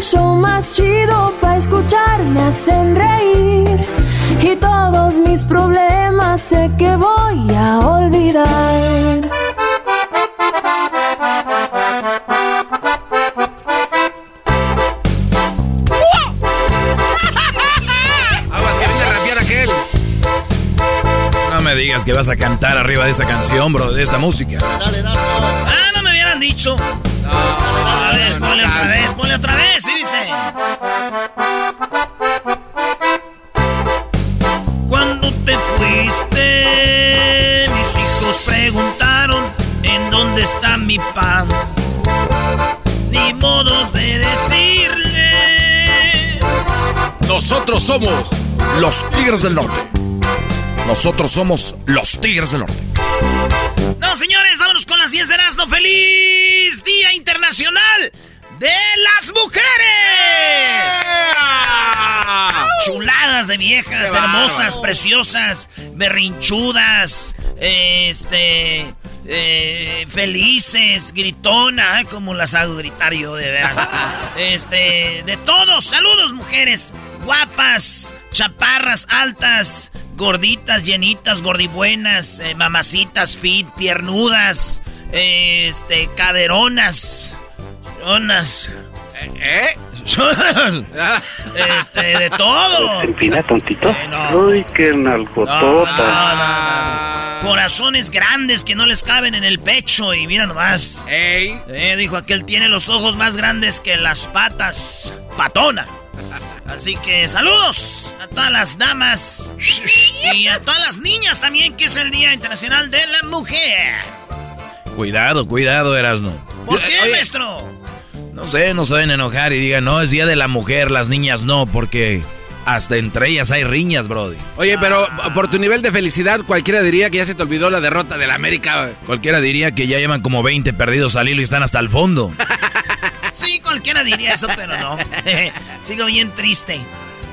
El show más chido para escuchar, me hacen reír. Y todos mis problemas sé que voy a olvidar. Aguas que viene a rapear aquel. No me digas que vas a cantar arriba de esa canción, bro, de esta música. Ah, no me hubieran dicho. a ver, ponle otra vez, ponle otra vez. Cuando te fuiste, mis hijos preguntaron en dónde está mi pan. Ni modos de decirle. Nosotros somos los Tigres del Norte. Nosotros somos los Tigres del Norte. No, señores, vámonos con las 10 de Erasmo. ¡Feliz Día Internacional de las Mujeres! Chuladas de viejas, ¡Qué hermosas, preciosas, berrinchudas, este, eh, felices, gritona, como las hago gritar yo de veras. este, de todos, saludos mujeres, guapas, chaparras, altas, gorditas, llenitas, gordibuenas, eh, mamacitas, fit, piernudas, este, caderonas, chonas. ¿Eh? este, de todo. Empina tontito. Eh, no. Uy, qué nalgotota. no, no, no. Corazones grandes que no les caben en el pecho y mira nomás. ¡Ey! Eh, dijo aquel tiene los ojos más grandes que las patas. Patona. Así que saludos a todas las damas y a todas las niñas también, que es el Día Internacional de la Mujer. Cuidado, cuidado, Erasno. ¿Por qué, Oye, maestro? No sé, no se deben enojar y digan, no, es día de la mujer, las niñas no, porque hasta entre ellas hay riñas, Brody. Oye, pero por tu nivel de felicidad, cualquiera diría que ya se te olvidó la derrota del América. Cualquiera diría que ya llevan como 20 perdidos al hilo y están hasta el fondo. Sí, cualquiera diría eso, pero no. Sigo bien triste.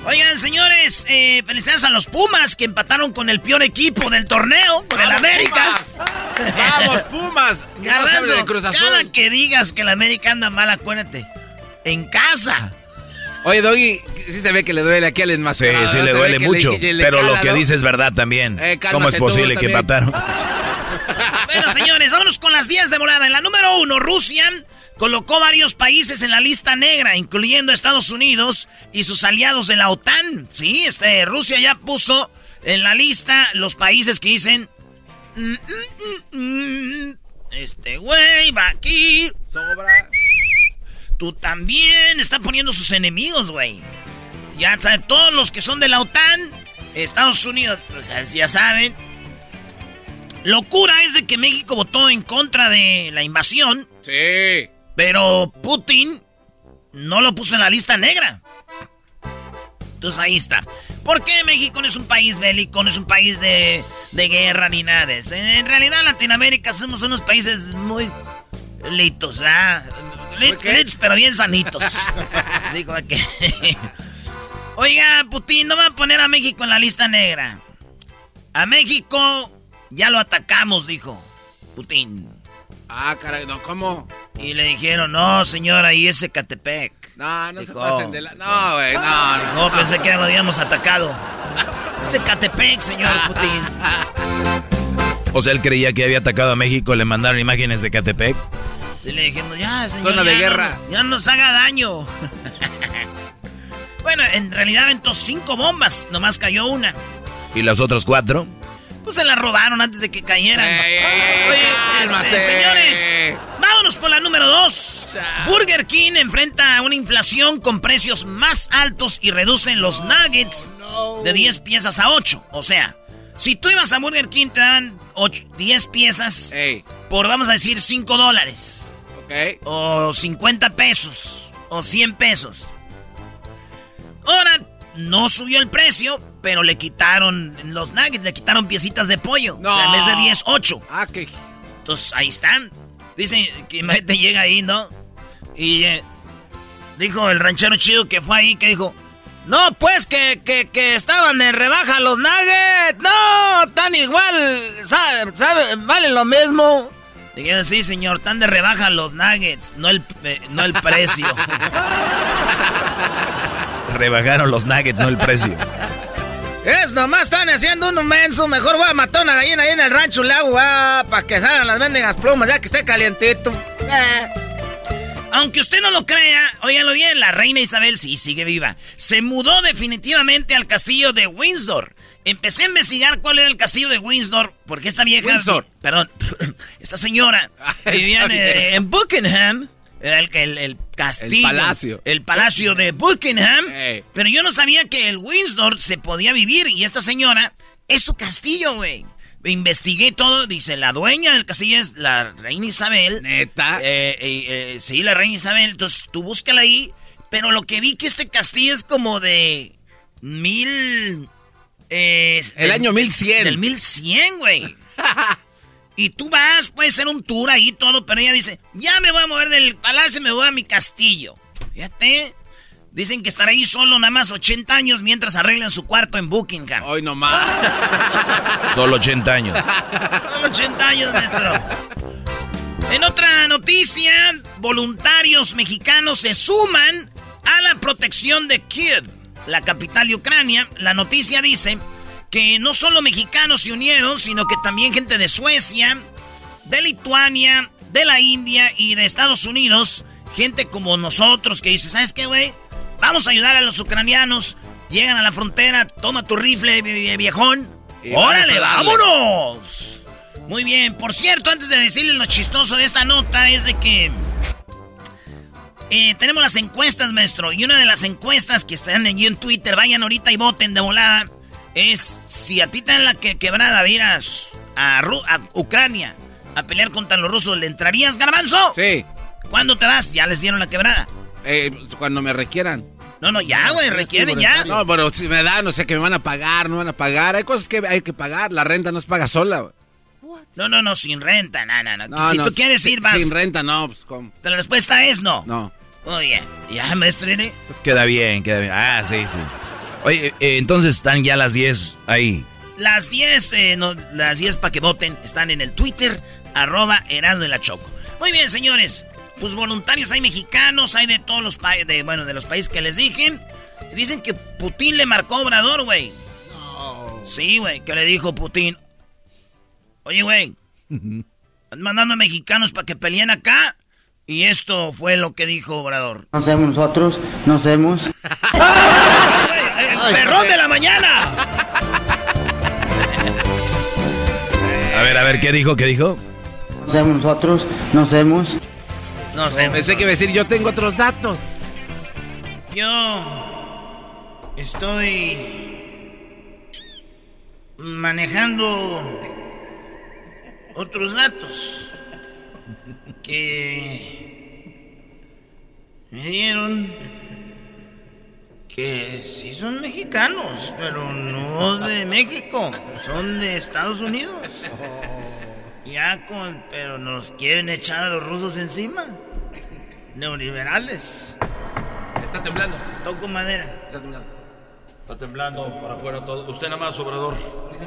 Oigan, señores, eh, felicidades a los Pumas que empataron con el peor equipo del torneo, con el América. ¡Vamos, Pumas! De Cruz Azul. cada que digas que el América anda mal, acuérdate. En casa. Oye, Doggy, sí se ve que le duele aquí al Sí, enmascarado. sí ¿no? le duele mucho, le pero lo que ¿no? dice es verdad también. Eh, cálmate ¿Cómo es posible que empataron? Bueno, señores, vámonos con las 10 de volada. En la número uno, Rusia colocó varios países en la lista negra, incluyendo Estados Unidos y sus aliados de la OTAN. Sí, este, Rusia ya puso en la lista los países que dicen... "Mm, mm, mm, este güey va aquí. Sobra. Tú también. Está poniendo sus enemigos, güey. Ya todos los que son de la OTAN, Estados Unidos, pues ya saben. Locura es de que México votó en contra de la invasión, Sí. Pero Putin no lo puso en la lista negra. Entonces ahí está. ¿Por qué México no es un país bélico, no es un país de, guerra ni nada de eso? En realidad Latinoamérica somos unos países muy litos, ¿ah? Litos, pero bien sanitos. Digo que... Oiga, Putin, no va a poner a México en la lista negra. A México ya lo atacamos, dijo Putin. Ah, caray, no, ¿cómo? Y le dijeron, no, señora, y ese Catepec. No, no se pasen de la... No, güey, no, no. pensé que ya lo habíamos atacado. Ese Catepec, señor Putin. O sea, él creía que había atacado a México, le mandaron imágenes de Catepec. Sí, le dijimos, ya, señor. Zona de guerra. ya no nos haga daño. bueno, en realidad aventó cinco bombas, nomás cayó una. ¿Y las otras cuatro? Pues se la robaron antes de que cayeran. Oye, este, señores, vámonos por la número dos. Burger King enfrenta una inflación con precios más altos y reducen los nuggets de 10 piezas a 8. O sea, si tú ibas a Burger King te daban 10 piezas por, vamos a decir, 5 dólares. O 50 pesos. O 100 pesos. Ahora no subió el precio, pero le quitaron los nuggets, le quitaron piecitas de pollo. No. O sea, en vez de 10, 8. Ah, qué. Entonces ahí están. Dicen que te llega ahí, ¿no? Y eh, dijo el ranchero chido que fue ahí, que dijo, no, pues que, que, estaban de rebaja los nuggets. No, están igual, ¿sabe? Valen lo mismo. Dije, sí, señor, están de rebaja los nuggets, no el, eh, no el precio. Rebajaron los nuggets, no el precio. Es nomás están haciendo un menso. Mejor voy a matar una gallina ahí en el rancho le hago para que salgan las mendigas plumas ya que esté calientito. Eh. Aunque usted no lo crea, óyalo bien, la reina Isabel sí sigue viva. Se mudó definitivamente al castillo de Windsor. Empecé a investigar cuál era el castillo de Windsor, porque esta vieja... Windsor. Perdón, esta señora vivía en Buckingham el, el, castillo. El palacio. El palacio de Buckingham. Pero yo no sabía que el Windsor se podía vivir. Y esta señora es su castillo, güey. Investigué todo. Dice, la dueña del castillo es la reina Isabel. Neta. Eh, eh, eh, sí, la reina Isabel. Entonces tú búscala ahí. Pero lo que vi que este castillo es como de mil... el año 1100. Del 1100, güey. Y tú vas, puede ser un tour ahí todo, pero ella dice, ya me voy a mover del palacio y me voy a mi castillo. Fíjate. Dicen que estará ahí solo nada más 80 años mientras arreglan su cuarto en Buckingham. Hoy nomás. solo 80 años. Solo 80 años, maestro. En otra noticia, voluntarios mexicanos se suman a la protección de Kiev, la capital de Ucrania. La noticia dice que no solo mexicanos se unieron, sino que también gente de Suecia, de Lituania, de la India y de Estados Unidos. Gente como nosotros que dice, ¿sabes qué, güey? Vamos a ayudar a los ucranianos. Llegan a la frontera, toma tu rifle, viejón. ¡Órale, vámonos! Muy bien, por cierto, antes de decirles lo chistoso de esta nota es de que... Eh, tenemos las encuestas, maestro. Y una de las encuestas que están allí en Twitter, vayan ahorita y voten de volada es si a ti te dan la que quebrada de a, a, Ucrania a pelear contra los rusos, ¿le entrarías, garbanzo? Sí. ¿Cuándo te vas? Ya les dieron la quebrada. Eh, cuando me requieran. No, no, ya, güey, requieren ya. No, pero si me dan, no sé, que me van a pagar, no van a pagar. Hay cosas que hay que pagar. La renta no se paga sola, güey. No, no, no, sin renta, no, no, no. si tú quieres ir, vas. Sin renta, no, pues, ¿cómo? La respuesta es no. No. Muy bien. ¿Ya, maestro? Queda bien, queda bien. Ah, sí, sí. Oye, eh, entonces están ya las 10 ahí. Las 10, eh, no, las 10 para que voten están en el Twitter, arroba Heraldo de la Choco. Muy bien, señores. Pues voluntarios hay mexicanos, hay de todos los países, de, bueno, de los países que les dije. Dicen que Putin le marcó a Obrador, güey. No. Sí, güey, que le dijo Putin. Oye, güey, están mandando mexicanos para que peleen acá. Y esto fue lo que dijo Obrador. No sabemos nosotros, no sabemos. ¡El perrón de la mañana! A ver, a ver, ¿qué dijo? ¿Qué dijo? No sabemos nosotros, no sabemos. No sé, pensé que iba a decir yo tengo otros datos. Yo estoy manejando otros datos que me dieron Que sí son mexicanos, pero no de México, son de Estados Unidos. Ya con, pero nos quieren echar a los rusos encima. Neoliberales. Está temblando. Toco madera. Está temblando. Está temblando para afuera todo. Usted nada más, Obrador.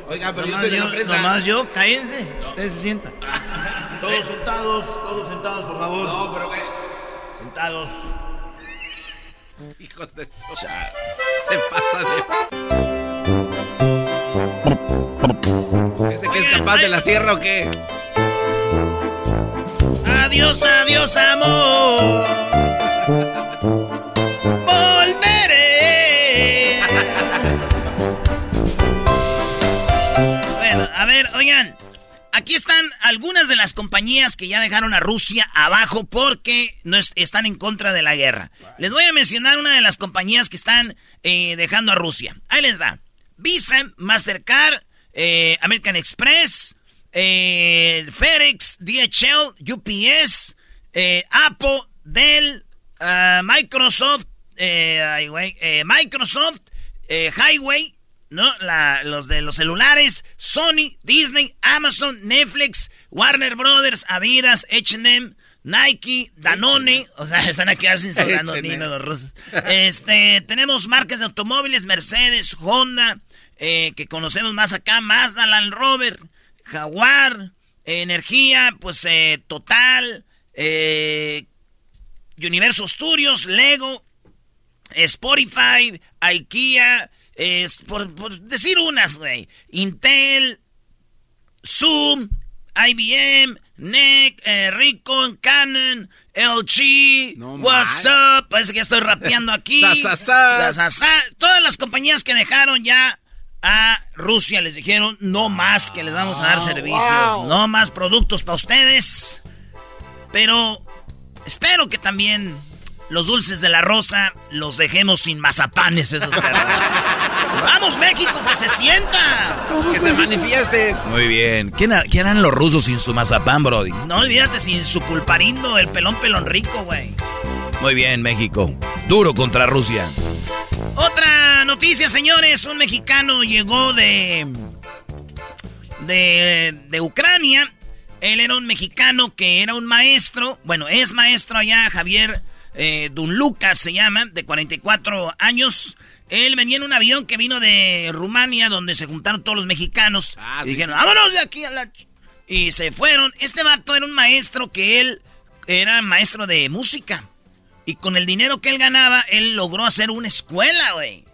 Oiga, pero yo Nomás en yo, la prensa. nomás yo, cállense. Ustedes se sientan. Todos sentados, todos sentados, por favor. No, pero güey. Sentados. Hijos de eso. Se pasa de. ¿Ese que es capaz de la sierra o qué? Adiós, adiós, amor. Volveré. Bueno, a ver, oigan. Aquí están algunas de las compañías que ya dejaron a Rusia abajo porque no es- están en contra de la guerra. Les voy a mencionar una de las compañías que están eh, dejando a Rusia. Ahí les va. Visa, Mastercard, eh, American Express, eh, FedEx, DHL, UPS, Apple, Dell, Microsoft, Microsoft, Highway, ¿no? La- los de los celulares, Sony, Disney, Amazon, Netflix, Warner Brothers, Adidas, H&M, Nike, Danone, o sea, están aquí son danoninos los rusos. Este, tenemos marcas de automóviles, Mercedes, Honda, eh, que conocemos más acá, Mazda, Land Rover, Jaguar, eh, Energía, pues eh, Total, eh, Universo Studios, Lego, Spotify, IKEA, es por, por decir unas, güey. Intel, Zoom, IBM, NEC, eh, Ricoh, Canon, LG, No What's Up, parece que ya estoy rapeando aquí. Sa, sa. Todas las compañías que dejaron ya a Rusia les dijeron no más que les vamos a dar servicios, no más productos para ustedes. Pero espero que también los dulces de la rosa los dejemos sin mazapanes esos perros. ¡Vamos, México, que se sienta! Que se manifieste. Muy bien. ¿Quién, quién eran los rusos sin su mazapán, Brody? No olvídate sin su pulparindo, el pelón pelón rico, güey. Muy bien, México. Duro contra Rusia. Otra noticia, señores. Un mexicano llegó de. de. de Ucrania. Él era un mexicano que era un maestro. Bueno, es maestro allá, Javier eh, Dunlucas se llama, de 44 años. Él venía en un avión que vino de Rumania, donde se juntaron todos los mexicanos. Ah, y sí, dijeron, vámonos de aquí a la. ch-". Y se fueron. Este vato era un maestro que él era maestro de música. Y con el dinero que él ganaba, él logró hacer una escuela, güey.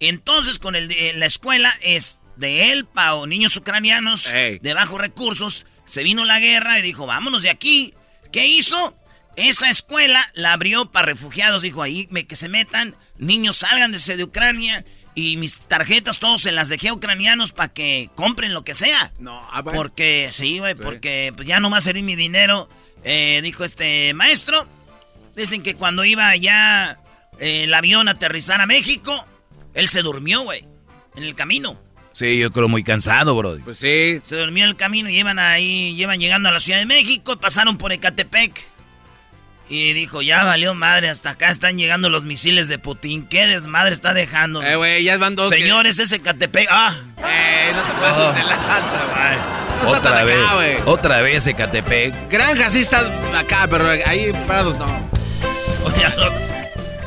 Entonces, con el de- la escuela es de él para niños ucranianos Ey. de bajos recursos. Se vino la guerra y dijo, vámonos de aquí. ¿Qué hizo? Esa escuela la abrió para refugiados. Dijo, ahí me- que se metan, niños salgan desde de Ucrania. Y mis tarjetas todos se las dejé a ucranianos para que compren lo que sea. No, ah, bueno. Porque, sí, güey, porque pues, ya no va a servir mi dinero, eh, dijo este maestro. Dicen que cuando iba ya eh, el avión a aterrizar a México, él se durmió, güey, en el camino. Sí, yo creo muy cansado, Brody. Pues sí. Se durmió en el camino y iban ahí, llevan llegando a la Ciudad de México, pasaron por Ecatepec. Y dijo, ya valió madre, hasta acá están llegando los misiles de Putin. ¿Qué desmadre está dejando? Eh, güey, ya van dos. que- Señores, ese Ecatepec, ah. Eh, no te pases de lanza, güey. No está otra tan vez. acá, otra vez Ecatepec. Granja sí está acá, pero ahí Prados no.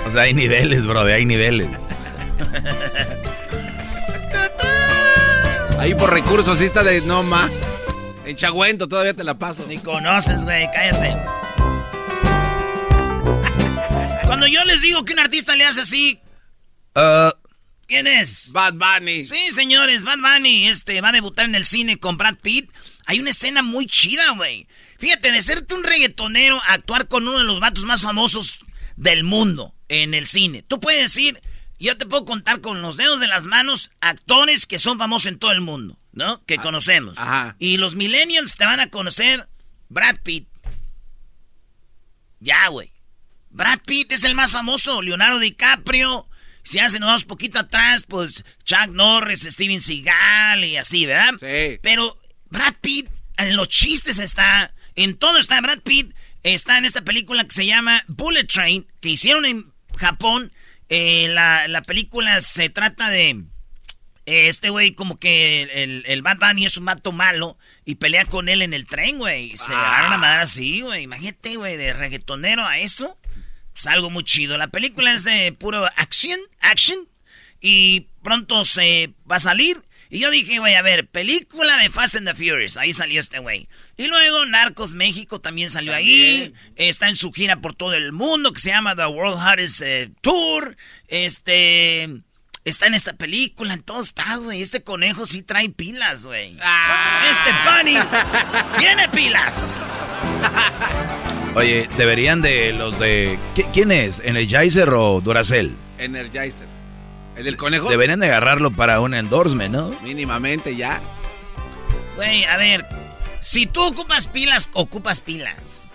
O sea, hay niveles, Brody, hay niveles. Ahí por recursos sí está de no ma. En Chagüento todavía te la paso. Ni conoces, güey, cállate. Cuando yo les digo que un artista le hace así, Ah, ¿quién es? Bad Bunny. Sí, señores, Bad Bunny este, va a debutar en el cine con Brad Pitt. Hay una escena muy chida, güey. Fíjate, de serte un reggaetonero a actuar con uno de los vatos más famosos del mundo en el cine. Tú puedes decir, yo te puedo contar con los dedos de las manos actores que son famosos en todo el mundo, ¿no? Que conocemos. ajá. Y los millennials te van a conocer Brad Pitt. Ya, güey. Brad Pitt es el más famoso, Leonardo DiCaprio. Si hace nos vamos poquito atrás, pues Chuck Norris, Steven Seagal y así, ¿verdad? Sí. Pero Brad Pitt, en los chistes está, en todo está Brad Pitt, está en esta película que se llama Bullet Train, que hicieron en Japón Eh, la, la película se trata de este güey como que el, el, Bad Bunny es un mato malo y pelea con él en el tren, güey. Se ah. agarra la madre así, güey. Imagínate, güey, de reggaetonero a eso. Es algo muy chido. La película es de puro action, action. Y pronto se va a salir. Y yo dije, güey, a ver, película de Fast and the Furious. Ahí salió este güey. Y luego Narcos México también salió ahí. Está en su gira por todo el mundo que se llama The World Hardest eh, Tour. Este está en esta película, en todo está, güey. Este conejo sí trae pilas, güey. Ah. Este Bunny tiene pilas. Oye, deberían de los de... ¿Quién es? ¿Energizer o Duracell? Energizer. ¿El del conejo? Deberían de agarrarlo para un endorsement, ¿no? Mínimamente ya. Güey, a ver. Si tú ocupas pilas, ocupas pilas.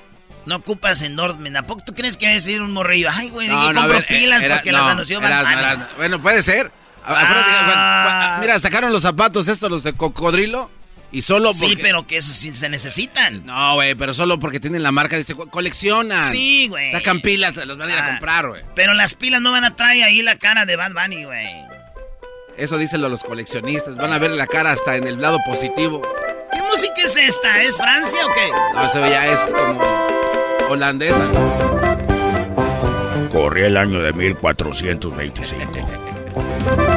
No ocupas endorsement. ¿A poco tú crees que va a decir un morrillo? Ay, güey, no, no, compro pilas porque las anunció Bueno, puede ser. Ah. Mira, sacaron los zapatos estos, los de cocodrilo. Y solo porque... Sí, pero que esos sí se necesitan. No, güey, pero solo porque tienen la marca, dice, coleccionan. Sí, güey. Sacan pilas, los van a ir a ah, comprar, güey. Pero las pilas no van a traer ahí la cara de Bad Bunny, güey. Eso dicen los coleccionistas, van a ver la cara hasta en el lado positivo. ¿Qué música es esta? ¿Es Francia o qué? No, eso ya es como holandesa. Corría el año de 1425.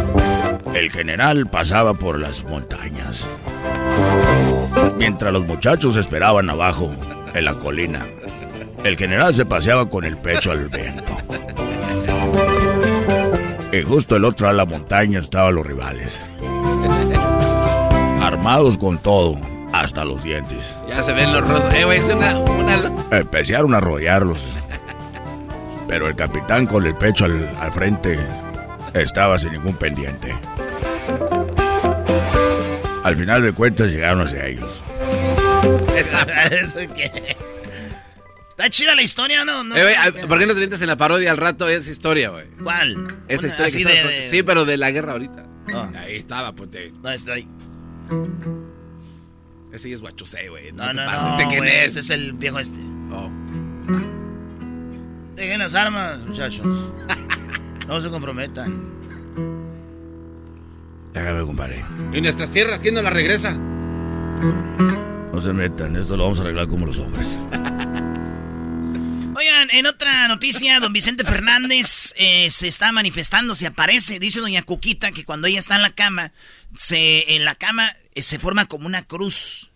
El general pasaba por las montañas. Mientras los muchachos esperaban abajo, en la colina, el general se paseaba con el pecho al viento. Y justo el otro a la montaña estaban los rivales. Armados con todo, hasta los dientes. Ya se ven los rostros. Eh, una, Empezaron a arrollarlos. Pero el capitán con el pecho al, al frente estaba sin ningún pendiente. Al final de cuentas llegaron hacia ellos. Está chida la historia, ¿no? no eh, ¿Por qué no te metes en la parodia al rato esa historia, güey? ¿Cuál? Esa historia. Sí, pero de la guerra ahorita. Ahí estaba, ponte. No, estoy. Ese es guachusei, güey. No, no, no. ¿Este quién es? Este es el viejo este. Oh. Dejen las armas, muchachos. no se comprometan. Déjame, compadre. ¿Y nuestras tierras quién nos las regresa? No se metan, esto lo vamos a arreglar como los hombres. Oigan, en otra noticia, don Vicente Fernández eh, se está manifestando, se aparece. Dice doña Cuquita que cuando ella está en la cama, se, en la cama eh, se forma como una cruz.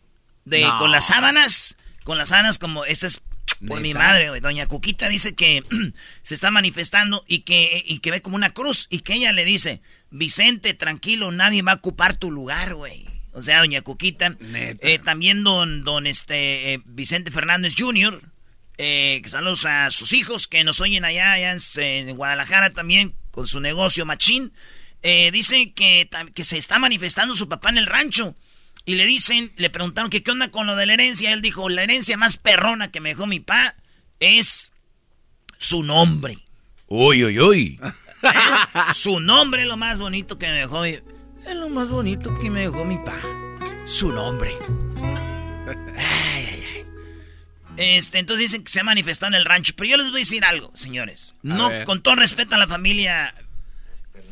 De, Con las sábanas, con las sábanas como, esa es por mi madre, Doña Cuquita dice que se está manifestando y que, y que ve como una cruz y que ella le dice, Vicente, tranquilo, nadie va a ocupar tu lugar, güey. O sea, doña Cuquita. Eh, también don, don este, eh, Vicente Fernández Jr., eh, saludos a sus hijos que nos oyen allá, en, Guadalajara también, con su negocio machín. Eh, dice que, que se está manifestando su papá en el rancho. Y le dicen, le preguntaron que qué onda con lo de la herencia. Él dijo, la herencia más perrona que me dejó mi papá es su nombre. Uy, uy, uy. Su nombre es lo más bonito que me dejó mi... Es lo más bonito que me dejó mi pa. Su nombre. Ay, ay, ay. Este, entonces dicen que se ha manifestado en el rancho. Pero yo les voy a decir algo, señores. no, con todo respeto a la familia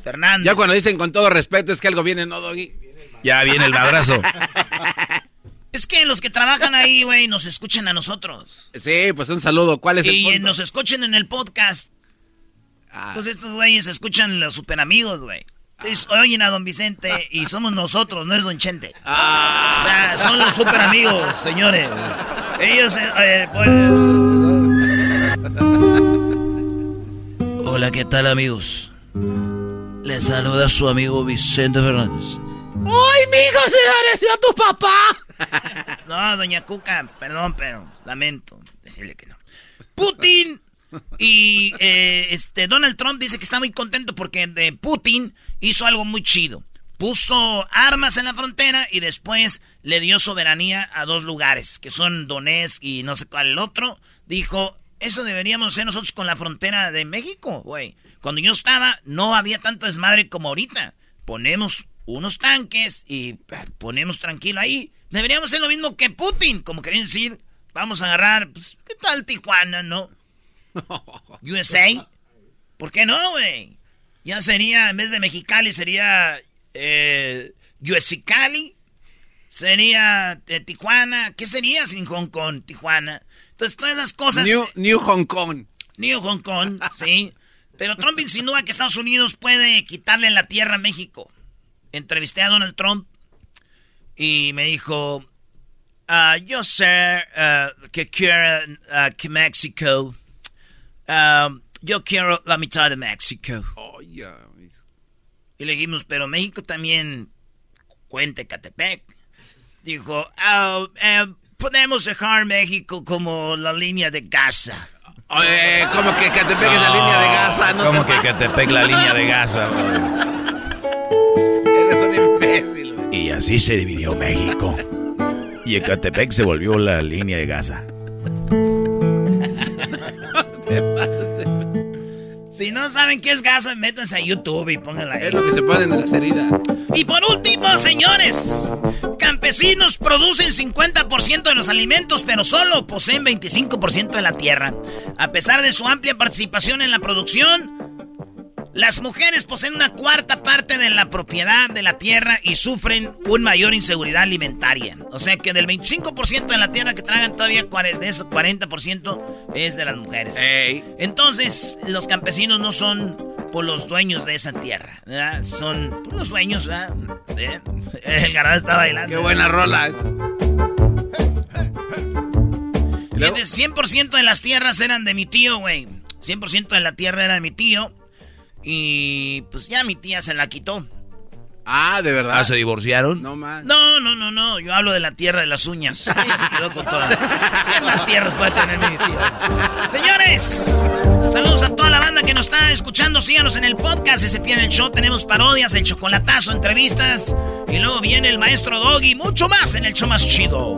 Fernández. Ya cuando dicen con todo respeto es que algo viene, ¿no, Doggy? Ya viene el abrazo. Es que los que trabajan ahí, güey, nos escuchen a nosotros. Sí, pues un saludo. ¿Cuál es el Y nos escuchen en el podcast. Ah. Entonces estos güeyes escuchan los super amigos, güey. Oyen a don Vicente y somos nosotros, no es don Chente. Ah. O sea, son los super amigos, señores. Ellos... Eh, eh, pues, Hola, ¿qué tal amigos? Les saluda su amigo Vicente Fernández. ¡Ay, mijo, se pareció a tu papá! No, doña Cuca, perdón, pero lamento decirle que no. Putin y eh, este Donald Trump dice que está muy contento porque de Putin hizo algo muy chido. Puso armas en la frontera y después le dio soberanía a dos lugares, que son Donetsk y no sé cuál el otro. Dijo, eso deberíamos hacer nosotros con la frontera de México, güey. Cuando yo estaba, no había tanto desmadre como ahorita. Ponemos unos tanques y ponemos tranquilo ahí. Deberíamos hacer lo mismo que Putin, como querían decir. Vamos a agarrar, pues, ¿qué tal Tijuana, no? USA. ¿Por qué no, güey? Ya sería, en vez de Mexicali, sería eh, Cali. Sería eh, Tijuana. ¿Qué sería sin Hong Kong, Tijuana? Entonces, todas esas cosas. New, New Hong Kong. New Hong Kong, sí. Pero Trump insinúa que Estados Unidos puede quitarle la tierra a México. Entrevisté a Donald Trump y me dijo, uh, yo sé uh, que quiero uh, que México, um, yo quiero la mitad de México. Oh, yeah. Y le dijimos, pero México también cuenta Catepec. Dijo, uh, eh, podemos dejar México como la línea de Gaza. Oye, ¿cómo que Catepec es la línea de Gaza? No ¿Cómo que Catepec la línea de Gaza? Imbécil. Y así se dividió México. Y Ecatepec se volvió la línea de Gaza. Si no saben qué es Gaza, métanse a YouTube y pónganla ahí. Es lo que se ponen en las heridas. Y por último, señores, campesinos producen 50% de los alimentos, pero solo poseen 25% de la tierra. A pesar de su amplia participación en la producción, las mujeres poseen una cuarta parte de la propiedad de la tierra y sufren una mayor inseguridad alimentaria. O sea que del 25% de la tierra que tragan todavía de ese 40% es de las mujeres. Entonces, los campesinos no son por los dueños de esa tierra, ¿verdad? Son los dueños, ¿verdad? El ganado está bailando. Qué buena rola. 100% de las tierras eran de mi tío, güey. 100% de la tierra era de mi tío. Y pues ya mi tía se la quitó. Ah, ¿de verdad? ¿Ah, se divorciaron? No más. No, no, no, no. Yo hablo de la tierra de las uñas. Ella se quedó con todas. ¿Qué más tierras puede tener mi tía? Señores, saludos a toda la banda que nos está escuchando. Síganos en el podcast. Si se pierden el show, tenemos parodias, el chocolatazo, entrevistas. Y luego viene el maestro Doggy. Mucho más en el show más chido.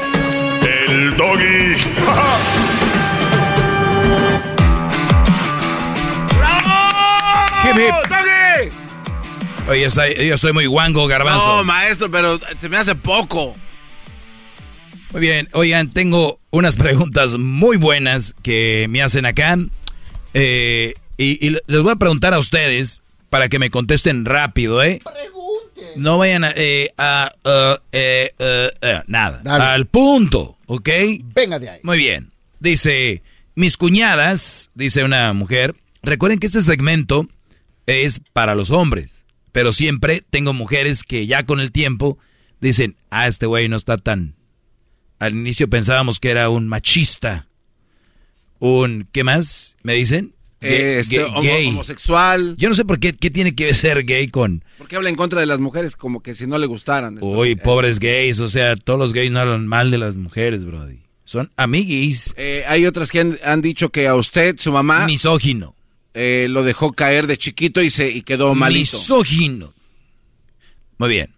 el doggy. Hip, hip. ¡Doggy! Oye, está- yo estoy muy guango, garbanzo. No, maestro, pero se me hace poco. Muy bien, oigan, tengo unas preguntas muy buenas que me hacen acá. Eh, y, y les voy a preguntar a ustedes para que me contesten rápido, ¿eh? No vayan a... eh, a- eh, eh, eh, nada. Dale. Al punto, ¿ok? Venga de ahí. Muy bien. Dice, mis cuñadas, dice una mujer, recuerden que este segmento es para los hombres, pero siempre tengo mujeres que ya con el tiempo dicen, ah, este güey no está tan... Al inicio pensábamos que era un machista, un... ¿Qué más? ¿Me dicen? Eh, este, homo- homosexual. Yo no sé por qué, qué tiene que ser gay con... Porque habla en contra de las mujeres como que si no le gustaran. Uy, pobres gays, o sea, todos los gays no hablan mal de las mujeres, brody. Son amiguis. Eh, hay otras que han, han dicho que a usted, su mamá... Misógino. eh, lo dejó caer de chiquito y se y quedó malito. Misógino. Muy bien.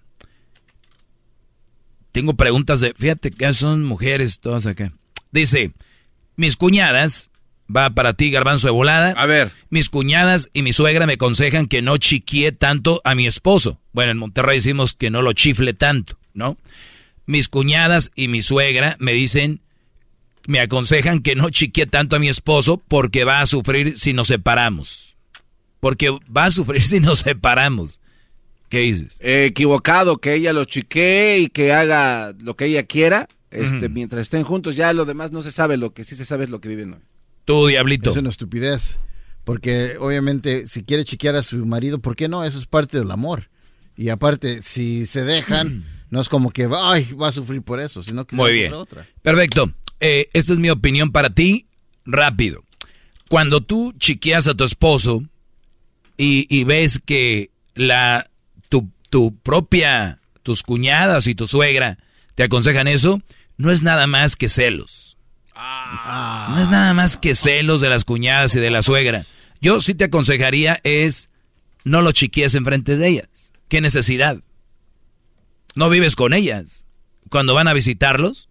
Tengo preguntas de. Fíjate que son mujeres todas acá. Dice: Mis cuñadas. Va para ti, garbanzo de volada. A ver. Mis cuñadas y mi suegra me aconsejan que no chiquie tanto a mi esposo. Bueno, en Monterrey decimos que no lo chifle tanto, ¿no? Mis cuñadas y mi suegra me dicen, me aconsejan que no chiquie tanto a mi esposo porque va a sufrir si nos separamos. Porque va a sufrir si nos separamos. ¿Qué dices? Eh, equivocado, que ella lo chiquee y que haga lo que ella quiera. Este, mientras estén juntos, ya lo demás no se sabe, lo que sí se sabe es lo que viven hoy. Tú, diablito. Es una estupidez. Porque obviamente si quiere chiquear a su marido, ¿por qué no? Eso es parte del amor. Y aparte, si se dejan, no es como que ay, va a sufrir por eso, sino que Muy bien. otra. Perfecto. Eh, esta es mi opinión para ti. Rápido. Cuando tú chiqueas a tu esposo y, y ves que la tu, tu propia, tus cuñadas y tu suegra te aconsejan eso, no es nada más que celos. No es nada más que celos de las cuñadas y de la suegra. Yo sí te aconsejaría es no lo chiquies enfrente de ellas. ¿Qué necesidad? No vives con ellas. Cuando van a visitarlos,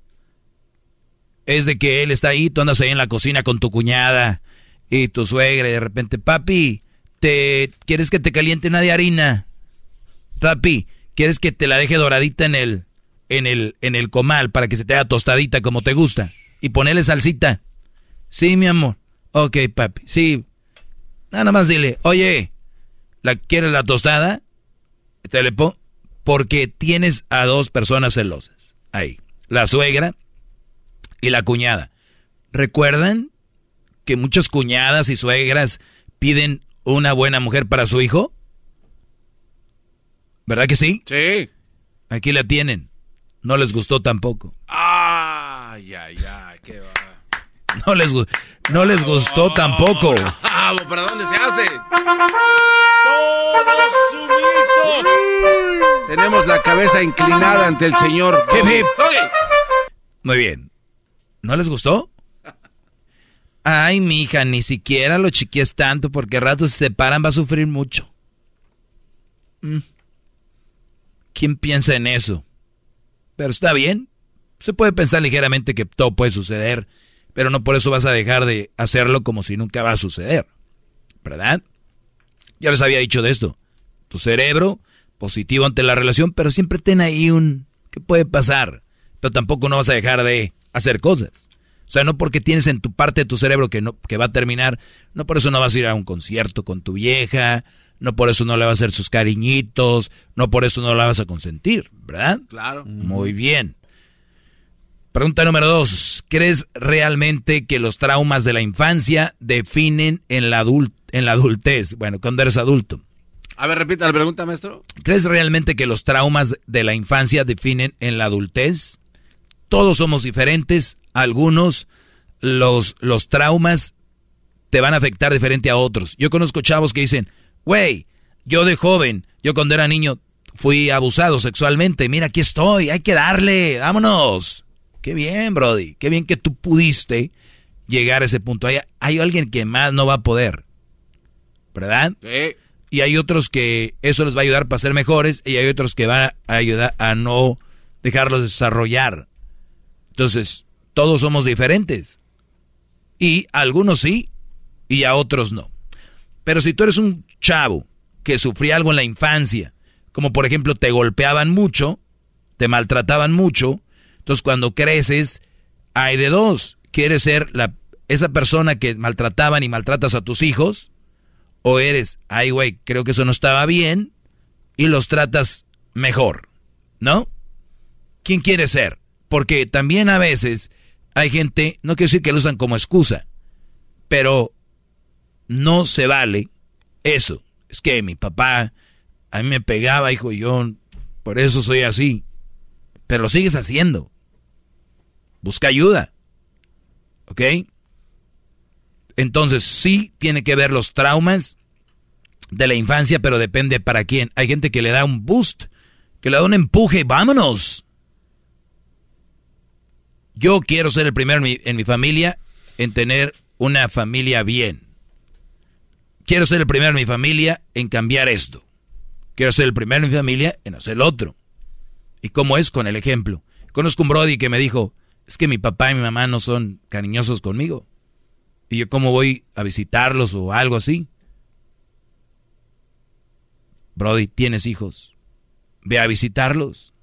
es de que él está ahí, tú andas ahí en la cocina con tu cuñada y tu suegra y de repente, papi, te quieres que te caliente una de harina. Papi, quieres que te la deje doradita en el en el en el comal para que se te haga tostadita como te gusta y ponerle salsita. Sí, mi amor. Ok, papi. Sí. Nada más dile, "Oye, ¿la quieres la tostada?" Te le pongo porque tienes a dos personas celosas. Ahí, la suegra y la cuñada. ¿Recuerdan que muchas cuñadas y suegras piden una buena mujer para su hijo? ¿Verdad que sí? Sí. Aquí la tienen. No les gustó tampoco. Ay, ay, ay, qué va. No les, no les gustó tampoco. Bravo, ¿para dónde se hace? Todos sumisos. Tenemos la cabeza inclinada ante el señor. Hip, hip. Muy bien. ¿No les gustó? Ay, mi hija, ni siquiera lo chiquies tanto porque al rato se separan va a sufrir mucho. Mm. ¿Quién piensa en eso? Pero está bien. Se puede pensar ligeramente que todo puede suceder, pero no por eso vas a dejar de hacerlo como si nunca va a suceder. ¿Verdad? Ya les había dicho de esto. Tu cerebro positivo ante la relación, pero siempre ten ahí un... ¿Qué puede pasar? Pero tampoco no vas a dejar de hacer cosas. O sea, no porque tienes en tu parte de tu cerebro que, no, que va a terminar, no por eso no vas a ir a un concierto con tu vieja, no por eso no le vas a hacer sus cariñitos, no por eso no la vas a consentir, ¿verdad? Claro. Muy bien. Pregunta número dos. ¿Crees realmente que los traumas de la infancia definen en la, en la adultez? Bueno, cuando eres adulto. A ver, repita la pregunta, maestro. ¿Crees realmente que los traumas de la infancia definen en la adultez? Todos somos diferentes. Algunos, los, los traumas te van a afectar diferente a otros. Yo conozco chavos que dicen, güey, yo de joven, yo cuando era niño fui abusado sexualmente. Mira, aquí estoy, hay que darle, vámonos. Qué bien, Brody. Qué bien que tú pudiste llegar a ese punto. Hay, hay alguien que más no va a poder. ¿Verdad? Sí. Y hay otros que eso les va a ayudar para ser mejores y hay otros que van a ayudar a no dejarlos desarrollar. Entonces, todos somos diferentes. Y algunos sí y a otros no. Pero si tú eres un chavo que sufría algo en la infancia, como por ejemplo te golpeaban mucho, te maltrataban mucho, entonces cuando creces, hay de dos. ¿Quieres ser la, esa persona que maltrataban y maltratas a tus hijos? ¿O eres, ay güey, creo que eso no estaba bien y los tratas mejor? ¿No? ¿Quién quiere ser? Porque también a veces hay gente, no quiero decir que lo usan como excusa, pero no se vale eso. Es que mi papá a mí me pegaba, hijo, y yo por eso soy así. Pero lo sigues haciendo. Busca ayuda. ¿Ok? Entonces sí tiene que ver los traumas de la infancia, pero depende para quién. Hay gente que le da un boost, que le da un empuje, vámonos. Yo quiero ser el primero en mi, familia en tener una familia bien. Quiero ser el primero en mi familia en cambiar esto. Quiero ser el primero en mi familia en hacer otro. ¿Y cómo es con el ejemplo? Conozco un Brody que me dijo, es que mi papá y mi mamá no son cariñosos conmigo. Y yo cómo voy a visitarlos o algo así. Brody, tienes hijos. Ve a visitarlos.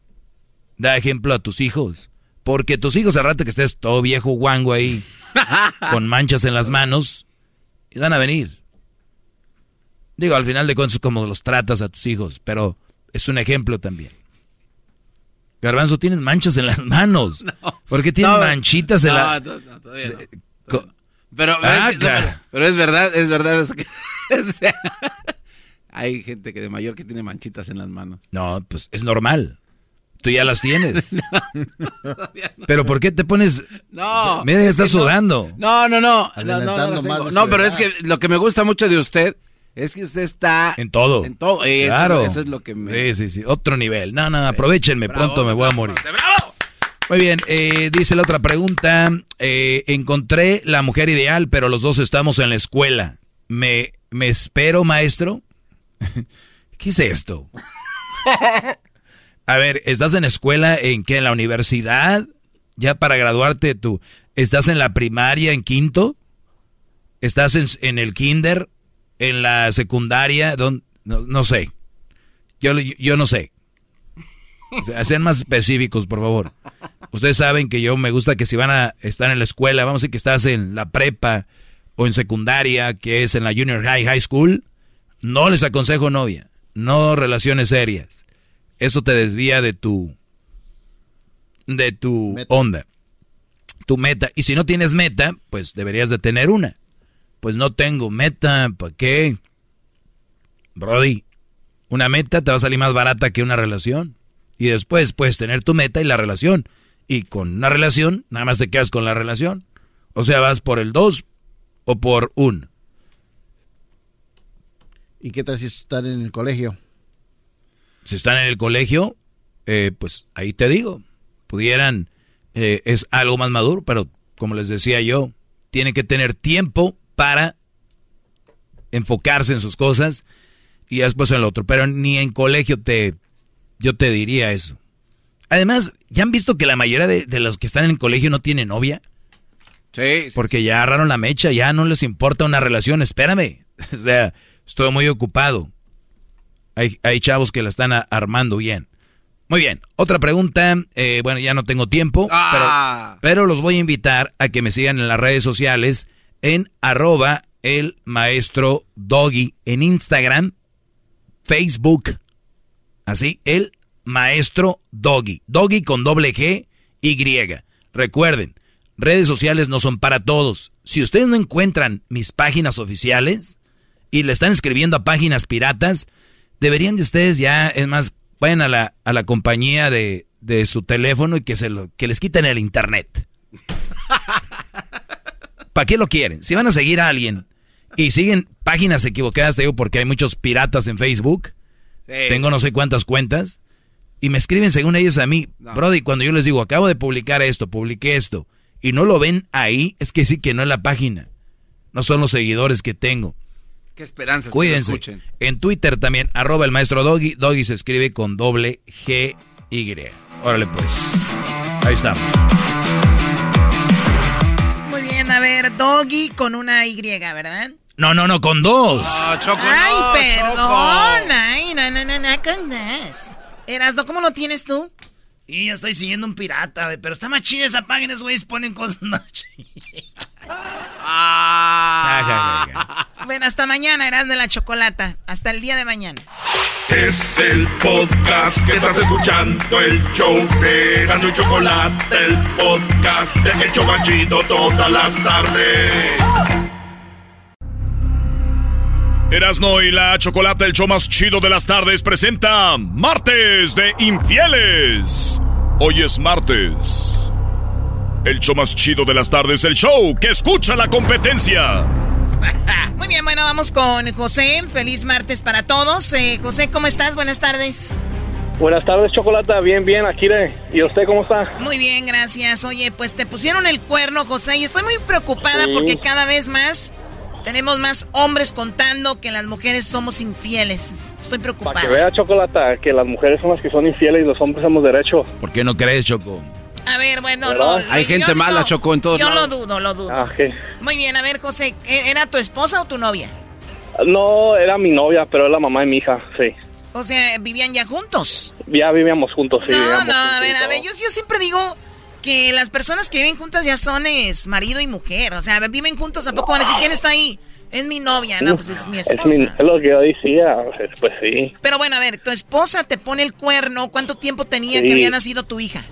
Da ejemplo a tus hijos. Porque tus hijos al rato que estés todo viejo guango ahí, con manchas en las manos, y van a venir. Digo, al final de cuentas es como los tratas a tus hijos, pero es un ejemplo también. Garbanzo, tienes manchas en las manos. ¿Por qué tienes manchitas en la...? No, no, todavía no. Pero, pero, es, no, pero, es, verdad, es verdad. Es que, o sea, hay gente que de mayor que tiene manchitas en las manos. No, pues es normal. Tú ya las tienes. pero ¿por qué te pones...? No. Mira, ya estás sudando. No, no, no. No, no, no, no pero es que lo que me gusta mucho de usted es que usted está... En todo. En todo. Eso, claro. Eso es lo que me... Sí, sí, sí. Otro nivel. No, no, aprovechenme. Bravo, pronto me voy a morir. ¡Bravo! Muy bien, eh, dice la otra pregunta. Eh, encontré la mujer ideal, pero los dos estamos en la escuela. ¿Me, me espero, maestro? ¿Qué es esto? A ver, ¿estás en escuela en qué? ¿En la universidad? ¿Ya para graduarte tú? ¿Estás en la primaria, en quinto? ¿Estás en, el kinder? ¿En la secundaria? No, no, sé. Yo, yo no sé. sean más específicos, por favor. Ustedes saben que yo me gusta que si van a estar en la escuela, vamos a decir que estás en la prepa o en secundaria, que es en la junior high, high school, no les aconsejo novia, no relaciones serias. Eso te desvía de tu de tu onda, tu meta. Y si no tienes meta, pues deberías de tener una. Pues no tengo meta, ¿para qué? Brody, una meta te va a salir más barata que una relación. Y después puedes tener tu meta y la relación. Y con una relación, nada más te quedas con la relación. O sea, vas por el 2 o por un. ¿Y qué tal si están en el colegio? Si están en el colegio, eh, pues ahí te digo, pudieran, eh, es algo más maduro, pero como les decía yo, tiene que tener tiempo para enfocarse en sus cosas y después en el otro. Pero ni en colegio te, yo te diría eso. Además, ¿ya han visto que la mayoría de, los que están en el colegio no tienen novia? Sí. Porque ya agarraron la mecha, ya no les importa una relación. Espérame. o sea, estoy muy ocupado. Hay, hay chavos que la están armando bien. Muy bien, otra pregunta. Eh, bueno, ya no tengo tiempo, ah. pero, pero, los voy a invitar a que me sigan en las redes sociales en arroba el maestro doggy en Instagram, Facebook, Así, el maestro Doggy. Doggy con doble G Y. Recuerden, redes sociales no son para todos. Si ustedes no encuentran mis páginas oficiales y le están escribiendo a páginas piratas, deberían de ustedes ya, es más, vayan a la, a la compañía de, de su teléfono y que, se lo, que les quiten el internet. ¿Para qué lo quieren? Si van a seguir a alguien y siguen páginas equivocadas, te digo porque hay muchos piratas en Facebook, tengo no sé cuántas cuentas. Y me escriben según ellos a mí. Brody, cuando yo les digo, acabo de publicar esto, publiqué esto, y no lo ven ahí, es que sí que no es la página. No son los seguidores que tengo. Qué esperanza. Cuídense. En Twitter también, arroba el maestro Doggy. Doggy se escribe con doble G Y. Órale pues. Ahí estamos. Ver, Doggy con una Y, ¿verdad? No, no, no, con dos. Ay, perdón. Ay, no, no, no, no, con dos. Erasno, ¿cómo lo tienes tú? Y ya estoy siguiendo un pirata. Pero está más chida esa página, güeyes ponen cosas más chidas. Ah. Bueno, hasta mañana, Erasno de la Chocolata. Hasta el día de mañana. Es el podcast que estás escuchando, el show de Erasno y Chocolate, el podcast de El Chocachito todas las tardes. Erasno y la Chocolate, el show más chido de las tardes, presenta Martes de Infieles. Hoy es martes. El show más chido de las tardes, el show que escucha la competencia. Muy bien, bueno, vamos con José. Feliz martes para todos. Eh, José, ¿cómo estás? Buenas tardes. Buenas tardes, Chocolata. Bien, bien, aquí de... ¿Y usted cómo está? Muy bien, gracias. Oye, pues te pusieron el cuerno, José, y estoy muy preocupada porque cada vez más tenemos más hombres contando que las mujeres somos infieles. Estoy preocupada. Para que vea, Chocolata, que las mujeres son las que son infieles y los hombres hemos derecho. ¿Por qué no crees, Choco? A ver, bueno, no, Hay gente mala, Choco, en todos Yo lo dudo, lo dudo. Ah, Muy bien, a ver, José, ¿e-, ¿era tu esposa o tu novia? No, era mi novia, pero es la mamá de mi hija, sí. O sea, ¿vivían ya juntos? Ya vivíamos juntos, sí. No, no, a ver, a ver, yo, yo siempre digo que las personas que viven juntas ya son es marido y mujer. O sea, viven juntos, ¿a poco van a decir quién está ahí? Es mi novia, no, pues es mi esposa. Es, lo que yo decía, pues sí. Pero bueno, a ver, tu esposa te pone el cuerno. ¿Cuánto tiempo tenía que había nacido tu hija?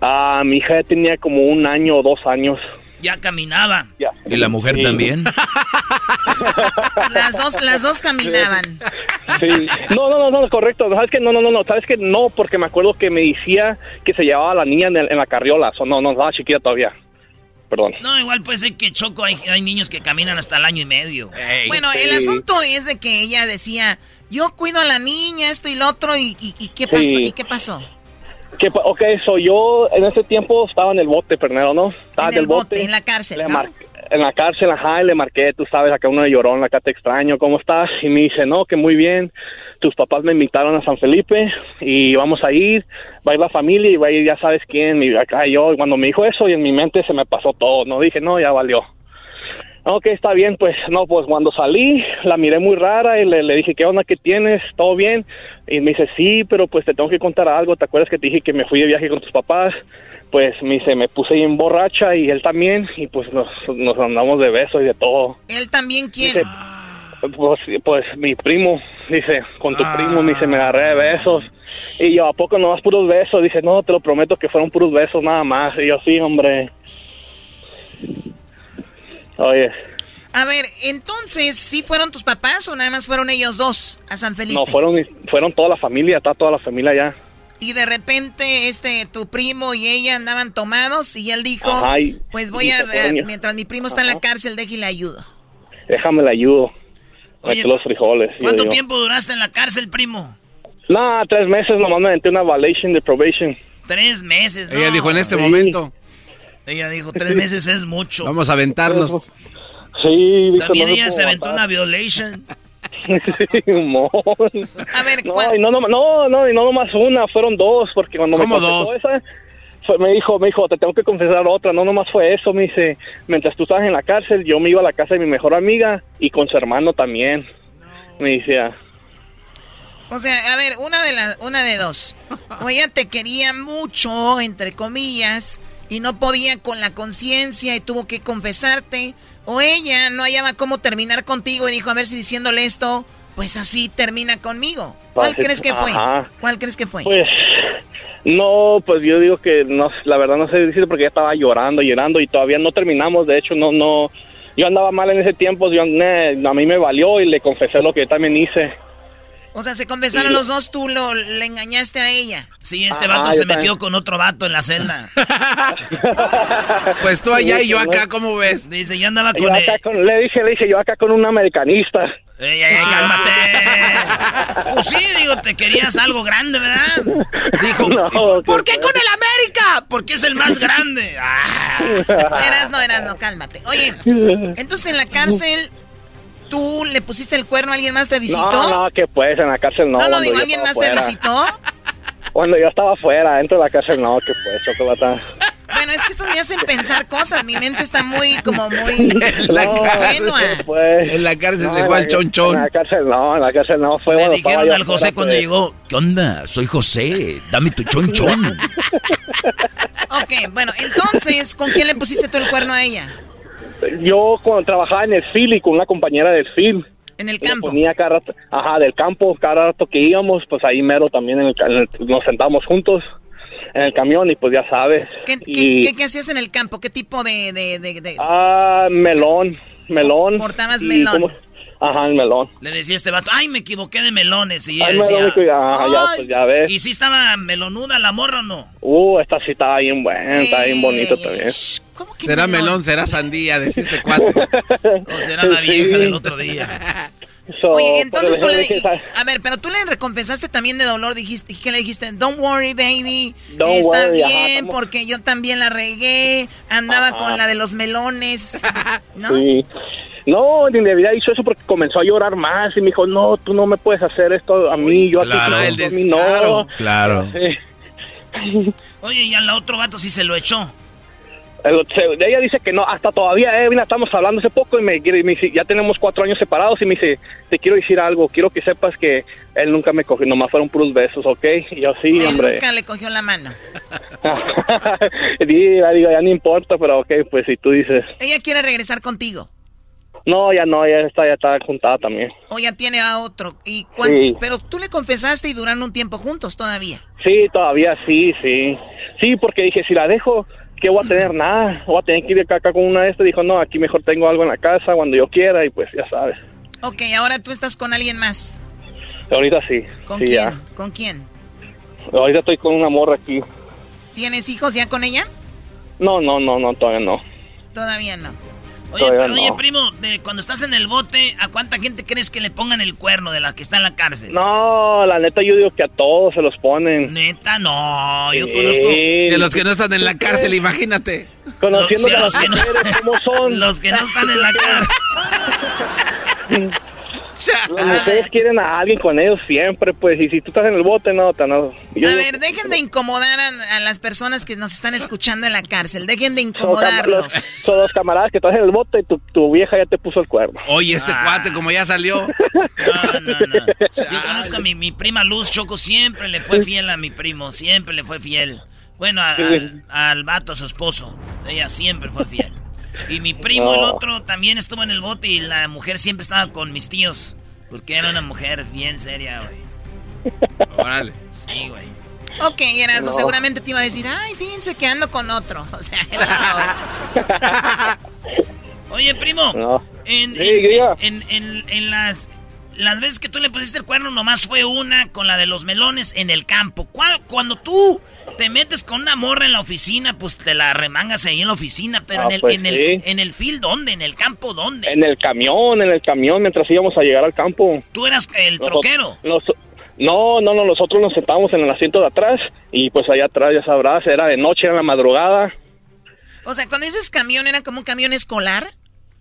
Ah, mi hija ya tenía como un año o dos años. Ya caminaba. ¿Y la mujer también? las dos, las dos caminaban. Sí. No, no, no, no, correcto. ¿Sabes que No, no, no, no. ¿Sabes que No, porque me acuerdo que me decía que se llevaba a la niña en, la carriola. O no, no, estaba chiquita todavía. Perdón. No, igual puede ser que Choco hay, niños que caminan hasta el año y medio. bueno, el asunto es de que ella decía, yo cuido a la niña, esto y lo otro, y, y, qué pasó, ¿y qué pasó? Que, ok, so yo en ese tiempo estaba en el bote, Pernero, ¿no? Estaba en el bote, en la cárcel, ¿no? en la cárcel, ajá, y le marqué, tú sabes, acá uno de llorón, acá te extraño, ¿cómo estás? Y me dice, no, que muy bien, tus papás me invitaron a San Felipe y vamos a ir, va a ir la familia y va a ir ya sabes quién, y acá yo, cuando me dijo eso y en mi mente se me pasó todo, no dije, no, ya valió. Ok, está bien, pues no, pues cuando salí la miré muy rara y le, le, dije, ¿qué onda? ¿Qué tienes? ¿Todo bien? Y me dice, sí, pero pues te tengo que contar algo. ¿Te acuerdas que te dije que me fui de viaje con tus papás? Pues me dice, me puse ahí en borracha y él también y pues nos, nos andamos de besos y de todo. ¿Él también quién? pues, pues mi primo, dice, con tu primo, me dice, me agarré de besos. Y yo, ¿a poco no vas puros besos? Dice, no, te lo prometo que fueron puros besos nada más. Y yo, sí, hombre. Oye. A ver, entonces, ¿sí fueron tus papás o nada más fueron ellos dos a San Felipe? No, fueron, fueron toda la familia, está toda la familia ya. Y de repente, este, tu primo y ella andaban tomados y él dijo, pues voy a, mientras mi primo está en la cárcel, déjale ayudo. Déjame le ayudo. Oye, los frijoles. ¿Cuánto tiempo duraste en la cárcel, primo? No, tres meses, nomás me metí una violation de probation. Tres meses, ¿no? Ella dijo en este momento. Ella dijo, tres meses es mucho. Vamos a aventarnos. Sí, También ella se aventó una violation. a ver, no, y no, no, no, no, y no nomás una, fueron dos, porque cuando ¿Cómo me dos? esa, me dijo, me dijo, te tengo que confesar otra, no nomás fue eso, me dice, mientras tú estabas en la cárcel, yo me iba a la casa de mi mejor amiga y con su hermano también, me decía. O sea, a ver, una de las, una de dos, o ella te quería mucho, entre comillas, y no podía con la conciencia y tuvo que confesarte, o ella no hallaba cómo terminar contigo y dijo, a ver si diciéndole esto, pues así termina conmigo. ¿Cuál crees que fue? ¿Cuál crees que fue? Pues no, pues yo digo que no, la verdad no sé decir porque ella estaba llorando, llorando y todavía no terminamos. De hecho, no, no, yo andaba mal en ese tiempo. Yo, a mí me valió y le confesé lo que yo también hice. O sea, se confesaron los dos, tú lo, le engañaste a ella. Sí, este vato se metió con otro vato en la celda. pues tú allá y yo acá, ¿cómo ves? Dice, yo andaba con, él. Le dije, le dije, yo acá con un americanista. Ey, ey, cálmate. Pues sí, digo, te querías algo grande, ¿verdad? Dijo, ¿por qué con el América? Porque es el más grande. Ah. Eras no, eras no, cálmate. Oye, entonces en la cárcel ¿Tú le pusiste el cuerno a alguien más te visitó? No, no, que pues, en la cárcel no. No, no, digo, ¿alguien más te visitó? Cuando yo estaba afuera, dentro de la cárcel no, que pues, chocolate. Bueno, es que eso me hacen pensar cosas. Mi mente está muy, como muy. En la cárcel, pues, en la cárcel no, llegó al chonchón. En la cárcel no, en la cárcel no. Fue Le dijeron al José cuando pues. llegó: ¿Qué onda? Soy José, dame tu chonchón. ok, bueno, entonces, ¿con quién le pusiste tú el cuerno a ella? Yo cuando trabajaba en el FIL y con una compañera del FIL. En el campo. Ponía cada rato, ajá, del campo, cada rato que íbamos, pues ahí mero también en el, nos sentábamos juntos en el camión y pues ya sabes. ¿Qué, ¿qué, qué, hacías en el campo? ¿Qué tipo de...? de, de, Ah, melón, melón. Portabas melón. Ajá, el melón. Le decía este vato, ay, me equivoqué de melones. Y ella decía, ajá, ya, pues ya ves. ¿Y si estaba melonuda la morra o no? Uh, esta sí estaba bien buena, está bien bonito también. ¿Cómo que será melón? será sandía, decía este cuate. o será la vieja del otro día. Oye, entonces tú le dijiste, a ver, pero tú le recompensaste también de dolor, dijiste, ¿qué le dijiste? Don't worry, baby, Don't está worry, bien, ajá, porque yo también la regué, andaba Ajá. con la de los melones, ¿no? Sí. No, ni le había dicho eso porque comenzó a llorar más y me dijo, no, tú no me puedes hacer esto a mí, yo claro, a ti, a mí no. Claro. Sí. Oye, y al otro vato sí se lo echó. El- se- ella dice que no, hasta todavía, eh, mira, estamos hablando hace poco y me, dice, ya tenemos cuatro años separados y me dice, te quiero decir algo, quiero que sepas que él nunca me cogió, nomás fueron puros besos, ¿ok? Y yo, sí, Él hombre. nunca le cogió la mano. Y ya digo, ya no importa, pero ok, pues si tú dices, Ella quiere regresar contigo, no, ya no, ya está, ya está juntada también. o ya tiene a otro, y Sí. pero tú le confesaste y duraron un tiempo juntos todavía. Sí, todavía sí, sí. Sí, porque dije, si la dejo, ¿qué voy a tener? Nada. Voy a tener que ir acá, acá con una de estas. Dijo, no, aquí mejor tengo algo en la casa cuando yo quiera y pues ya sabes. Ok, ahora tú estás con alguien más. Ahorita sí. ¿Con sí, quién? ya. ¿Con quién? Ahorita estoy con una morra aquí. ¿Tienes hijos ya con ella? No, no, no, no, todavía no. Todavía no. Oye, primo, de cuando estás en el bote, ¿a cuánta gente crees que le pongan el cuerno de la que está en la cárcel? No, la neta yo digo que a todos se los ponen. Neta, no, yo conozco... Si los que no están en la cárcel, imagínate. Conociendo a los que no, cómo son. Los que no están en la cárcel. Las mujeres quieren a alguien con ellos siempre, pues, y si tú estás en el bote, no, no. a ver, dejen de incomodar a, las personas que nos están escuchando en la cárcel, dejen de incomodarlos. Son los, camaradas que estás en el bote y tu, vieja ya te puso el cuerno. Oye, este ah. cuate, como ya salió. No, no, no. Yo conozco a mi, mi prima Luz Choco, siempre le fue fiel a mi primo, siempre le fue fiel. Bueno, al vato, a su esposo, ella siempre fue fiel. Y mi primo, el otro, también estuvo en el bote y la mujer siempre estaba con mis tíos. Porque era una mujer bien seria, güey. Órale. Sí, güey. Ok, Erasmo, seguramente te iba a decir, ay, fíjense que ando con otro. O sea, Oye, primo. En, en, en, en, las las veces que tú le pusiste el cuerno nomás fue una con la de los melones en el campo. Cuando tú te metes con una morra en la oficina, pues te la remangas ahí en la oficina, pero ah, en, el, pues en, el, en el field, ¿dónde? ¿En el campo dónde? En el camión, en el camión, mientras íbamos a llegar al campo. ¿Tú eras el troquero? no, no, no, nosotros nos sentábamos en el asiento de atrás y pues allá atrás, ya sabrás, era de noche, era la madrugada. O sea, cuando dices camión, ¿era como un camión escolar?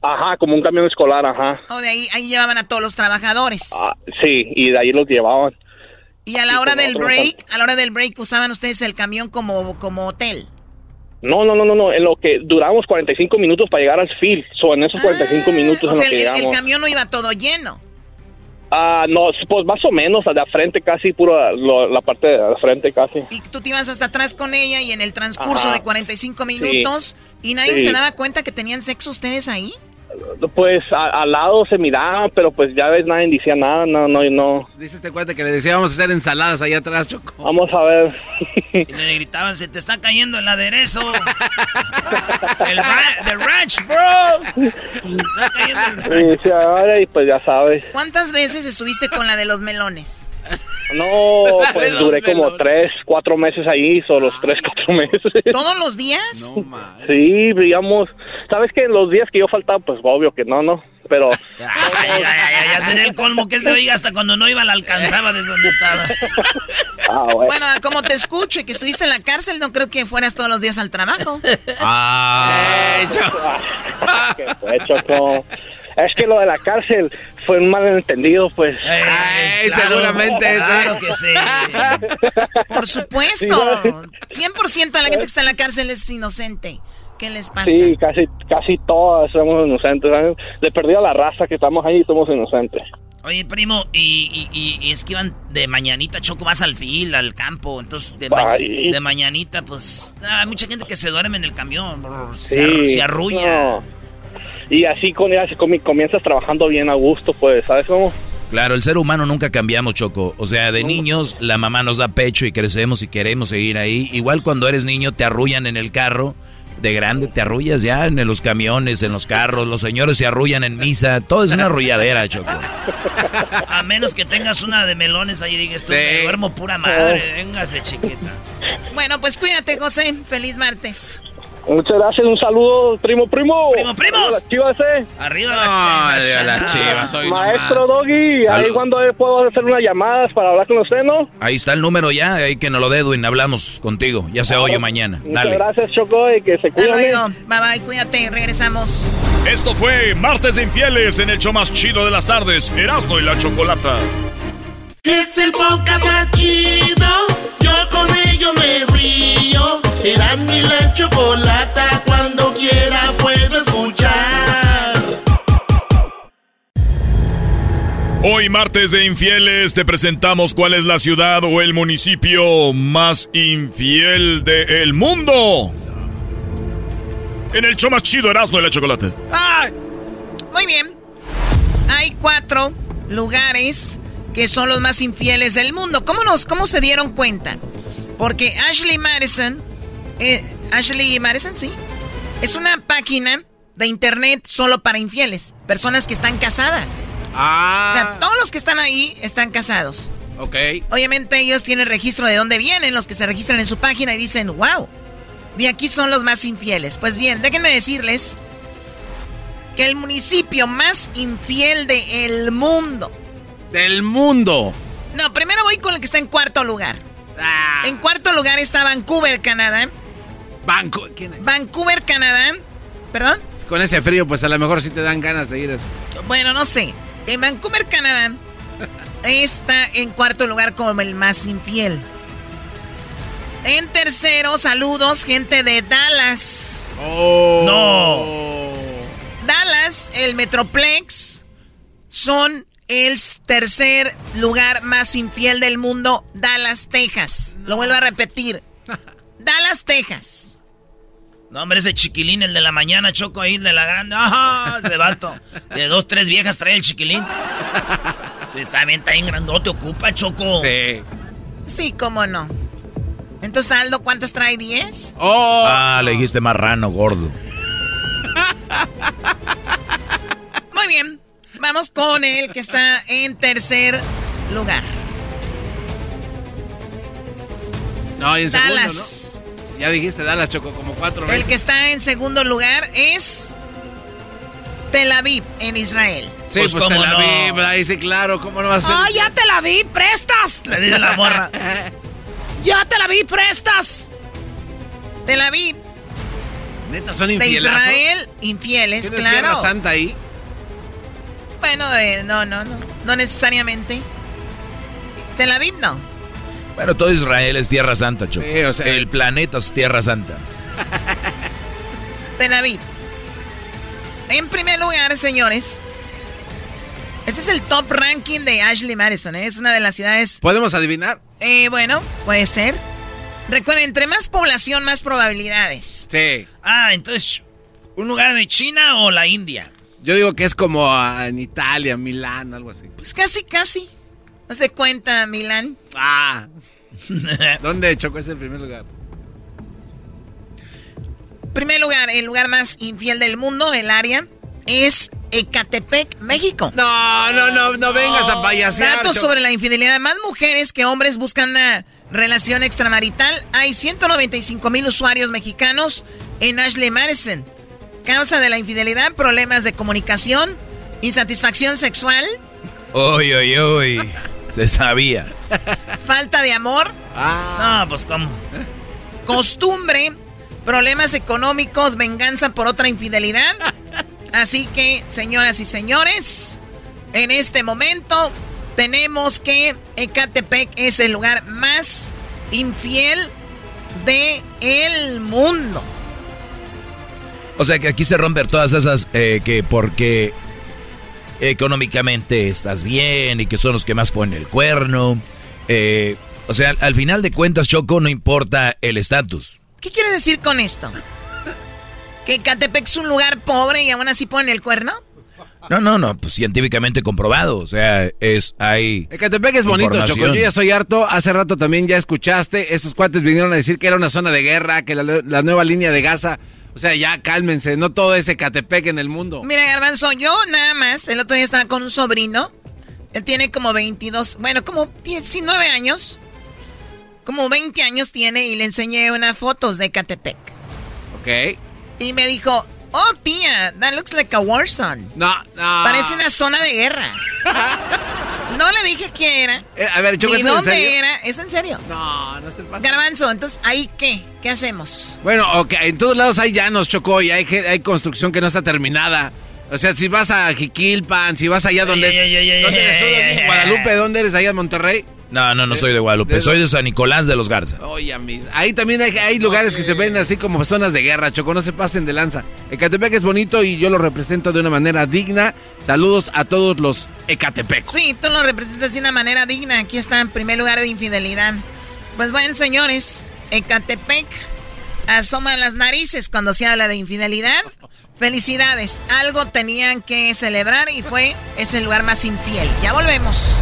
Ajá, como un camión escolar, ajá. O de ahí, ahí llevaban a todos los trabajadores. Ah, sí, y de ahí los llevaban. Y a la hora del break, a la hora del break usaban ustedes el camión como, como hotel. No, no, no, no, no, en lo que duramos 45 minutos para llegar al field, so, en esos 45 ah, minutos o sea, el, el, camión no iba todo lleno. Ah, no, pues más o menos, de frente casi, puro la parte de frente casi. Y tú te ibas hasta atrás con ella y en el transcurso de 45 minutos, ¿y nadie se daba cuenta que tenían sexo ustedes ahí? Pues al lado se miraba, pero pues ya ves, nadie decía nada, no, no, no. Dice este cuenta que le decíamos hacer ensaladas ahí atrás, Choco. Vamos a ver. Y le gritaban, se te está cayendo el aderezo. el ranch, bro. está cayendo el Sí, ahora y pues ya sabes. ¿Cuántas veces estuviste con la de los melones? No, pues duré como tres, cuatro meses ahí, solo los tres, cuatro meses. ¿Todos los días? No, Sí, digamos, ¿sabes que los días que yo faltaba, pues obvio que no, no, pero... Ay, ya sería el colmo que este oiga hasta cuando no iba la alcanzaba desde donde estaba. Ah, bueno. como te escucho y que estuviste en la cárcel, no creo que fueras todos los días al trabajo. Ah, ¿Qué fue, Choco? Es que lo de la cárcel fue un malentendido, pues. Ay, seguramente eso. Claro que sí. Por supuesto. 100% de la gente que está en la cárcel es inocente. ¿Qué les pasa? Sí, casi, casi todas somos inocentes. De perdida la raza que estamos ahí, somos inocentes. Oye, primo, y, y, es que iban de mañanita, Choco, vas al fil, al campo, entonces de, de mañanita, pues, hay mucha gente que se duerme en el camión, se, arrulla. Y así con ella comienzas trabajando bien a gusto, pues, ¿sabes cómo? Claro, el ser humano nunca cambiamos, Choco. O sea, de niños la mamá nos da pecho y crecemos y queremos seguir ahí. Igual cuando eres niño te arrullan en el carro. De grande te arrullas ya en los camiones, en los carros. Los señores se arrullan en misa. Todo es una arrulladera, Choco. A menos que tengas una de melones ahí y digas tú, me duermo pura madre. Véngase, chiquita. Bueno, pues cuídate, José. Feliz martes. Muchas gracias, un saludo, primo, primo. Primo, primos. Las chivas, eh. Arriba no, las chivas. Maestro Doggy, ahí cuando puedo hacer unas llamadas para hablar con usted, ¿no? Ahí está el número ya, ahí que nos lo dé, Edwin, hablamos contigo, ya sea hoy o mañana. Muchas gracias, Choco, y que se cuiden. Bye, bye, cuídate, regresamos. Esto fue Martes de Infieles en el show más chido de las tardes, Erasmo y la Chocolata. Es el podcast más chido, yo con ello me río. Eras mi la chocolata, cuando quiera puedo escuchar. Hoy martes de infieles te presentamos cuál es la ciudad o el municipio más infiel del mundo. En el show más chido Erasmo y la chocolate. Muy bien. Hay cuatro lugares que son los más infieles del mundo. ¿Cómo, nos, cómo se dieron cuenta? Porque Ashley Madison eh, Ashley Madison, sí. Es una página de internet solo para infieles. Personas que están casadas. Ah. O sea, todos los que están ahí están casados. Ok. Obviamente ellos tienen registro de dónde vienen, los que se registran en su página y dicen, wow, de aquí son los más infieles. Pues bien, déjenme decirles que el municipio más infiel del mundo. Del mundo. No, primero voy con el que está en cuarto lugar. Ah. En cuarto lugar está Vancouver, Canadá. Vancouver, Canadá. ¿Perdón? Con ese frío, pues a lo mejor sí te dan ganas de ir. Bueno, no sé. En Vancouver, Canadá, está en cuarto lugar como el más infiel. En tercero, saludos, gente de Dallas. Oh. No. Dallas, el Metroplex, son el tercer lugar más infiel del mundo, Dallas, Texas. Lo vuelvo a repetir. Dallas, Texas. No, hombre, ese chiquilín, el de la mañana, choco ahí, de la grande. ¡Ajá! Ese vato. De dos, tres viejas trae el chiquilín. También está bien grandote, ocupa, choco. Sí. Sí, cómo no. Entonces, Aldo, ¿cuántas trae? ¿10? ¡Oh! Ah, le dijiste marrano, gordo. Muy bien. Vamos con el que está en tercer lugar. No, y en Dallas. segundo, ¿no? Ya dijiste Dallas, Choco, como cuatro veces. El que está en segundo lugar es Tel Aviv, en Israel. Sí, pues, pues Tel Aviv, no. ahí sí, claro, ¿cómo no va a ser? ¡Ah, ya Tel Aviv, prestas! Le dice la morra. ¡Ya Tel Aviv, prestas! Tel Aviv. ¿Neta son infieles? De Israel, infieles, claro. Tierra Santa ahí? Bueno, eh, no, no, no. No necesariamente. Tel Aviv no. Bueno, todo Israel es Tierra Santa, Choco. Sí, o sea, el planeta es Tierra Santa. Tel Aviv. En primer lugar, señores. Ese es el top ranking de Ashley Madison. ¿eh? Es una de las ciudades. ¿Podemos adivinar? Eh, bueno, puede ser. Recuerden, entre más población, más probabilidades. Sí. Ah, entonces, ¿un lugar de China o la India? Yo digo que es como en Italia, Milán, algo así. Pues casi, casi. ¿No se cuenta Milán? Ah. ¿Dónde Choco es el primer lugar? Primer lugar, el lugar más infiel del mundo, el área, es Ecatepec, México. No, no, no, no vengas a payasear. Datos sobre la infidelidad. Más mujeres que hombres buscan una relación extramarital. Hay 195 mil usuarios mexicanos en Ashley Madison. Causa de la infidelidad, problemas de comunicación, insatisfacción sexual. Uy, uy, uy. Se sabía. Falta de amor. Ah. No, pues cómo. Costumbre, problemas económicos, venganza por otra infidelidad. Así que, señoras y señores, en este momento tenemos que Ecatepec es el lugar más infiel de el mundo. O sea que aquí se rompen todas esas eh, que porque económicamente estás bien y que son los que más ponen el cuerno. Eh, o sea, al final de cuentas, Choco, no importa el estatus. ¿Qué quiere decir con esto? ¿Que Catepec es un lugar pobre y aún así ponen el cuerno? No, no, no, pues científicamente comprobado. O sea, es hay. Ecatepec es bonito, Choco. Yo ya soy harto. Hace rato también ya escuchaste. Esos cuates vinieron a decir que era una zona de guerra, que la, la nueva línea de Gaza. O sea, ya cálmense, no todo es Ecatepec en el mundo. Mira, Garbanzo, yo nada más, el otro día estaba con un sobrino. Él tiene como 22, bueno, como 19 años. Como 20 años tiene y le enseñé unas fotos de Ecatepec. Ok. Y me dijo, oh tía, that looks like a war zone. No, no. Parece una zona de guerra. no le dije qué era. Eh, a ver, yo Ni dónde era. ¿Es en serio? No, no se pasa. Garbanzo, entonces, ¿ahí qué? ¿Qué hacemos? Bueno, ok, en todos lados hay llanos, Chocó, y hay, hay construcción que no está terminada. O sea, si vas a Jiquilpan, si vas allá donde... ¿Dónde eres tú? Guadalupe, ¿dónde eres? ¿Allá en Monterrey? No, no, no soy de Guadalupe, de, soy de San Nicolás de los Garza. Oye, mis. Ahí también hay, hay lugares que se ven así como zonas de guerra, Choco, no se pasen de lanza. Ecatepec es bonito y yo lo represento de una manera digna. Saludos a todos los Ecatepec. Sí, tú lo representas de una manera digna. Aquí está en primer lugar de infidelidad. Pues bueno, señores, Ecatepec asoma las narices cuando se habla de infidelidad. Felicidades, algo tenían que celebrar y fue ese lugar más infiel. Ya volvemos.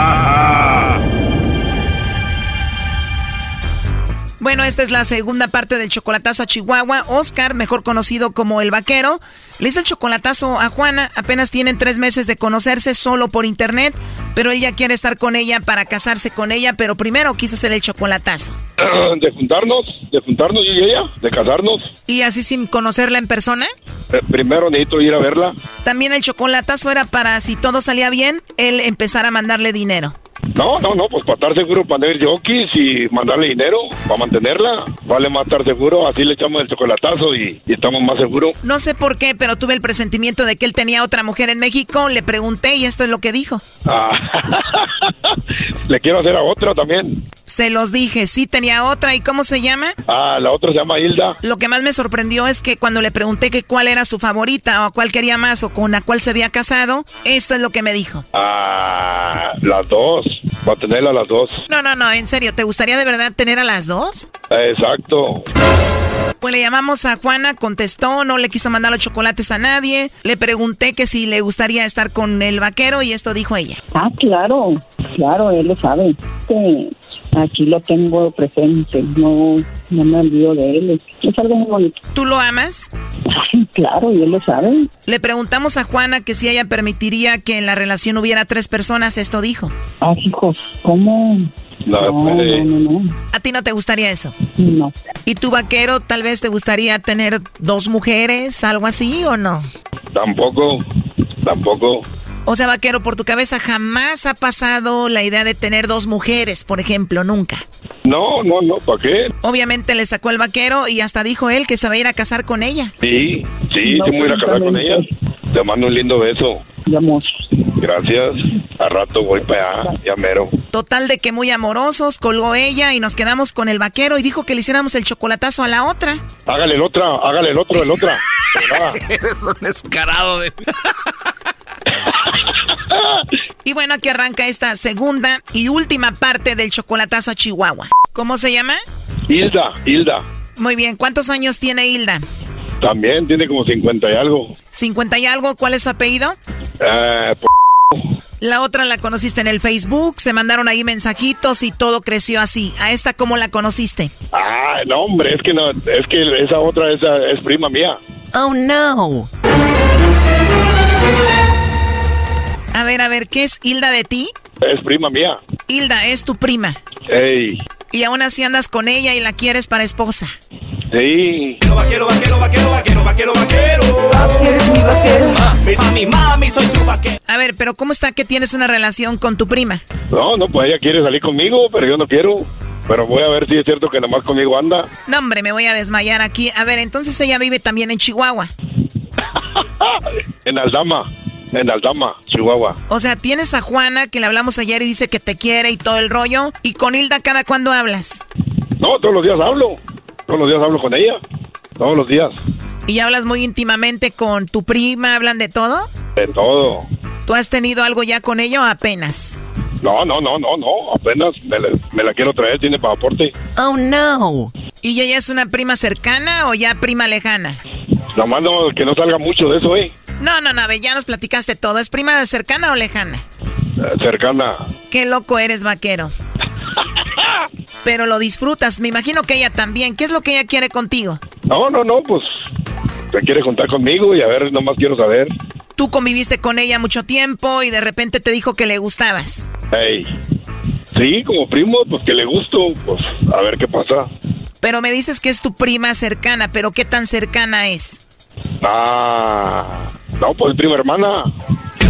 Bueno, esta es la segunda parte del chocolatazo a Chihuahua. Oscar, mejor conocido como el vaquero, le hizo el chocolatazo a Juana. Apenas tienen tres meses de conocerse solo por internet, pero él ya quiere estar con ella para casarse con ella, pero primero quiso hacer el chocolatazo. De juntarnos, de juntarnos yo y ella, de casarnos. ¿Y así sin conocerla en persona? Eh, primero necesito ir a verla. También el chocolatazo era para, si todo salía bien, él empezar a mandarle dinero. No, no, no, pues para estar seguro, para tener jockeys y mandarle dinero, para mantenerla, vale más estar seguro, así le echamos el chocolatazo y, estamos más seguros. No sé por qué, pero tuve el presentimiento de que él tenía otra mujer en México, le pregunté y esto es lo que dijo. Ah, le quiero hacer a otra también. Se los dije, sí tenía otra, ¿y cómo se llama? Ah, la otra se llama Hilda. Lo que más me sorprendió es que cuando le pregunté que cuál era su favorita o cuál quería más o con la cual se había casado, esto es lo que me dijo. Ah, las dos. Va a tener a las dos. No, no, no, en serio, ¿te gustaría de verdad tener a las dos? Exacto. Pues le llamamos a Juana, contestó, no le quiso mandar los chocolates a nadie. Le pregunté que si le gustaría estar con el vaquero y esto dijo ella. Ah, claro, claro, él lo sabe. aquí lo tengo presente, no, no me olvido de él. Es algo muy bonito. ¿Tú lo amas? claro, y él lo sabe. Le preguntamos a Juana que si ella permitiría que en la relación hubiera tres personas, esto dijo. Ah, hijos, ¿cómo? No, no, no, ¿A ti no te gustaría eso? No. ¿Y tu vaquero tal vez te gustaría tener dos mujeres, algo así o no? Tampoco, tampoco. O sea, vaquero, por tu cabeza jamás ha pasado la idea de tener dos mujeres, por ejemplo, nunca. No, no, no, ¿para qué? Obviamente le sacó el vaquero y hasta dijo él que se va a ir a casar con ella. Sí, sí, no, voy a ir a casar con ella. Te mando un lindo beso. Gracias. A rato voy para allá, ya mero. Total de que muy amorosos, colgó ella y nos quedamos con el vaquero y dijo que le hiciéramos el chocolatazo a la otra. Hágale el otra, hágale el otro, el otra. Eres un descarado de... y bueno, aquí arranca esta segunda y última parte del chocolatazo a Chihuahua. ¿Cómo se llama? Hilda, Hilda. Muy bien, ¿cuántos años tiene Hilda? También tiene como 50 y algo. ¿50 y algo? ¿Cuál es su apellido? Eh, la otra la conociste en el Facebook, se mandaron ahí mensajitos y todo creció así. ¿A esta cómo la conociste? Ah, no, hombre, es que no, es que esa otra esa es prima mía. Oh, no. A ver, a ver, ¿qué es Hilda de ti? Es prima mía. Hilda, es tu prima. Ey. Y aún así andas con ella y la quieres para esposa. Sí. Vaquero, vaquero, vaquero, vaquero, vaquero, vaquero. Eres mi vaquero. Mami, mami, mami, soy tu vaquero. A ver, pero ¿cómo está que tienes una relación con tu prima? No, no, pues ella quiere salir conmigo, pero yo no quiero. Pero voy a ver si es cierto que nomás conmigo anda. No, hombre, me voy a desmayar aquí. A ver, entonces ella vive también en Chihuahua. en Aldama. En Aldama, Chihuahua. O sea, tienes a Juana, que le hablamos ayer y dice que te quiere y todo el rollo. ¿Y con Hilda cada cuándo hablas? No, todos los días hablo. Todos los días hablo con ella. Todos los días. ¿Y hablas muy íntimamente con tu prima? ¿Hablan de todo? De todo. ¿Tú has tenido algo ya con ella o apenas? No, no, no, no, no. Apenas me, la quiero traer, tiene pasaporte. Oh, no. ¿Y ella es una prima cercana o ya prima lejana? Nomás no, que no salga mucho de eso, ¿eh? No, no, no, ya nos platicaste todo. ¿Es prima cercana o lejana? Eh, cercana. Qué loco eres, vaquero. Pero lo disfrutas. Me imagino que ella también. ¿Qué es lo que ella quiere contigo? No, no, no, pues se quiere juntar conmigo y a ver, nomás quiero saber. Tú conviviste con ella mucho tiempo y de repente te dijo que le gustabas. Hey. Sí, como primo, pues que le gusto, pues a ver qué pasa. Pero me dices que es tu prima cercana, pero ¿qué tan cercana es? Ah, no, pues prima hermana.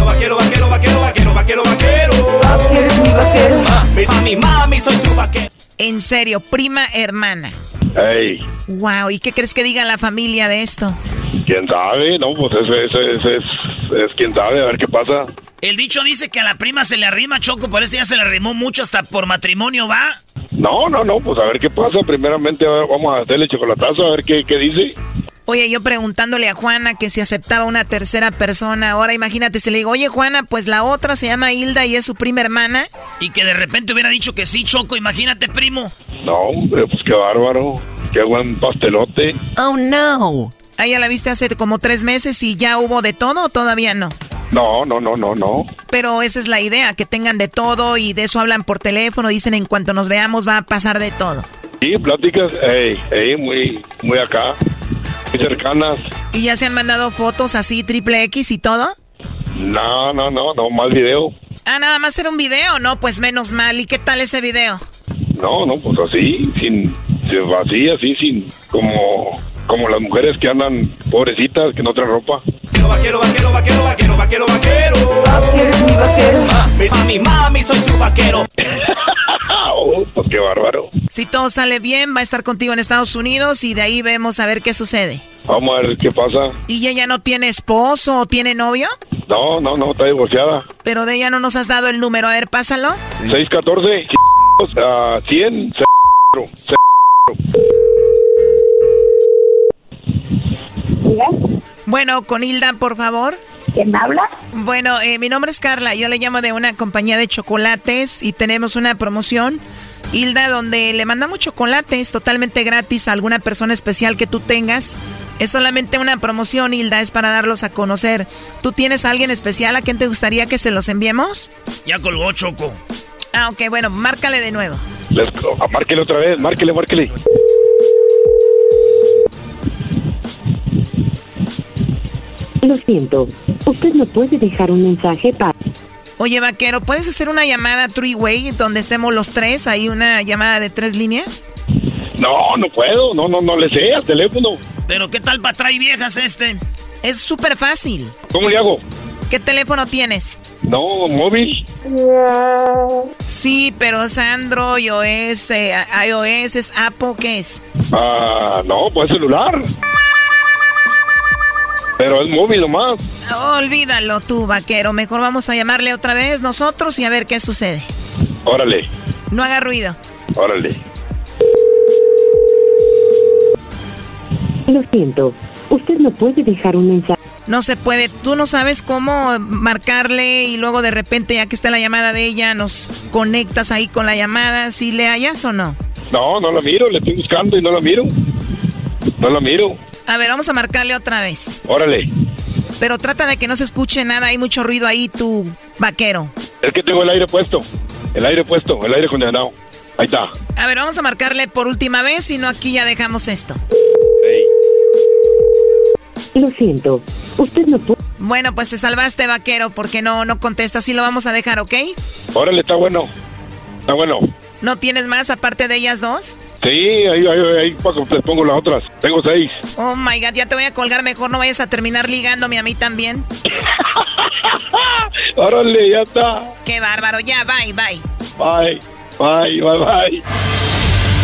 Vaquero, vaquero, vaquero, vaquero, vaquero, vaquero. Eres mi vaquero. Mami, mami, mami, soy tu vaquero. En serio, prima hermana. Hey. Wow, ¿y qué crees que diga la familia de esto? ¿Quién sabe? No, pues ese, ese, ese es, es quién sabe, a ver qué pasa. El dicho dice que a la prima se le arrima, Choco, por eso ya se le arrimó mucho, hasta por matrimonio va. No, no, no, pues a ver qué pasa. Primeramente vamos a hacerle chocolatazo, a ver qué, qué dice. Oye, yo preguntándole a Juana que si aceptaba una tercera persona. Ahora imagínate, si le digo, oye Juana, pues la otra se llama Hilda y es su prima hermana. Y que de repente hubiera dicho que sí, Choco, imagínate, primo. No, hombre, pues qué bárbaro. Qué buen pastelote. Oh, no. ¿A ella la viste hace como tres meses y ya hubo de todo o todavía no? No, no, no, no, no. Pero esa es la idea, que tengan de todo y de eso hablan por teléfono, dicen en cuanto nos veamos va a pasar de todo. Sí, pláticas, ey, ey, muy, muy acá cercanas. ¿Y ya se han mandado fotos así, triple X y todo? No, no, no, no, mal video. Ah, nada más era un video, no, pues menos mal. ¿Y qué tal ese video? No, no, pues así, sin, así, así, sin, como, como las mujeres que andan pobrecitas, que no traen ropa. Vaquero, vaquero, vaquero, vaquero, vaquero, vaquero. Vaquero es mi vaquero. Mami, mami, mami, soy tu vaquero. oh, pues qué bárbaro. Si todo sale bien, va a estar contigo en Estados Unidos y de ahí vemos a ver qué sucede. Vamos a ver qué pasa. ¿Y ella no tiene esposo o tiene novio? No, no, no, está divorciada. Pero de ella no nos has dado el número. A ver, pásalo. 614 a 100 Bueno, con Hilda, por favor. ¿Quién habla? Bueno, eh, mi nombre es Carla. Yo le llamo de una compañía de chocolates y tenemos una promoción, Hilda, donde le mandamos chocolates totalmente gratis a alguna persona especial que tú tengas. Es solamente una promoción, Hilda, es para darlos a conocer. ¿Tú tienes a alguien especial a quien te gustaría que se los enviemos? Ya colgó Choco. Ah, ok, bueno, márcale de nuevo. márquele otra vez, márquele, márquele. Lo siento, usted no puede dejar un mensaje para... Oye, vaquero, ¿puedes hacer una llamada three-way donde estemos los tres? ¿Hay una llamada de tres líneas? No, no puedo, no, no, no le sé al teléfono. Pero ¿qué tal para traer viejas este? Es súper fácil. ¿Cómo le hago? ¿Qué teléfono tienes? No, móvil. Sí, pero es Android o es eh, iOS, es Apple, ¿qué es? Ah, no, pues celular. Pero es móvil nomás. olvídalo tú, vaquero. Mejor vamos a llamarle otra vez nosotros y a ver qué sucede. Órale. No haga ruido. Órale. Lo siento, usted no puede dejar un mensaje. No se puede. Tú no sabes cómo marcarle y luego de repente, ya que está la llamada de ella, nos conectas ahí con la llamada. ¿Si le hallas o no? No, no la miro. Le estoy buscando y no la miro. No la miro. A ver, vamos a marcarle otra vez. Órale. Pero trata de que no se escuche nada, hay mucho ruido ahí, tu vaquero. Es que tengo el aire puesto. El aire puesto, el aire condenado. Ahí está. A ver, vamos a marcarle por última vez, si no aquí ya dejamos esto. Lo siento, usted no puede... Bueno, pues te salvaste, vaquero, porque no, no contesta. Así lo vamos a dejar, ¿ok? Órale, está bueno. Está bueno. ¿No tienes más aparte de ellas dos? Sí, ahí, ahí, ahí te pongo las otras. Tengo seis. Oh my god, ya te voy a colgar mejor. No vayas a terminar ligándome a mí también. Órale, ya está. Qué bárbaro. Ya, bye, bye. Bye, bye, bye, bye.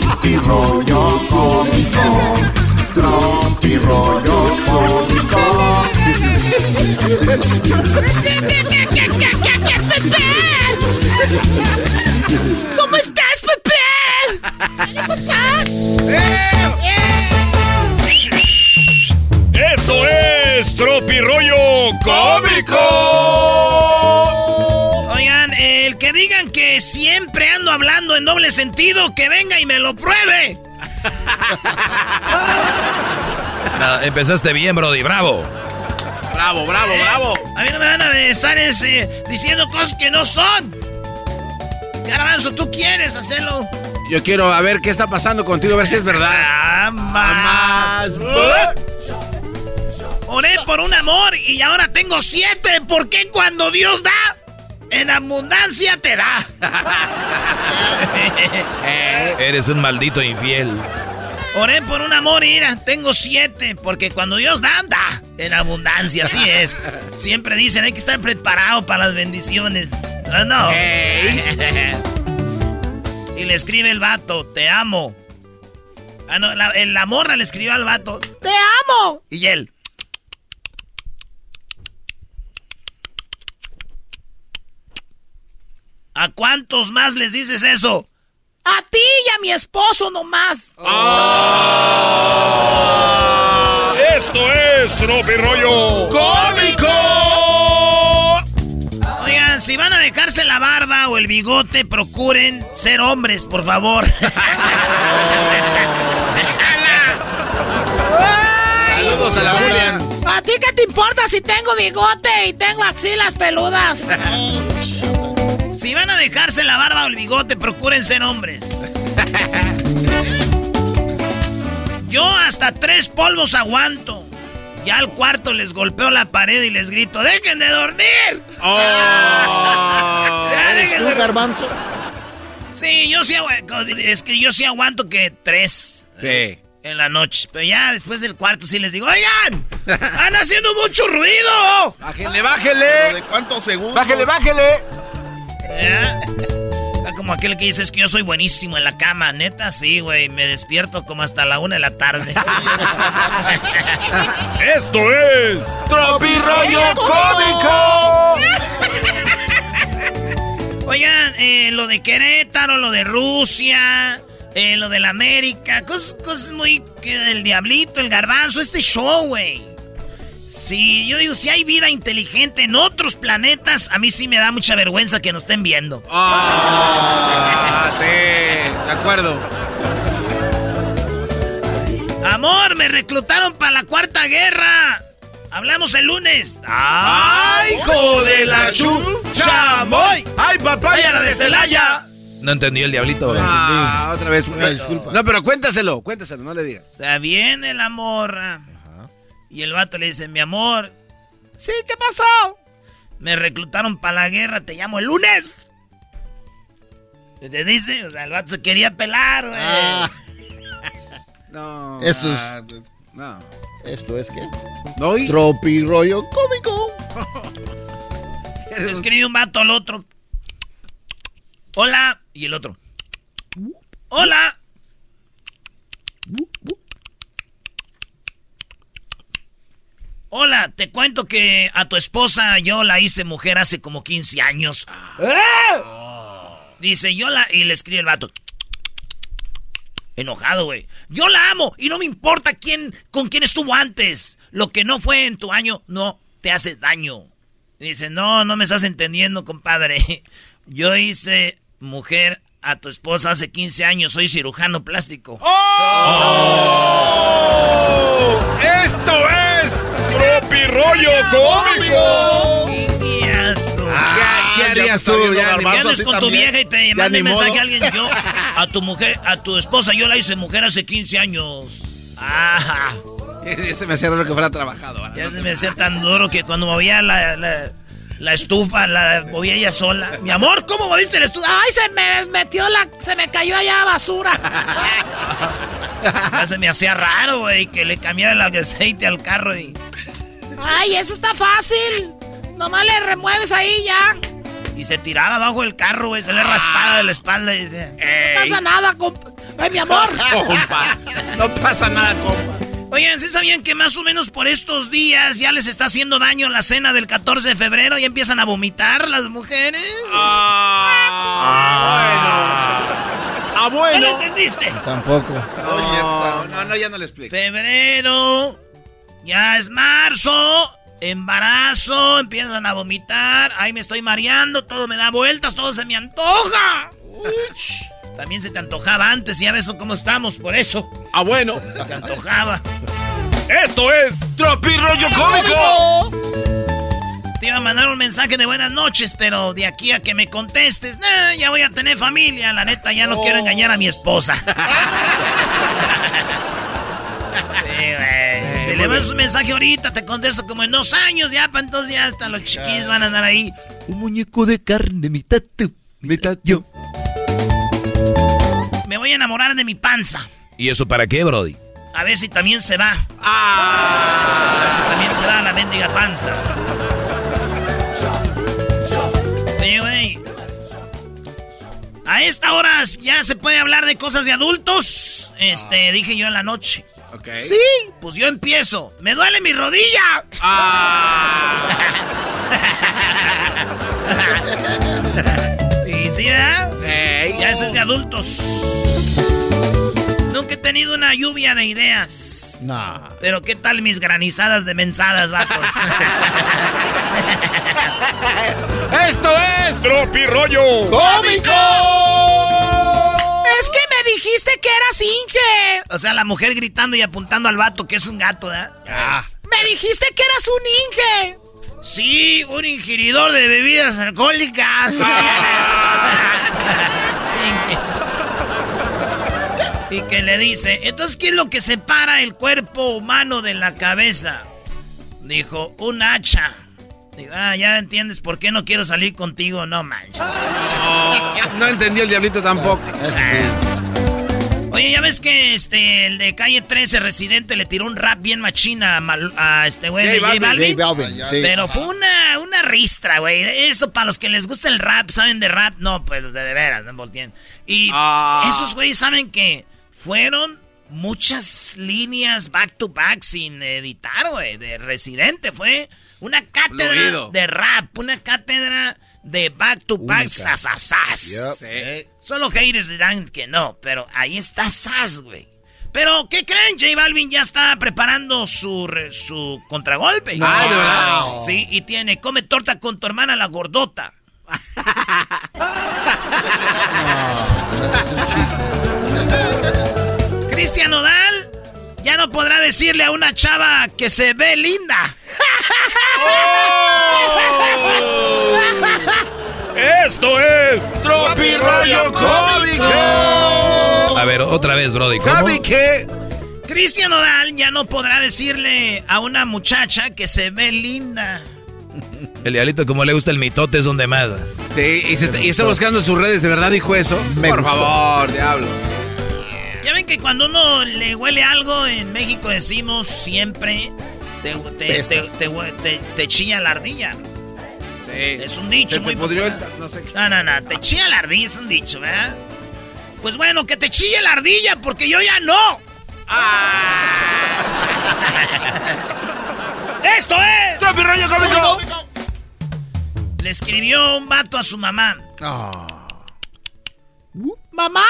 Tropi rollo cómico. Tropi rollo cómico. ¿Cómo estás, Pepe? Esto es Tropi rollo siempre ando hablando en doble sentido, que venga y me lo pruebe. empezaste bien, Brody, bravo. Bravo, bravo, Eh, bravo. A mí no me van a estar ese, diciendo cosas que no son. Garbanzo, tú quieres hacerlo. Yo quiero a ver qué está pasando contigo, a ver si es verdad. Ah, más. Oré por un amor y ahora tengo siete. ¿Por qué cuando Dios da, en abundancia te da? Eres un maldito infiel. Oré por un amor y mira, tengo siete. Porque cuando Dios da, da. En abundancia, así es. Siempre dicen, hay que estar preparado para las bendiciones. ¿No? no. y le escribe el vato, te amo. Ah, no, la, la morra le escribe al vato, te amo. Y él, ¿A cuántos más les dices eso? A ti y a mi esposo nomás. Esto es Tropi Rollo Cómico. Oigan, si van a dejarse la barba o el bigote, procuren ser hombres, por favor. Saludos a la Julián. ¿A ti qué te importa si tengo bigote y tengo axilas peludas? si van a dejarse la barba o el bigote, procuren ser hombres. Yo hasta tres polvos aguanto. Ya al cuarto les golpeo la pared y les grito, ¡dejen de dormir! Oh. Ya, ¿Eres dejen tú, garbanzo? Sí, yo sí aguanto. Es que yo sí aguanto que tres Sí. en la noche. Pero ya después del cuarto sí les digo, ¡oigan! ¡Están haciendo mucho ruido! Bájele, bájele. ¿De cuántos segundos? Bájele, bájele. Ah, Como aquel que dice es que yo soy buenísimo en la cama. Neta, sí, güey. Me despierto como hasta la una de la tarde. Esto es Tropi Rollo Cómico. Oigan, eh, lo de Querétaro, lo de Rusia, eh, lo de la América, cosas, cosas muy... del diablito, el garbanzo, este show, güey. Sí, yo digo, si hay vida inteligente en otros planetas, a mí sí me da mucha vergüenza que nos estén viendo. Ah, sí, de acuerdo. Amor, me reclutaron para la cuarta guerra. Hablamos el lunes. ¡Ay, hijo de la chuchamoy! ¡Ay, papaya la de Celaya! No entendí el diablito. güey. Ah, otra vez. Una disculpa. No, pero cuéntaselo, cuéntaselo, no le digas. O sea, viene la morra. Y el vato le dice, mi amor. Sí, ¿qué pasó? Me reclutaron para la guerra, te llamo el lunes. ¿Te dice? O sea, el vato se quería pelar, güey. Ah, No. Esto es- ah, pues, No. ¿Esto es qué? ¿No? y- Tropi rollo cómico. Se escribe un vato al otro. Hola. Y el otro. Hola. Hola, te cuento que a tu esposa yo la hice mujer hace como 15 años. Dice, yo la... Y le escribe el vato. Enojado, güey. Yo la amo y no me importa quién, con quién estuvo antes. Lo que no fue en tu año no te hace daño. Dice, no, no me estás entendiendo, compadre. Yo hice mujer a tu esposa hace 15 años, soy cirujano plástico. ¡Oh! ¡Esto es Tropi Rollo Cómico. Ah, ¿Qué, harías tú? Ya, Garbanzo. ¿Qué andas así con tu vieja y te manda mensaje a alguien? Yo, a tu mujer, a tu esposa, yo la hice mujer hace 15 años. Ajá. Ya se me hacía raro que fuera trabajado. ¿verdad? Ya se me hacía tan duro que cuando movía la, la, la estufa, la movía ella sola. Mi amor, ¿cómo moviste la estufa? Ay, se me metió la... Se me cayó allá basura. Ya se me hacía raro, güey, que le cambiaba el aceite al carro y... Ay, eso está fácil. Nomás le remueves ahí ya. Y se tiraba abajo del carro, güey, se le raspaba de la espalda y decía... No pasa nada, compa. Ay, mi amor. Compa, no pasa nada, compa. Oigan, ¿sí sabían que más o menos por estos días ya les está haciendo daño la cena del 14 de febrero y empiezan a vomitar las mujeres? Ah, ¿No lo bueno. entendiste? Tampoco. No, no, no, ya no le explico. Febrero, ya es marzo, embarazo, empiezan a vomitar, ahí me estoy mareando, todo me da vueltas, todo se me antoja. También se te antojaba antes, ya ves cómo estamos, por eso. Ah, bueno. Se te antojaba. Esto es Rollo Cómico. Te iba a mandar un mensaje de buenas noches, pero de aquí a que me contestes, nah, ya voy a tener familia. La neta, ya no quiero engañar a mi esposa. Si le mandas un mensaje ahorita, te contesto como en dos años ya, para entonces ya hasta los chiquis van a andar ahí. Un muñeco de carne, mitad tú, mitad yo. Me voy a enamorar de mi panza. ¿Y eso para qué, Brody? A ver si también se va. A ver si también se va la mendiga panza. Oye, güey. A esta hora ya se puede hablar de cosas de adultos. Este, dije yo en la noche. Sí, pues yo empiezo. Me duele mi rodilla. y sí, ¿verdad? Ya eso es de adultos. Nunca he tenido una lluvia de ideas. No. Pero ¿qué tal mis granizadas de mensadas, vatos? Esto es Tropi Rollo Cómico. Es que dijiste que eras Inge. O sea, la mujer gritando y apuntando al vato que es un gato, ¿verdad? Me dijiste que eras un Inge. Sí, un ingeridor de bebidas alcohólicas. y que le dice, entonces, ¿qué es lo que separa el cuerpo humano de la cabeza? Dijo, un hacha. Digo, ah, ya entiendes por qué no quiero salir contigo, no manches. No entendió el diablito tampoco. Oye, ya ves que este el de calle 13 residente le tiró un rap bien machina a, este güey de J J Balvin. Balvin. J Balvin, sí. Pero fue una, una ristra, güey. Eso para los que les gusta el rap, saben de rap, no, pues de de veras, no volteen. Y Ah. esos güeyes saben que fueron muchas líneas back to back sin editar, güey, de residente. Fue una cátedra Fluido. de rap, una cátedra de back to back, sasasas. Yep. Solo haters dirán que no, pero ahí está Sas, güey. Pero, ¿qué creen? J Balvin ya está preparando su, re- su contragolpe. Ah, ¿de verdad? Sí, y tiene, come torta con tu hermana la gordota. Cristian Nodal ya no podrá decirle a una chava que se ve linda. Esto es Tropi Rollo Cómico. A ver, otra vez, Brody. ¿Cómo? ¿Sabe qué? Cristian Nodal ya no podrá decirle a una muchacha que se ve linda. El diablito, como le gusta el mitote, es donde más. Sí, y, se está, y está buscando en sus redes, ¿de verdad dijo eso? Me Por gustó. favor, diablo. Ya ven que cuando uno le huele algo, en México decimos siempre te, te, te, Pesas. te hue- te- te chilla la ardilla. Sí. Es un dicho Se te muy pudrió el- popular. no sé qué. No, no, no, te chilla la ardilla es un dicho, ¿verdad? Pues bueno, que te chille la ardilla porque yo ya no. ¡Esto es! Tropi Rollo Cómico. Le escribió un vato a su mamá. Ah. ¿Mamá?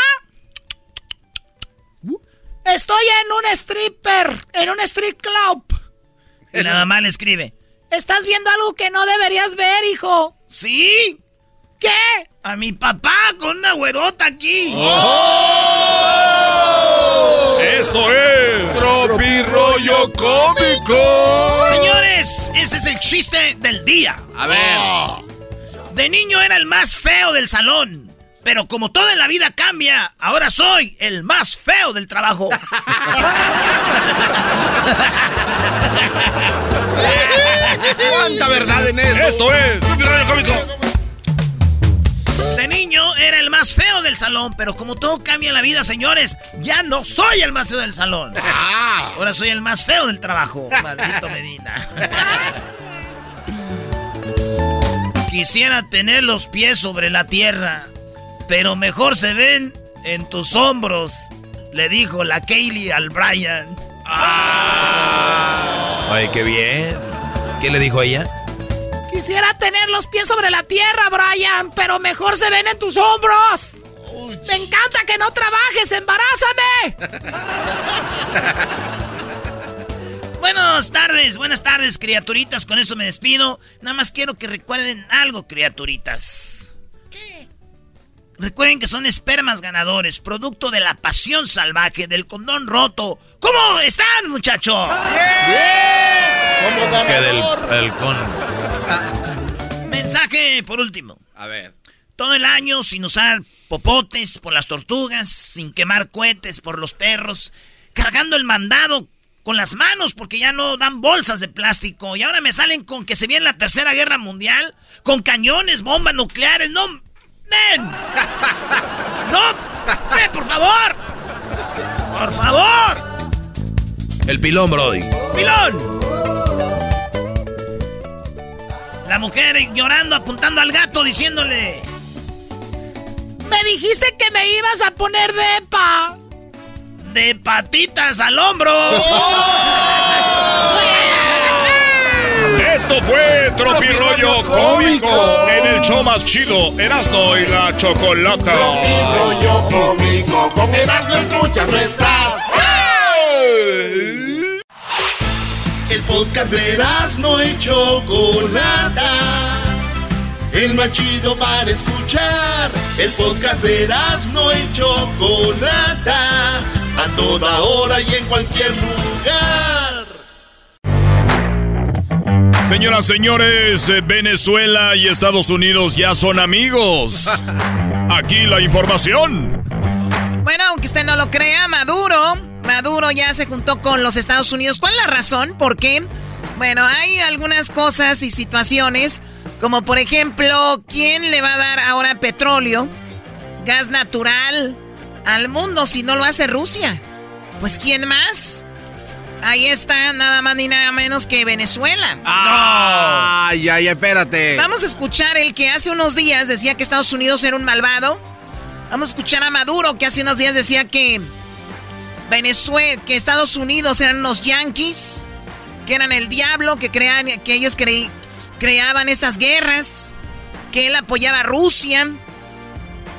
Estoy en un stripper, en un strip club. Y la mamá le escribe. ¿Estás viendo algo que no deberías ver, hijo? Sí. ¿Qué? A mi papá con una güerota aquí. Esto es Tropi Rollo Cómico. Señores, este es el chiste del día. A ver. De niño era el más feo del salón. Pero como todo en la vida cambia, ahora soy el más feo del trabajo. ¿Cuánta verdad en eso? Esto es Rollo Cómico. De niño era el más feo del salón, pero como todo cambia en la vida, señores, ya no soy el más feo del salón. Ahora soy el más feo del trabajo. Maldito Medina. Quisiera tener los pies sobre la tierra, pero mejor se ven en tus hombros, le dijo la Kaylee al Brian. Ay, qué bien. ¿Qué le dijo ella? Quisiera tener los pies sobre la tierra, Brian, pero mejor se ven en tus hombros. Me encanta que no trabajes, embarázame. Buenas tardes, buenas tardes, criaturitas. Con eso me despido. Nada más quiero que recuerden algo, criaturitas. ¿Qué? Recuerden que son espermas ganadores, producto de la pasión salvaje, del condón roto. ¿Cómo están, muchachos? ¡Como Que del. Mensaje por último. A ver. Todo el año sin usar popotes por las tortugas, sin quemar cohetes por los perros, cargando el mandado con las manos porque ya no dan bolsas de plástico. Y ahora me salen con que se viene la tercera guerra mundial, con cañones, bombas nucleares. No, ¡Nen! ¡No! ¡Ven, por favor! ¡Por favor! El pilón, Brody. ¡Pilón! La mujer llorando, apuntando al gato, diciéndole... Me dijiste que me ibas a poner de pa. De patitas al hombro. Esto fue Tropirollo Cómico en el show más chido, Erasmo y la Chocolata. Rollo cómico, con Erasmo escuchas no estás. El podcast de Erasmo y Chocolata. El más chido para escuchar. El podcast de Erasmo y Chocolata. A toda hora y en cualquier lugar. Señoras, señores, eh, Venezuela y Estados Unidos ya son amigos. Aquí la información. Bueno, aunque usted no lo crea, Maduro, Maduro ya se juntó con los Estados Unidos. ¿Cuál es la razón? ¿Por qué? Bueno, hay algunas cosas y situaciones, como por ejemplo, ¿quién le va a dar ahora petróleo, gas natural al mundo si no lo hace Rusia? Pues ¿quién más? Ahí está nada más ni nada menos que Venezuela. Ay, ay, espérate. Vamos a escuchar el que hace unos días decía que Estados Unidos era un malvado. Vamos a escuchar a Maduro que hace unos días decía que Venezuela, que Estados Unidos eran unos yanquis, que eran el diablo, que crean, que ellos creaban estas guerras, que él apoyaba a Rusia.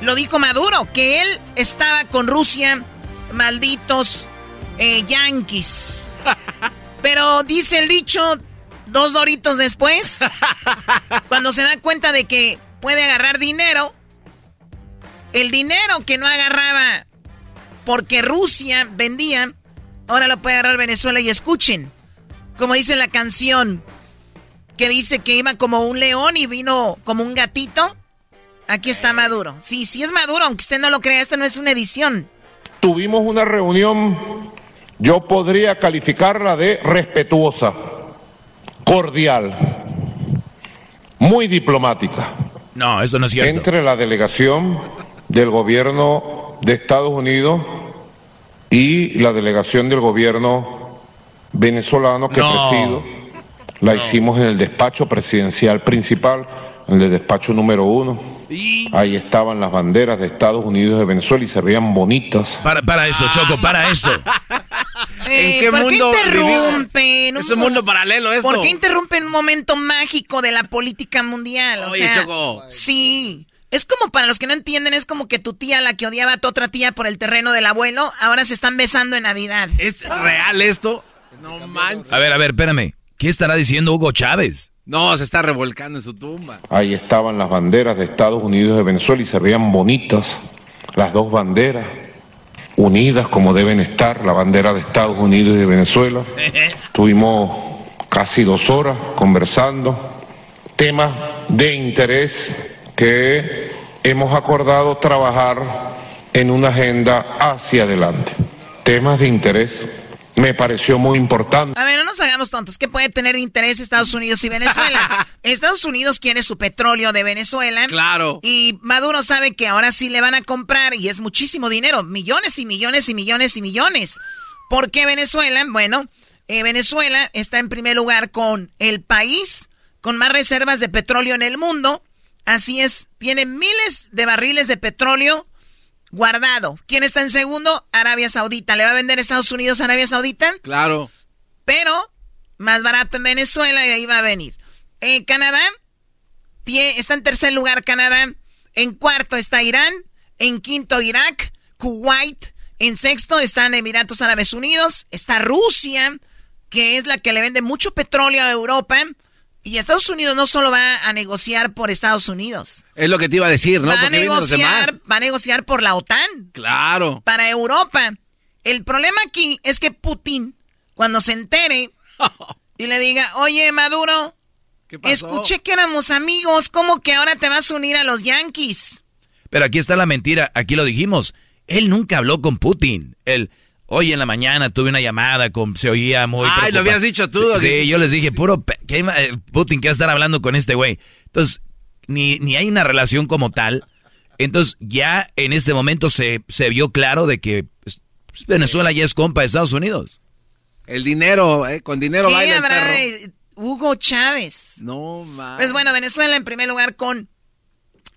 Lo dijo Maduro, que él estaba con Rusia, malditos eh, yanquis. Pero dice el dicho, dos doritos después, cuando se da cuenta de que puede agarrar dinero, el dinero que no agarraba porque Rusia vendía, ahora lo puede agarrar Venezuela y escuchen, como dice la canción, que dice que iba como un león y vino como un gatito. Aquí está Maduro. Sí, sí es Maduro, aunque usted no lo crea, esta no es una edición. Tuvimos una reunión, yo podría calificarla de respetuosa, cordial, muy diplomática. No, eso no es cierto. Entre la delegación del gobierno de Estados Unidos y la delegación del gobierno venezolano que No. presido. La hicimos en el despacho presidencial principal, en el despacho número uno. Ahí estaban las banderas de Estados Unidos y de Venezuela y se veían bonitas. Para, para esto, Choco, para esto. Eh, qué ¿por mundo qué interrumpen? Es un mundo paralelo esto. ¿Por qué interrumpen un momento mágico de la política mundial? O Oye, sea, Choco. Sí. Es como para los que no entienden, es como que tu tía, la que odiaba a tu otra tía por el terreno del abuelo, ahora se están besando en Navidad. ¿Es real esto? No manches. A ver, a ver, espérame. ¿Qué estará diciendo Hugo Chávez? No, se está revolcando en su tumba. Ahí estaban las banderas de Estados Unidos y de Venezuela y se veían bonitas las dos banderas, unidas como deben estar, la bandera de Estados Unidos y de Venezuela. Tuvimos casi dos horas conversando, temas de interés que hemos acordado trabajar en una agenda hacia adelante. Temas de interés. Me pareció muy importante. A ver, no nos hagamos tontos. ¿Qué puede tener de interés Estados Unidos y Venezuela? Estados Unidos quiere su petróleo de Venezuela. Claro. Y Maduro sabe que ahora sí le van a comprar y es muchísimo dinero. Millones y millones y millones y millones. ¿Por qué Venezuela? Bueno, eh, Venezuela está en primer lugar con el país con más reservas de petróleo en el mundo. Así es, tiene miles de barriles de petróleo guardado. ¿Quién está en segundo? Arabia Saudita. ¿Le va a vender Estados Unidos a Arabia Saudita? Claro. Pero más barato en Venezuela y ahí va a venir. En Canadá está en tercer lugar Canadá. En cuarto está Irán. En quinto Irak. Kuwait. En sexto están Emiratos Árabes Unidos. Está Rusia, que es la que le vende mucho petróleo a Europa. Y Estados Unidos no solo va a negociar por Estados Unidos. Es lo que te iba a decir, ¿no? Va a negociar, va a negociar por la OTAN. Claro. Para Europa. El problema aquí es que Putin, cuando se entere y le diga, oye, Maduro, escuché que éramos amigos, ¿cómo que ahora te vas a unir a los Yankees? Pero aquí está la mentira, aquí lo dijimos. Él nunca habló con Putin. Él, hoy en la mañana tuve una llamada con, se oía muy... Ay, lo habías dicho tú. Sí, yo les dije, puro, ¿qué, eh, Putin, ¿qué va a estar hablando con este güey? Entonces, ni, ni hay una relación como tal. Entonces, ya en este momento se, se vio claro de que pues, Venezuela ya es compa de Estados Unidos. El dinero, eh, con dinero baila el perro. Hugo Chávez. No, man. Pues bueno, Venezuela en primer lugar con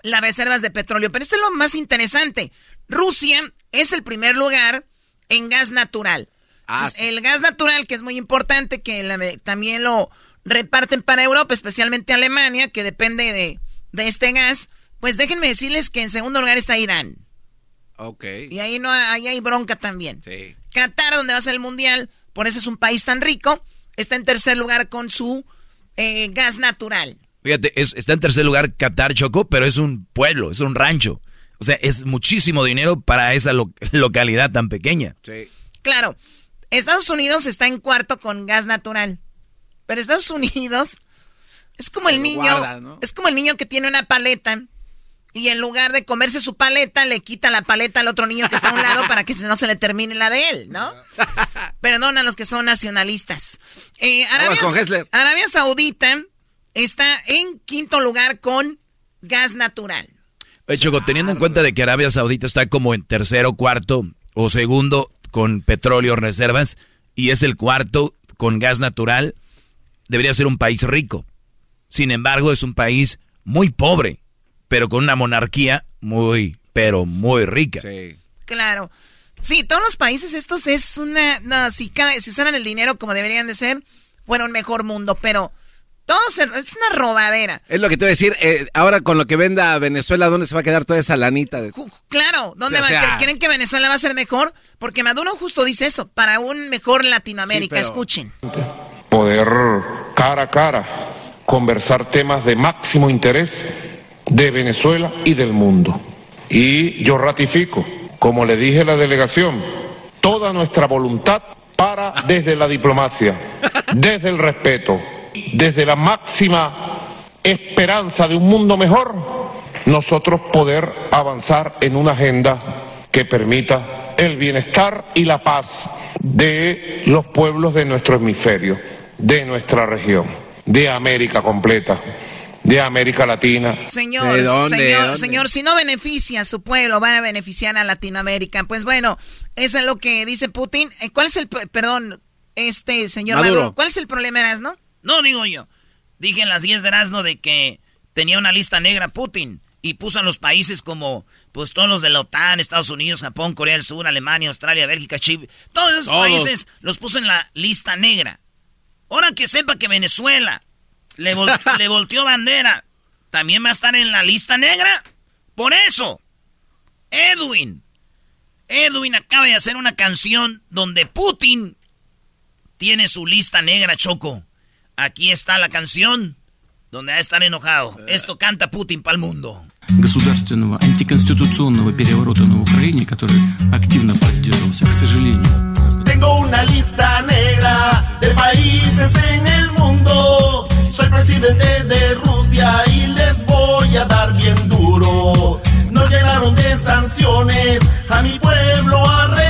las reservas de petróleo. Pero esto es lo más interesante. Rusia es el primer lugar en gas natural. Ah, pues, el gas natural, que es muy importante, que también lo reparten para Europa, especialmente Alemania, que depende de, de, este gas. Pues déjenme decirles que en segundo lugar está Irán. Ok. Y ahí, no, ahí hay bronca también. Sí. Qatar, donde va a ser el mundial, por eso es un país tan rico, está en tercer lugar con su eh, gas natural. Fíjate, está en tercer lugar Qatar, Choco, pero es un pueblo, es un rancho. O sea, es muchísimo dinero para esa localidad tan pequeña. Sí. Claro, Estados Unidos está en cuarto con gas natural. Pero Estados Unidos es como el niño, es como el niño que tiene una paleta y en lugar de comerse su paleta le quita la paleta al otro niño que está a un lado para que no se le termine la de él, ¿no? Perdón a los que son nacionalistas. Eh, Arabia Saudita está en quinto lugar con gas natural. Choco, teniendo en cuenta de que Arabia Saudita está como en tercero, cuarto o segundo con petróleo reservas y es el cuarto con gas natural, debería ser un país rico. Sin embargo, es un país muy pobre, pero con una monarquía muy, pero muy rica. Sí. Claro. Sí, todos los países estos es una... No, si, si usaran el dinero como deberían de ser, fuera un mejor mundo, pero es una robadera. Es lo que te voy a decir. Eh, ahora con lo que venda Venezuela, ¿dónde se va a quedar toda esa lanita? De... Claro, ¿dónde va? ¿Creen que Venezuela va a ser mejor? Porque Maduro justo dice eso, para un mejor Latinoamérica. Escuchen. Poder cara a cara conversar temas de máximo interés de Venezuela y del mundo. Y yo ratifico, como le dije a la delegación, toda nuestra voluntad para desde la diplomacia, desde el respeto desde la máxima esperanza de un mundo mejor, nosotros poder avanzar en una agenda que permita el bienestar y la paz de los pueblos de nuestro hemisferio, de nuestra región, de América completa, de América Latina. Señor, señor, señor, si no beneficia a su pueblo, van a beneficiar a Latinoamérica. Pues bueno, eso es lo que dice Putin. Eh, ¿Cuál es el, perdón, este señor Maduro, cuál es el problema, no? No, digo yo. Dije en las 10 de Erasmo de que tenía una lista negra Putin y puso a los países como, pues todos los de la OTAN, Estados Unidos, Japón, Corea del Sur, Alemania, Australia, Bélgica, Chile, todos esos países los puso en la lista negra. Ahora que sepa que Venezuela le, le volteó bandera, ¿también va a estar en la lista negra? Por eso, Edwin, Edwin acaba de hacer una canción donde Putin tiene su lista negra, Choco. Aquí está la canción donde va a estar enojado. Esto canta Putin para el mundo. государственного антиконституционного переворота на Украине, который активно поддерживался, к сожалению. Tengo una lista negra de países en el mundo. Soy presidente de Rusia y les voy a dar bien duro. No llegaron de sanciones, a mi pueblo arremeten.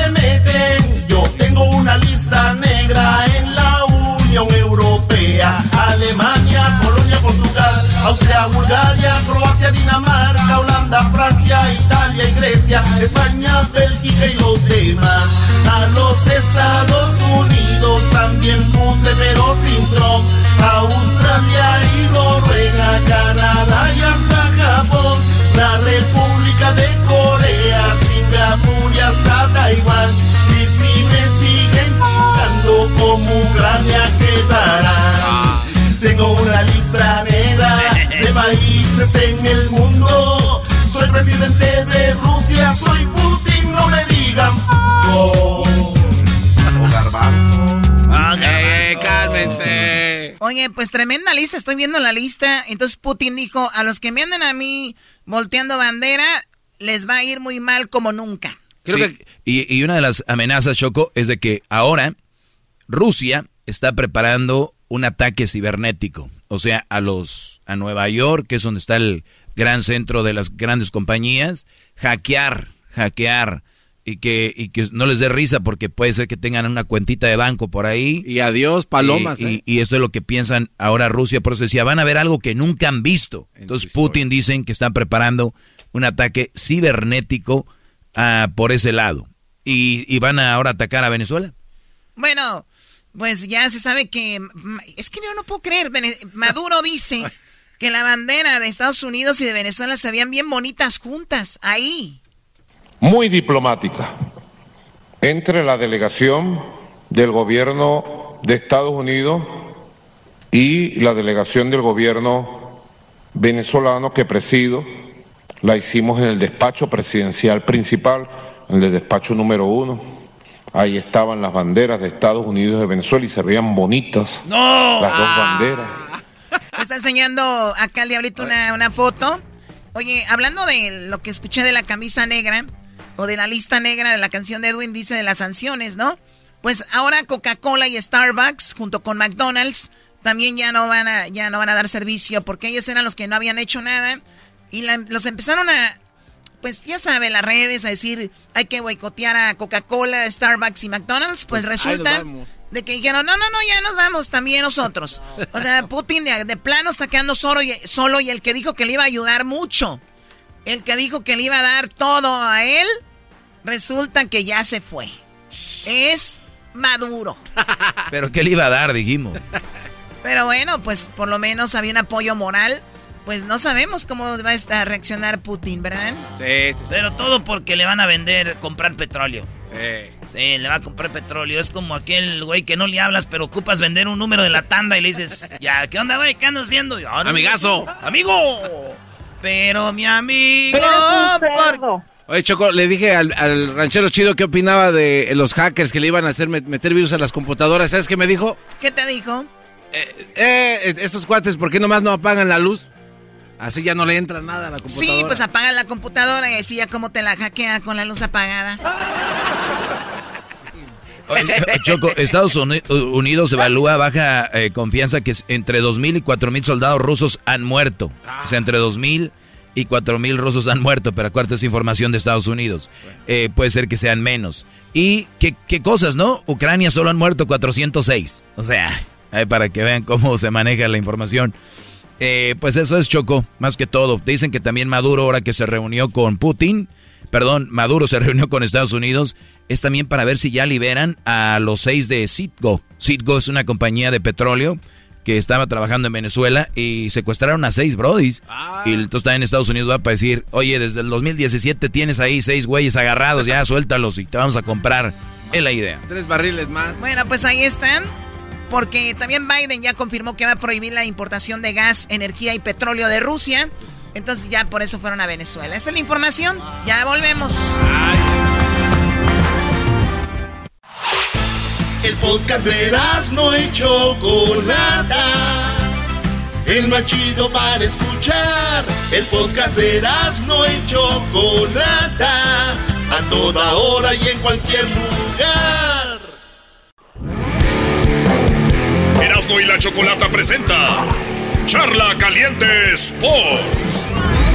Austria, Bulgaria, Croacia, Dinamarca, Holanda, Francia, Italia Grecia, España, Bélgica y pues tremenda lista, estoy viendo la lista. Entonces Putin dijo, a los que me anden a mí volteando bandera, les va a ir muy mal como nunca. y, y una de las amenazas, Choco, es de que ahora Rusia está preparando un ataque cibernético. O sea, a los a Nueva York, que es donde está el gran centro de las grandes compañías, hackear, hackear y que, y que no les dé risa porque puede ser que tengan una cuentita de banco por ahí. Y adiós, palomas. Y, ¿eh? esto es lo que piensan ahora Rusia. Por eso decía, van a ver algo que nunca han visto. Entonces Putin dicen que están preparando un ataque cibernético uh, por ese lado. Y, y van a ahora atacar a Venezuela. Bueno, pues ya se sabe que... Es que yo no puedo creer. Maduro dice que la bandera de Estados Unidos y de Venezuela se veían bien bonitas juntas, ahí. Muy diplomática. Entre la delegación del gobierno de Estados Unidos y la delegación del gobierno venezolano que presido. La hicimos en el despacho presidencial principal, en el despacho número uno Ahí estaban las banderas de Estados Unidos y de Venezuela y se veían bonitas. ¡No! Las dos banderas. Me está enseñando acá el diablito una, una foto. Oye, hablando de lo que escuché de la camisa negra, o de la lista negra de la canción de Edwin, dice de las sanciones, ¿no? Pues ahora Coca-Cola y Starbucks, junto con McDonald's, también ya no van a, ya no van a dar servicio, porque ellos eran los que no habían hecho nada. Y los empezaron a, pues ya sabe, las redes a decir hay que boicotear a Coca-Cola, Starbucks y McDonald's, pues, pues resulta de que dijeron, no, no, no, ya nos vamos también nosotros. O sea, Putin de, plano está quedando solo y, solo y el que dijo que le iba a ayudar mucho, el que dijo que le iba a dar todo a él, resulta que ya se fue. Es Maduro. Pero ¿qué le iba a dar, dijimos? Pero bueno, pues por lo menos había un apoyo moral pues no sabemos cómo va a reaccionar Putin, ¿verdad? Sí, Pero todo porque le van a vender, comprar petróleo. Sí. Sí, le va a comprar petróleo. Es como aquel güey que no le hablas, pero ocupas vender un número de la tanda y le dices, ya, ¿qué onda, güey? ¿Qué andas haciendo? Amigazo. Amigo. Pero mi amigo. Oye, Choco, le dije al, ranchero chido qué opinaba de los hackers que le iban a hacer meter virus a las computadoras. ¿Sabes qué me dijo? ¿Qué te dijo? Eh, eh, estos cuates, ¿por qué nomás no apagan la luz? Así ya no le entra nada a la computadora. Sí, pues apaga la computadora y así ya como te la hackea con la luz apagada. Choco, Estados Unidos evalúa baja eh, confianza que entre 2.000 y 4.000 soldados rusos han muerto. O sea, entre 2.000 y 4.000 rusos han muerto, pero acuérdate es información de Estados Unidos. Eh, puede ser que sean menos. ¿Y qué, qué, cosas, no? Ucrania solo han muerto 406. O sea, para que vean cómo se maneja la información. Eh, pues eso es Choco, más que todo. Dicen que también Maduro, ahora que se reunió con Putin, perdón, Maduro se reunió con Estados Unidos, es también para ver si ya liberan a los seis de Citgo. Citgo es una compañía de petróleo que estaba trabajando en Venezuela y secuestraron a seis brodis. Ah. Y entonces está en Estados Unidos va para decir, oye, desde el 2017 tienes ahí seis güeyes agarrados, ya suéltalos y te vamos a comprar. Es la idea. Tres barriles más. Bueno, pues ahí están porque también Biden ya confirmó que va a prohibir la importación de gas, energía y petróleo de Rusia. Entonces ya por eso fueron a Venezuela. Esa es la información. Ya volvemos. El podcast de no hecho Chocolata. El más chido para escuchar. El podcast de no hecho Chocolata. A toda hora y en cualquier lugar. y la Chocolata presenta Charla Caliente Sports.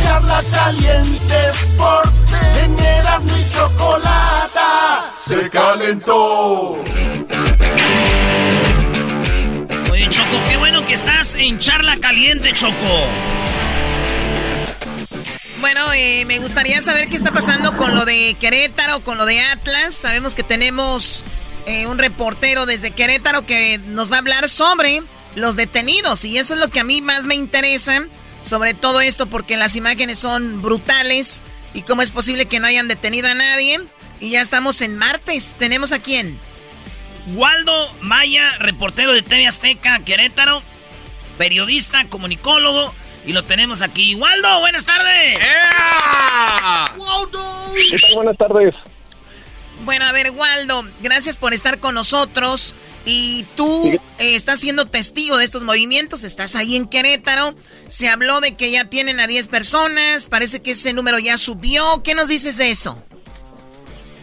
Charla Caliente Sports. En Erasmo y Chocolata se calentó. Oye, Choco, qué bueno que estás en Charla Caliente, Choco. Bueno, eh, me gustaría saber qué está pasando con lo de Querétaro, con lo de Atlas. Sabemos que tenemos eh, un reportero desde Querétaro que nos va a hablar sobre los detenidos. Y eso es lo que a mí más me interesa sobre todo esto porque las imágenes son brutales y cómo es posible que no hayan detenido a nadie. Y ya estamos en martes. ¿Tenemos a quién? Waldo Maya, reportero de TV Azteca, Querétaro, periodista, comunicólogo. Y lo tenemos aquí. Waldo, buenas tardes. Waldo. Buenas tardes. Bueno, a ver, Waldo, gracias por estar con nosotros. Y tú eh, estás siendo testigo de estos movimientos, estás ahí en Querétaro. Se habló de que ya tienen a 10 personas, parece que ese número ya subió. ¿Qué nos dices de eso?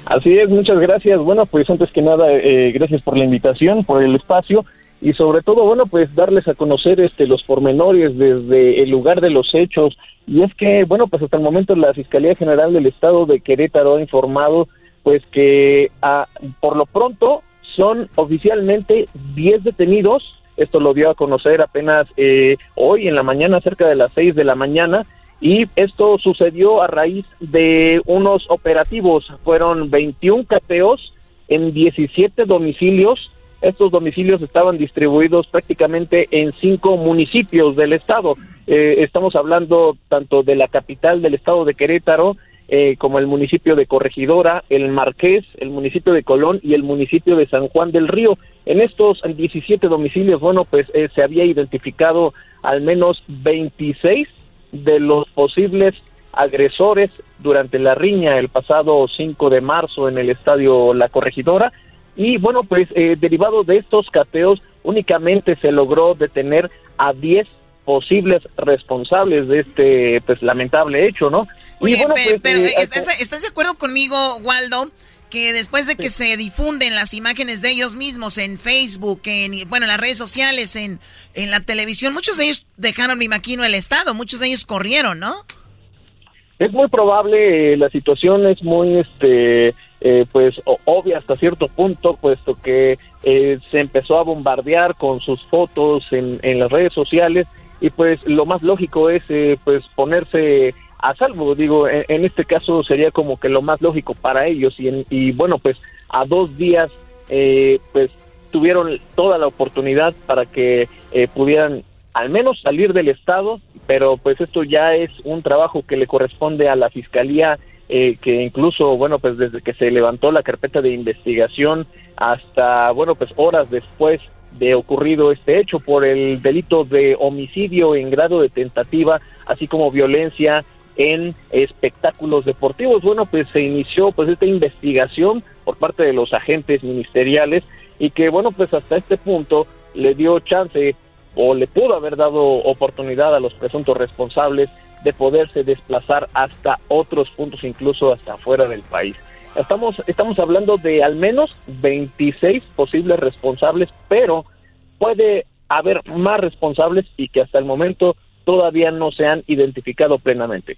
Así es, muchas gracias. Bueno, pues antes que nada, eh, gracias por la invitación, por el espacio y sobre todo, bueno, pues darles a conocer este los pormenores desde el lugar de los hechos. Y es que, bueno, pues hasta el momento la Fiscalía General del Estado de Querétaro ha informado pues que ah, por lo pronto son oficialmente 10 detenidos. Esto lo dio a conocer apenas eh, hoy en la mañana, cerca de las 6 de la mañana. Y esto sucedió a raíz de unos operativos. Fueron 21 cateos en 17 domicilios. Estos domicilios estaban distribuidos prácticamente en cinco municipios del estado. Eh, estamos hablando tanto de la capital del estado de Querétaro, eh, como el municipio de Corregidora, el Marqués, el municipio de Colón y el municipio de San Juan del Río. En estos 17 domicilios, bueno, pues eh, se había identificado al menos 26 de los posibles agresores durante la riña el pasado 5 de marzo en el estadio La Corregidora. Y bueno, pues eh, derivado de estos cateos, únicamente se logró detener a 10 posibles responsables de este pues lamentable hecho, ¿no? Oye, bueno, pues, pero eh, ¿estás, de acuerdo conmigo, Waldo? Que después de que se difunden las imágenes de ellos mismos en Facebook, en bueno, en las redes sociales, en, en la televisión, muchos de ellos dejaron, mi maquino, el Estado, muchos de ellos corrieron, ¿no? Es muy probable, eh, la situación es muy, este, eh, pues obvia hasta cierto punto, puesto que se empezó a bombardear con sus fotos en, en las redes sociales y pues lo más lógico es eh, pues ponerse a salvo. Digo en, este caso sería como que lo más lógico para ellos. Y, y bueno pues a dos días eh, pues tuvieron toda la oportunidad para que eh, pudieran al menos salir del estado pero pues esto ya es un trabajo que le corresponde a la fiscalía que incluso bueno pues desde que se levantó la carpeta de investigación hasta bueno pues horas después de ocurrido este hecho por el delito de homicidio en grado de tentativa, así como violencia en espectáculos deportivos. Bueno, pues se inició pues esta investigación por parte de los agentes ministeriales y que bueno, pues hasta este punto le dio chance o le pudo haber dado oportunidad a los presuntos responsables de poderse desplazar hasta otros puntos, incluso hasta fuera del país. Estamos, estamos hablando de al menos 26 posibles responsables, pero puede haber más responsables y que hasta el momento todavía no se han identificado plenamente.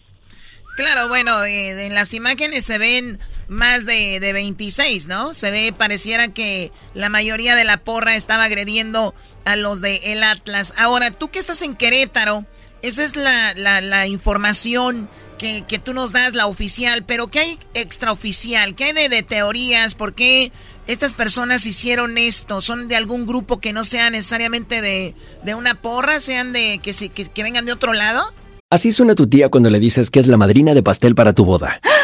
Claro, bueno, eh, en las imágenes se ven más de, de 26, ¿no? Se ve, pareciera que la mayoría de la porra estaba agrediendo a los de el Atlas. Ahora, tú que estás en Querétaro, esa es la, la, la información que, que, tú nos das, la oficial, pero ¿qué hay extraoficial? ¿Qué hay de, de, teorías? ¿Por qué estas personas hicieron esto? ¿Son de algún grupo que no sea necesariamente de, de una porra, sean de que, que, que vengan de otro lado? Así suena tu tía cuando le dices que es la madrina de pastel para tu boda.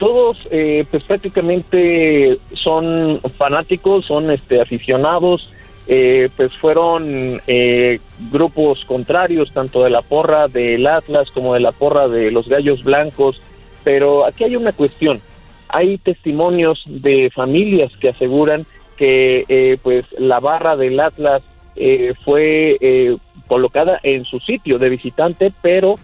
todos eh, pues prácticamente son fanáticos, son este aficionados, eh, pues fueron eh, grupos contrarios tanto de la porra del Atlas como de la porra de los Gallos Blancos, pero aquí hay una cuestión, hay testimonios de familias que aseguran que pues la barra del Atlas fue colocada en su sitio de visitante, pero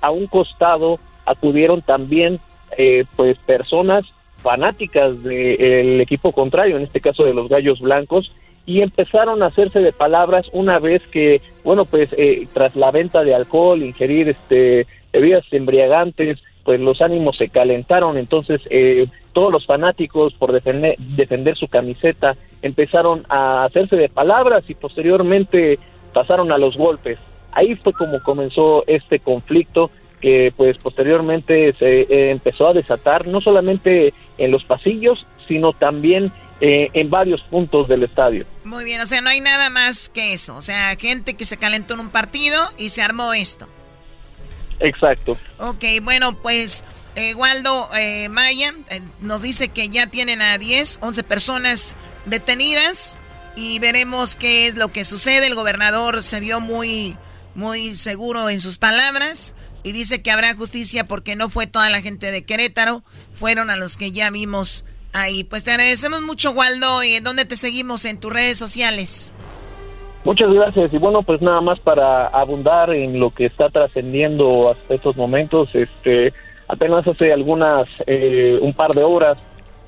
a un costado acudieron también eh, pues personas fanáticas del equipo contrario, en este caso de los Gallos Blancos, y empezaron a hacerse de palabras una vez que, bueno, pues eh, tras la venta de alcohol, ingerir este bebidas embriagantes, pues los ánimos se calentaron, entonces eh, todos los fanáticos por defender, defender su camiseta empezaron a hacerse de palabras y posteriormente pasaron a los golpes. Ahí fue como comenzó este conflicto que pues posteriormente se eh, empezó a desatar no solamente en los pasillos, sino también eh, en varios puntos del estadio. Muy bien, o sea, no hay nada más que eso, o sea, gente que se calentó en un partido y se armó esto. Exacto. Ok, bueno, pues eh, Waldo eh, Maya eh, nos dice que ya tienen a 10, 11 personas detenidas y veremos qué es lo que sucede. El gobernador se vio muy, muy seguro en sus palabras y dice que habrá justicia porque no fue toda la gente de Querétaro, fueron a los que ya vimos ahí. Pues te agradecemos mucho, Waldo. ¿Y en dónde te seguimos en tus redes sociales? Muchas gracias. Y bueno, pues nada más para abundar en lo que está trascendiendo hasta estos momentos, este, apenas hace algunas, eh, un par de horas,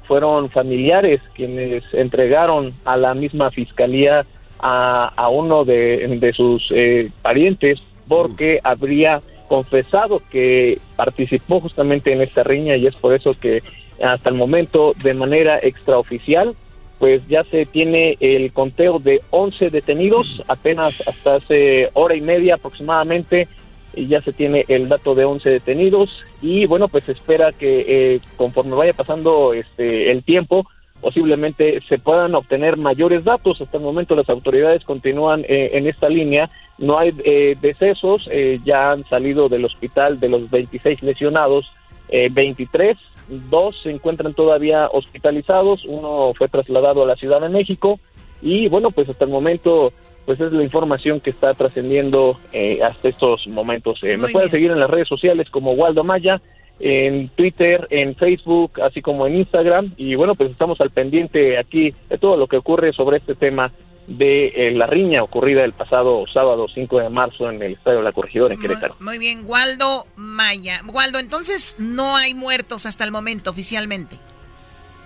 fueron familiares quienes entregaron a la misma fiscalía a, a uno de, de sus eh, parientes porque habría confesado que participó justamente en esta riña y es por eso que hasta el momento de manera extraoficial, pues ya se tiene el conteo de 11 detenidos, apenas hasta hace hora y media aproximadamente, ya se tiene el dato de 11 detenidos y bueno, pues espera que eh, conforme vaya pasando este el tiempo, posiblemente se puedan obtener mayores datos. Hasta el momento las autoridades continúan eh, en esta línea. No hay eh, decesos, ya han salido del hospital de los 26 lesionados, 23 dos se encuentran todavía hospitalizados, uno fue trasladado a la Ciudad de México y bueno, pues hasta el momento pues es la información que está trascendiendo eh, hasta estos momentos. Eh, me pueden seguir en las redes sociales como Waldo Maya, en Twitter, en Facebook, así como en Instagram y bueno, pues estamos al pendiente aquí de todo lo que ocurre sobre este tema de eh, la riña ocurrida el pasado sábado 5 de marzo en el Estadio de la Corregidora en Querétaro. Muy, bien, Waldo Maya. Waldo, entonces no hay muertos hasta el momento oficialmente.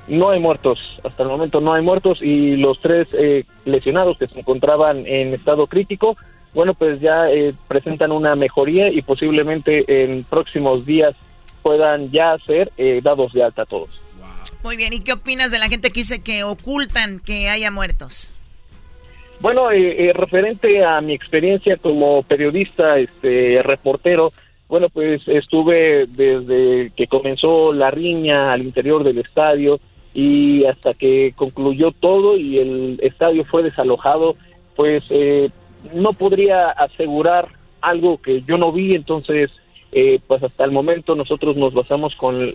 No hay muertos, hasta el momento no hay muertos y los tres eh, lesionados que se encontraban en estado crítico, bueno, pues ya eh, presentan una mejoría y posiblemente en próximos días puedan ya ser dados de alta todos. Muy bien, ¿y qué opinas de la gente que dice que ocultan que haya muertos? Bueno, eh, eh, referente a mi experiencia como periodista, este, reportero, bueno, pues estuve desde que comenzó la riña al interior del estadio y hasta que concluyó todo y el estadio fue desalojado, pues eh, no podría asegurar algo que yo no vi, entonces, pues hasta el momento nosotros nos basamos con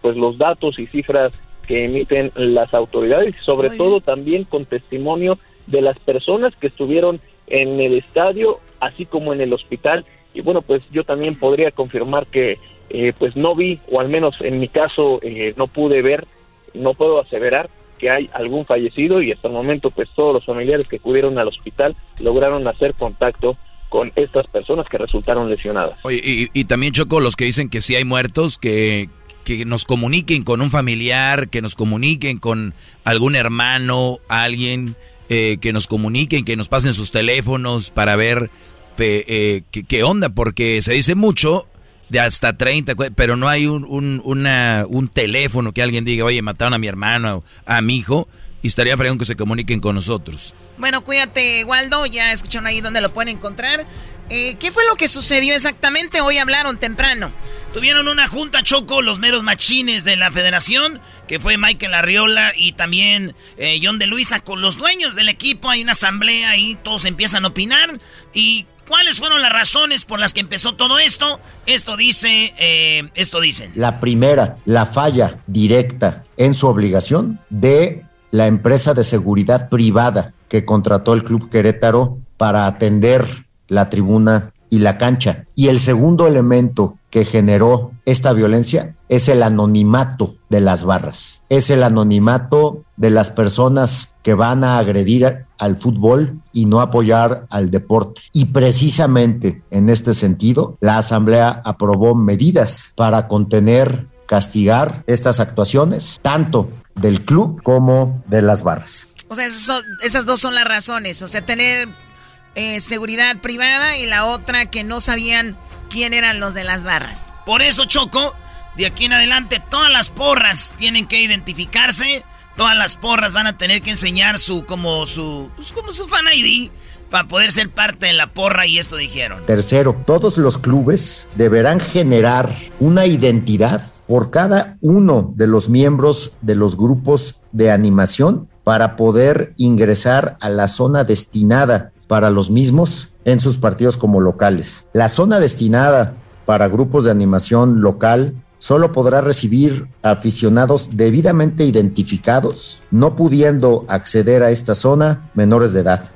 pues los datos y cifras que emiten las autoridades y sobre todo también con testimonio de las personas que estuvieron en el estadio, así como en el hospital. Y bueno, pues yo también podría confirmar que eh, pues no vi, o al menos en mi caso eh, no pude ver, no puedo aseverar que hay algún fallecido y hasta el momento pues todos los familiares que acudieron al hospital lograron hacer contacto con estas personas que resultaron lesionadas. Oye, y, también Choco, los que dicen que sí hay muertos, que, que nos comuniquen con un familiar, que nos comuniquen con algún hermano, alguien eh, que nos comuniquen, que nos pasen sus teléfonos para ver eh, qué, onda, porque se dice mucho de hasta 30, pero no hay un, un, un teléfono que alguien diga, oye, mataron a mi hermano, a mi hijo, y estaría fregón que se comuniquen con nosotros. Bueno, cuídate, Waldo, ya escucharon ahí donde lo pueden encontrar. Eh, ¿Qué fue lo que sucedió exactamente? Hoy hablaron temprano. Tuvieron una junta choco los meros machines de la federación, que fue Michael Arriola y también eh, John de Luisa con los dueños del equipo. Hay una asamblea y todos empiezan a opinar. ¿Y cuáles fueron las razones por las que empezó todo esto? Esto dice, eh, esto dicen. La primera, la falla directa en su obligación de la empresa de seguridad privada que contrató el Club Querétaro para atender la tribuna y la cancha. Y el segundo elemento que generó esta violencia es el anonimato de las barras, es el anonimato de las personas que van a agredir al fútbol y no apoyar al deporte. Y precisamente en este sentido, la Asamblea aprobó medidas para contener, castigar estas actuaciones, tanto del club como de las barras. O sea, esas, dos son las razones. O sea, tener eh, seguridad privada y la otra que no sabían quién eran los de las barras. Por eso, Choco, de aquí en adelante todas las porras tienen que identificarse. Todas las porras van a tener que enseñar su como su pues, como su fan ID para poder ser parte de la porra y esto dijeron. Tercero, todos los clubes deberán generar una identidad por cada uno de los miembros de los grupos de animación para poder ingresar a la zona destinada para los mismos en sus partidos como locales. La zona destinada para grupos de animación local solo podrá recibir aficionados debidamente identificados, no pudiendo acceder a esta zona menores de edad.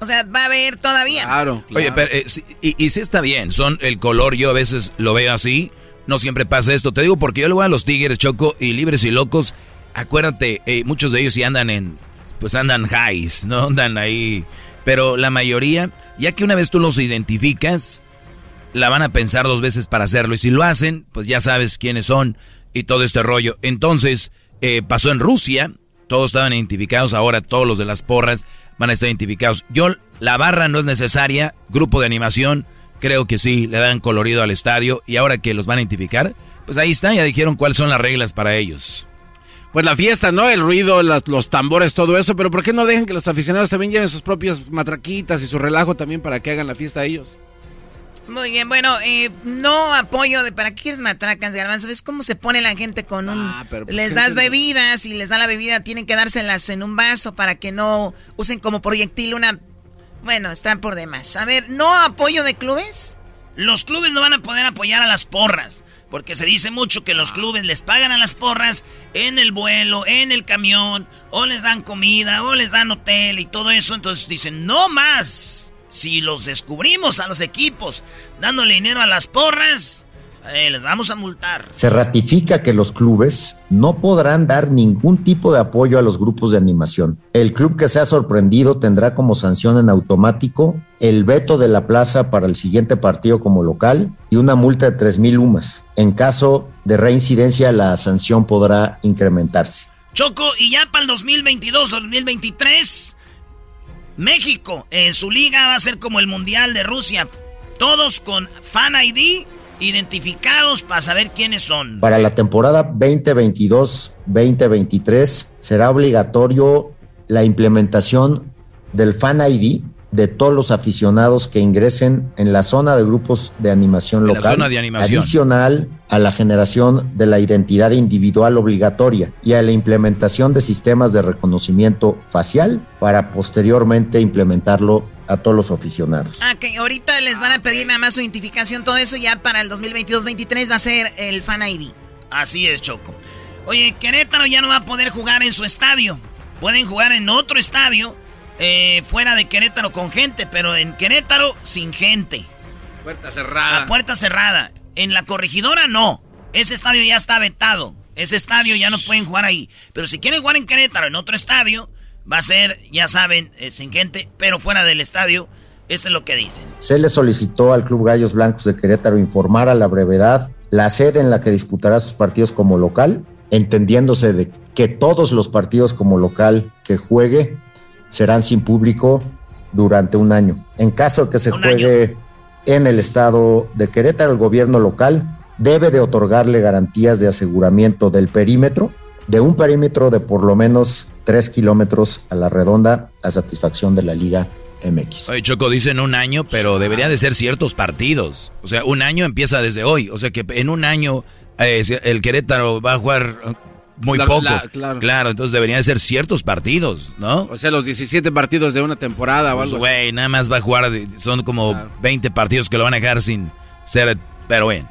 O sea, va a haber todavía. Claro. Oye, pero, eh, y, y sí está bien, son el color, yo a veces lo veo así, no siempre pasa esto. Te digo porque yo le voy a los Tigres, Choco, y libres y locos. Acuérdate, eh, muchos de ellos sí andan en, pues andan highs, no andan ahí. Pero la mayoría, ya que una vez tú los identificas, la van a pensar dos veces para hacerlo. Y si lo hacen, pues ya sabes quiénes son y todo este rollo. Entonces, eh, pasó en Rusia, todos estaban identificados, ahora todos los de las porras van a estar identificados. Yo, la barra no es necesaria, grupo de animación, creo que sí, le dan colorido al estadio y ahora que los van a identificar, pues ahí está, ya dijeron cuáles son las reglas para ellos. Pues la fiesta, ¿no? El ruido, los tambores, todo eso, pero ¿por qué no dejan que los aficionados también lleven sus propios matraquitas y su relajo también para que hagan la fiesta ellos? Muy bien, bueno, eh, no apoyo de para qué quieres matracas de ¿Sabes cómo se pone la gente con un... Ah, pues, les das bebidas y les da la bebida, tienen que dárselas en un vaso para que no usen como proyectil una... Bueno, están por demás. A ver, ¿no apoyo de clubes? Los clubes no van a poder apoyar a las porras. Porque se dice mucho que los ah. clubes les pagan a las porras en el vuelo, en el camión, o les dan comida, o les dan hotel y todo eso. Entonces dicen, no más si los descubrimos a los equipos dándole dinero a las porras, eh, les vamos a multar. Se ratifica que los clubes no podrán dar ningún tipo de apoyo a los grupos de animación. El club que sea sorprendido tendrá como sanción en automático el veto de la plaza para el siguiente partido como local y una multa de 3 mil lumas. En caso de reincidencia, la sanción podrá incrementarse. Choco, y ya para el 2022 o 2023 México en su liga va a ser como el Mundial de Rusia. Todos con Fan ID identificados para saber quiénes son. Para la temporada 2022-2023 será obligatorio la implementación del Fan ID de todos los aficionados que ingresen en la zona de grupos de animación local, adicional a la generación de la identidad individual obligatoria y a la implementación de sistemas de reconocimiento facial para posteriormente implementarlo a todos los aficionados. Ah, que ahorita les van a pedir nada más su identificación, todo eso ya para el 2022-23 va a ser el Fan ID. Así es, Choco. Oye, Querétaro ya no va a poder jugar en su estadio. Pueden jugar en otro estadio eh, fuera de Querétaro con gente, pero en Querétaro sin gente. Puerta cerrada. A puerta cerrada. En la corregidora no. Ese estadio ya está vetado. Ese estadio ya no pueden jugar ahí. Pero si quieren jugar en Querétaro, en otro estadio, va a ser, ya saben, eh, sin gente, pero fuera del estadio. Eso es lo que dicen. Se le solicitó al Club Gallos Blancos de Querétaro informar a la brevedad la sede en la que disputará sus partidos como local, entendiéndose de que todos los partidos como local que juegue serán sin público durante un año. En caso de que se juegue en el estado de Querétaro, el gobierno local debe de otorgarle garantías de aseguramiento del perímetro, de un perímetro de por lo menos tres kilómetros a la redonda a satisfacción de la Liga MX. Oye, Choco, dicen un año, pero debería de ser ciertos partidos. O sea, un año empieza desde hoy. O sea que en un año eh, el Querétaro va a jugar muy poco. claro. entonces deberían ser ciertos partidos, ¿no? O sea, los 17 partidos de una temporada o pues, algo Güey, nada más va a jugar, son como 20 partidos que lo van a dejar sin ser, pero bueno.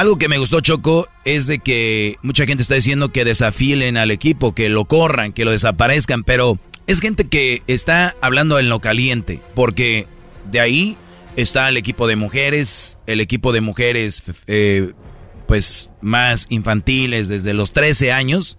Algo que me gustó, Choco, es de que mucha gente está diciendo que desafilen al equipo, que lo corran, que lo desaparezcan, pero es gente que está hablando en lo caliente, porque de ahí está el equipo de mujeres, el equipo de mujeres eh, pues más infantiles, desde los 13 años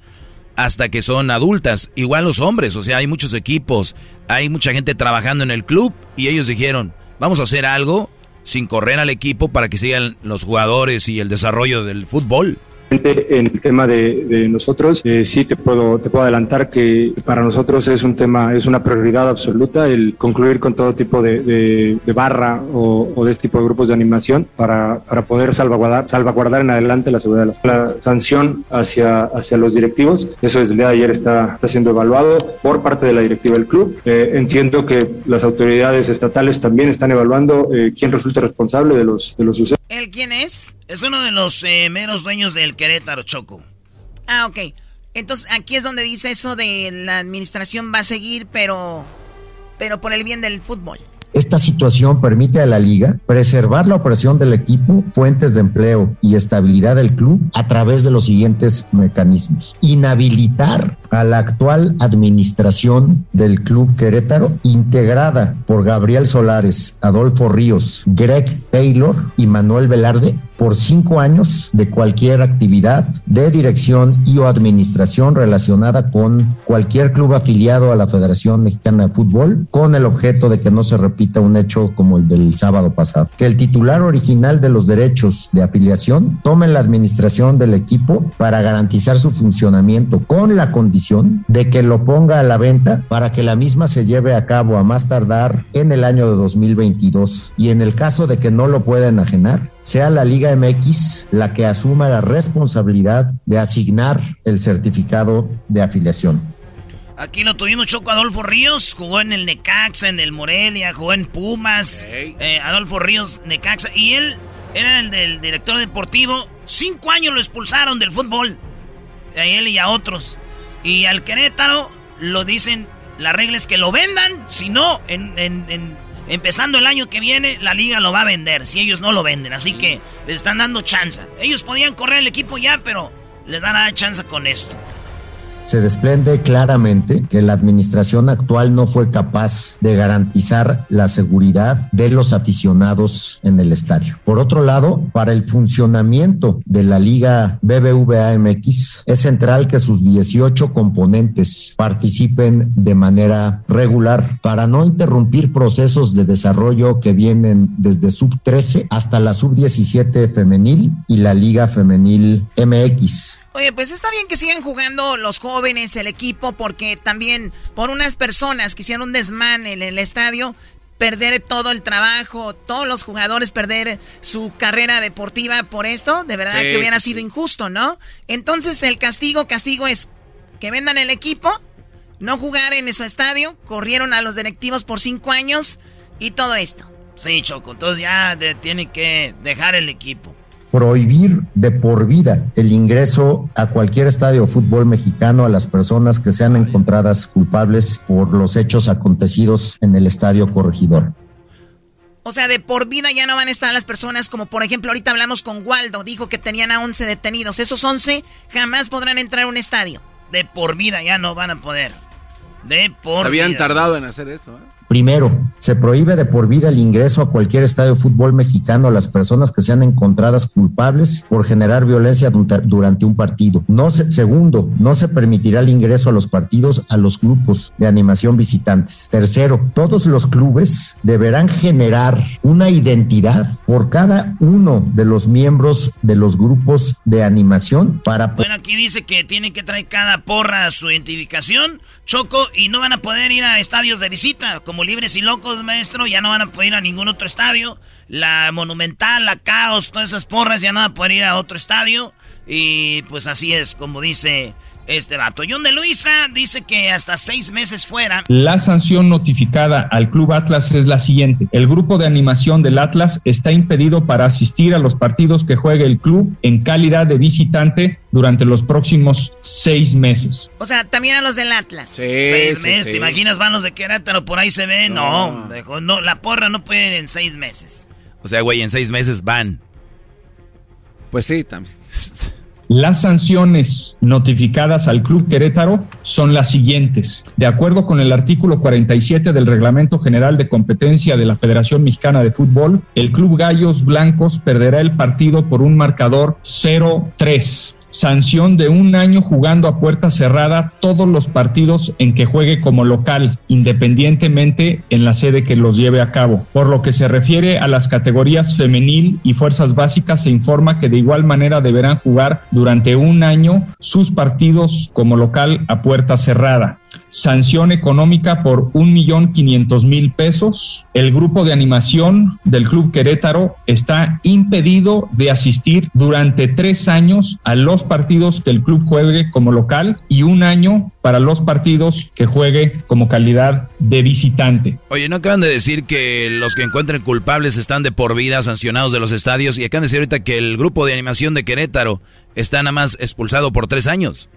hasta que son adultas. Igual los hombres, o sea, hay muchos equipos, hay mucha gente trabajando en el club y ellos dijeron, vamos a hacer algo sin correr al equipo para que sigan los jugadores y el desarrollo del fútbol. En el tema de, nosotros, eh, sí te puedo, te puedo adelantar que para nosotros es un tema, es una prioridad absoluta el concluir con todo tipo de, barra o, de este tipo de grupos de animación para, para poder salvaguardar, salvaguardar en adelante la seguridad de la, la sanción hacia, hacia los directivos. Eso desde el día de ayer está, está siendo evaluado por parte de la directiva del club. Eh, entiendo que las autoridades estatales también están evaluando eh, quién resulta responsable de los, de los sucesos. ¿El quién es? Es uno de los eh, meros dueños del Querétaro Choco. Ah, ok. Entonces aquí es donde dice eso de la administración va a seguir, pero, pero por el bien del fútbol. Esta situación permite a la liga preservar la operación del equipo, fuentes de empleo y estabilidad del club a través de los siguientes mecanismos. Inhabilitar a la actual administración del club Querétaro, integrada por Gabriel Solares, Adolfo Ríos, Greg Taylor y Manuel Velarde, por cinco años de cualquier actividad de dirección y o administración relacionada con cualquier club afiliado a la Federación Mexicana de Fútbol, con el objeto de que no se repita un hecho como el del sábado pasado. Que el titular original de los derechos de afiliación tome la administración del equipo para garantizar su funcionamiento con la condición de que lo ponga a la venta para que la misma se lleve a cabo a más tardar en el año de 2022 y en el caso de que no lo pueda enajenar, sea la Liga MX la que asuma la responsabilidad de asignar el certificado de afiliación. Aquí lo tuvimos Choco Adolfo Ríos, jugó en el Necaxa, en el Morelia, jugó en Pumas, eh, Adolfo Ríos, Necaxa, y él era el del director deportivo. Cinco años lo expulsaron del fútbol, a él y a otros. Y al Querétaro lo dicen, la regla es que lo vendan, si no, en empezando el año que viene, la liga lo va a vender, si ellos no lo venden. Así que les están dando chance. Ellos podían correr el equipo ya, pero les dan a chance con esto se desprende claramente que la administración actual no fue capaz de garantizar la seguridad de los aficionados en el estadio. Por otro lado, para el funcionamiento de la Liga BBVA MX, es central que sus 18 componentes participen de manera regular para no interrumpir procesos de desarrollo que vienen desde sub 13 hasta la sub 17 femenil y la Liga Femenil MX. Oye, pues está bien que sigan jugando los jóvenes, el equipo, porque también por unas personas que hicieron un desmán en el estadio, perder todo el trabajo, todos los jugadores perder su carrera deportiva por esto, de verdad que hubiera sido injusto, ¿no? Entonces el castigo, castigo es que vendan el equipo, no jugar en su estadio, corrieron a los directivos por cinco años y todo esto. Sí, Choco, entonces ya tiene que dejar el equipo prohibir de por vida el ingreso a cualquier estadio de fútbol mexicano a las personas que sean encontradas culpables por los hechos acontecidos en el estadio corregidor. O sea, de por vida ya no van a estar las personas como por ejemplo ahorita hablamos con Waldo, dijo que tenían a 11 detenidos. Esos 11 jamás podrán entrar a un estadio. De por vida ya no van a poder. De por Habían tardado en hacer eso. ¿eh? Primero, se prohíbe de por vida el ingreso a cualquier estadio de fútbol mexicano a las personas que sean encontradas culpables por generar violencia durante un partido. No segundo, no se permitirá el ingreso a los partidos a los grupos de animación visitantes. Tercero, todos los clubes deberán generar una identidad por cada uno de los miembros de los grupos de animación para... Bueno, aquí dice que tienen que traer cada porra su identificación, Choco, y no van a poder ir a estadios de visita como libres y locos, maestro, ya no van a poder ir a ningún otro estadio. La Monumental, la Caos, todas esas porras ya no van a poder ir a otro estadio. Y pues así es, como dice este vato. John de Luisa dice que hasta seis meses fuera. La sanción notificada al Club Atlas es la siguiente. El grupo de animación del Atlas está impedido para asistir a los partidos que juegue el club en calidad de visitante durante los próximos seis meses. O sea, también a los del Atlas. seis meses. ¿Te imaginas van los de Querétaro por ahí se ve? No, no, no, la porra no puede ir en seis meses. O sea, güey, en seis meses van. Pues sí, también. Las sanciones notificadas al Club Querétaro son las siguientes. De acuerdo con el artículo 47 del Reglamento General de Competencia de la Federación Mexicana de Fútbol, el Club Gallos Blancos perderá el partido por un marcador 0-3. Sanción de un año jugando a puerta cerrada todos los partidos en que juegue como local, independientemente en la sede que los lleve a cabo. Por lo que se refiere a las categorías femenil y fuerzas básicas, se informa que de igual manera deberán jugar durante un año sus partidos como local a puerta cerrada sanción económica por un millón quinientos mil pesos. El grupo de animación del Club Querétaro está impedido de asistir durante tres años a los partidos que el club juegue como local y un año para los partidos que juegue como calidad de visitante. Oye, ¿no acaban de decir que los que encuentren culpables están de por vida sancionados de los estadios? Y acaban de decir ahorita que el grupo de animación de Querétaro está nada más expulsado por tres años.